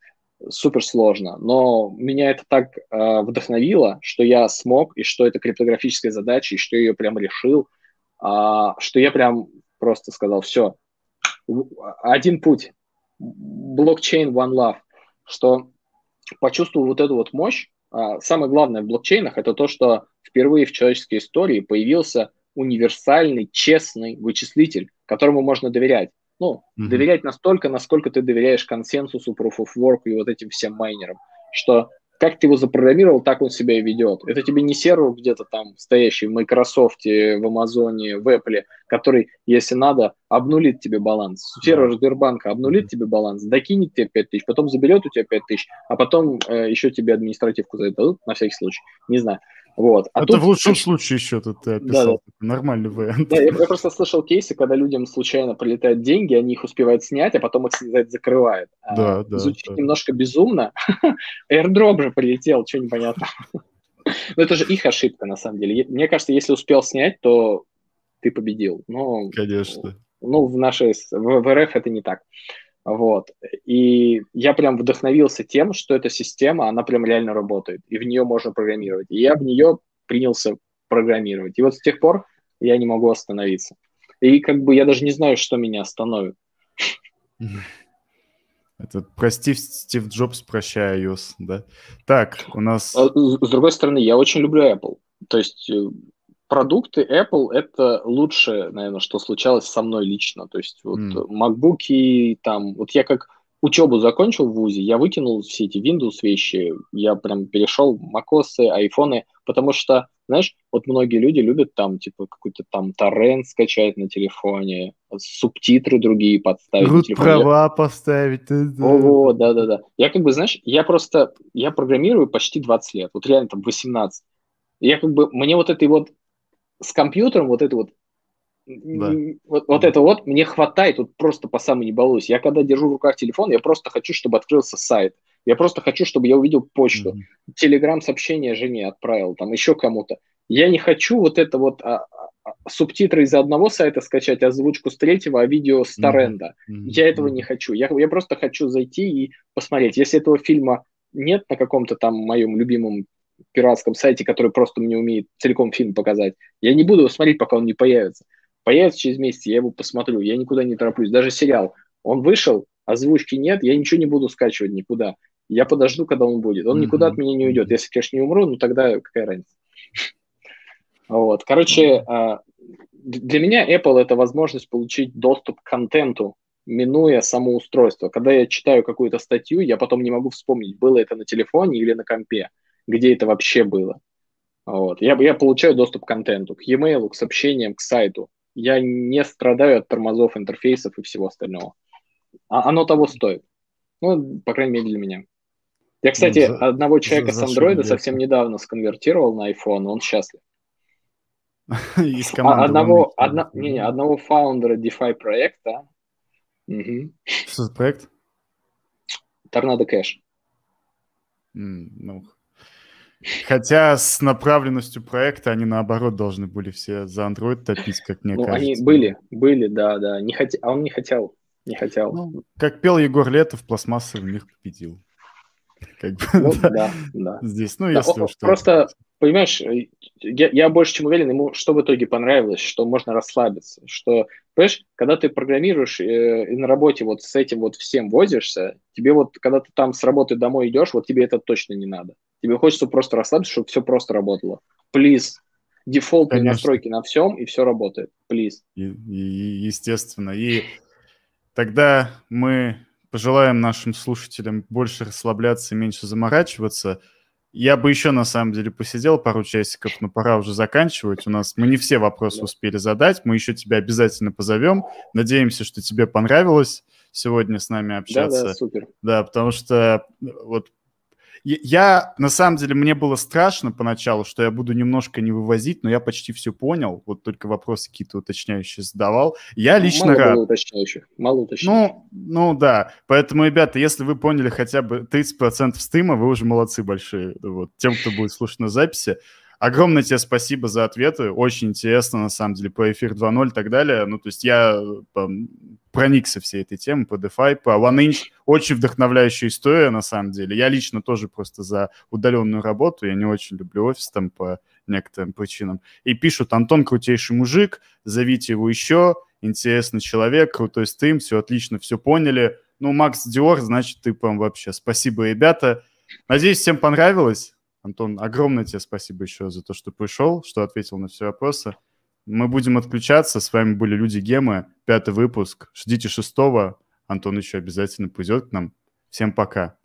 Speaker 2: супер сложно, но меня это так э, вдохновило, что я смог, и что это криптографическая задача, и что я ее прям решил, э, что я прям просто сказал, все, один путь, блокчейн One Love, что почувствовал вот эту вот мощь. Э, самое главное в блокчейнах это то, что впервые в человеческой истории появился универсальный, честный вычислитель, которому можно доверять. Ну, mm-hmm. доверять настолько, насколько ты доверяешь консенсусу, proof of work и вот этим всем майнерам, что как ты его запрограммировал, так он себя и ведет. Это тебе не сервер где-то там стоящий в Microsoft, в Амазоне, в Apple, который, если надо, обнулит тебе баланс. Сервер Сбербанка обнулит тебе баланс, докинет тебе 5 тысяч, потом заберет у тебя 5 тысяч, а потом э, еще тебе административку за это дадут, на всякий случай. Не знаю. Вот.
Speaker 1: А это тут... в лучшем случае еще тут ты описал. Да, да. Нормальный вариант.
Speaker 2: Да, я, я просто слышал кейсы, когда людям случайно прилетают деньги, они их успевают снять, а потом их за это закрывают. А, да, а, да. Звучит да. немножко безумно. Airdrop же прилетел, что непонятно. Но это же их ошибка, на самом деле. Мне кажется, если успел снять, то ты победил. Но,
Speaker 1: Конечно.
Speaker 2: Ну, в нашей... В, в РФ это не так. Вот. И я прям вдохновился тем, что эта система, она прям реально работает, и в нее можно программировать. И я в нее принялся программировать. И вот с тех пор я не могу остановиться. И как бы я даже не знаю, что меня остановит.
Speaker 1: Это прости, Стив Джобс, прощай iOS, да? Так, у нас...
Speaker 2: А, с другой стороны, я очень люблю Apple. То есть э, продукты Apple это лучшее, наверное, что случалось со мной лично. То есть вот mm. MacBook там, вот я как учебу закончил в ВУЗе, я выкинул все эти Windows вещи, я прям перешел macOS, айфоны, потому что, знаешь, вот многие люди любят там, типа, какой-то там торрент скачать на телефоне, субтитры другие подставить.
Speaker 1: Root права поставить.
Speaker 2: Ого, да-да-да. Я как бы, знаешь, я просто, я программирую почти 20 лет, вот реально там 18. Я как бы, мне вот этой вот с компьютером вот это вот да. Вот, вот это вот мне хватает, вот просто по самой не балуюсь. Я когда держу в руках телефон, я просто хочу, чтобы открылся сайт. Я просто хочу, чтобы я увидел почту. Mm-hmm. Телеграм-сообщение жене отправил, там еще кому-то. Я не хочу вот это вот а, а, субтитры из одного сайта скачать, озвучку с третьего, а видео с торренда. Mm-hmm. Я этого не хочу. Я, я просто хочу зайти и посмотреть. Если этого фильма нет на каком-то там моем любимом пиратском сайте, который просто мне умеет целиком фильм показать. Я не буду его смотреть, пока он не появится. Появится через месяц, я его посмотрю. Я никуда не тороплюсь. Даже сериал. Он вышел, озвучки нет, я ничего не буду скачивать никуда. Я подожду, когда он будет. Он mm-hmm. никуда от меня не уйдет. Если, конечно, не умру, ну тогда какая разница. Вот. Короче, а, для меня Apple это возможность получить доступ к контенту, минуя само устройство. Когда я читаю какую-то статью, я потом не могу вспомнить, было это на телефоне или на компе где это вообще было. Вот. Я, я получаю доступ к контенту, к e-mail, к сообщениям, к сайту. Я не страдаю от тормозов интерфейсов и всего остального. А оно того стоит. Ну, по крайней мере, для меня. Я, кстати, ну, за, одного человека за, с Android совсем недавно сконвертировал на iPhone, он счастлив. Из а, одного, одна, не, не, одного фаундера DeFi проекта.
Speaker 1: Угу. Что за проект?
Speaker 2: Торнадо Кэш.
Speaker 1: Ну, Хотя с направленностью проекта они наоборот должны были все за Android топить, как мне
Speaker 2: ну,
Speaker 1: кажется.
Speaker 2: Они были, были, да, да. Не хот... А он не хотел, не хотел. Ну,
Speaker 1: как пел Егор Летов, пластмассовый мир победил.
Speaker 2: Как бы, ну, да, да, да.
Speaker 1: Здесь, ну, если
Speaker 2: да, Просто, понимаешь, э, я, я больше чем уверен, ему что в итоге понравилось, что можно расслабиться, что, понимаешь, когда ты программируешь э, и на работе вот с этим вот всем возишься, тебе вот, когда ты там с работы домой идешь, вот тебе это точно не надо. Тебе хочется просто расслабиться, чтобы все просто работало. Please. Дефолтные Конечно. настройки на всем, и все работает. Please.
Speaker 1: И, и, естественно. И тогда мы пожелаем нашим слушателям больше расслабляться и меньше заморачиваться. Я бы еще, на самом деле, посидел пару часиков, но пора уже заканчивать. У нас мы не все вопросы успели задать. Мы еще тебя обязательно позовем. Надеемся, что тебе понравилось сегодня с нами общаться. Да,
Speaker 2: да, супер.
Speaker 1: Да, потому что вот я, на самом деле, мне было страшно поначалу, что я буду немножко не вывозить, но я почти все понял, вот только вопросы какие-то уточняющие задавал. Я ну, лично
Speaker 2: мало
Speaker 1: рад.
Speaker 2: Мало уточняющих, мало уточняющих.
Speaker 1: Ну, ну да, поэтому, ребята, если вы поняли хотя бы 30% стрима, вы уже молодцы большие. Вот, тем, кто будет слушать на записи. Огромное тебе спасибо за ответы. Очень интересно, на самом деле, по эфир 2.0 и так далее. Ну, то есть я там, проникся всей этой темой по DeFi, по OneInch. Очень вдохновляющая история, на самом деле. Я лично тоже просто за удаленную работу. Я не очень люблю офис там по некоторым причинам. И пишут, Антон крутейший мужик, зовите его еще, интересный человек, крутой стрим, все отлично, все поняли. Ну, Макс Диор, значит, ты прям вообще. Спасибо, ребята. Надеюсь, всем понравилось. Антон, огромное тебе спасибо еще за то, что пришел, что ответил на все вопросы. Мы будем отключаться. С вами были Люди Гемы, пятый выпуск. Ждите шестого. Антон еще обязательно придет к нам. Всем пока.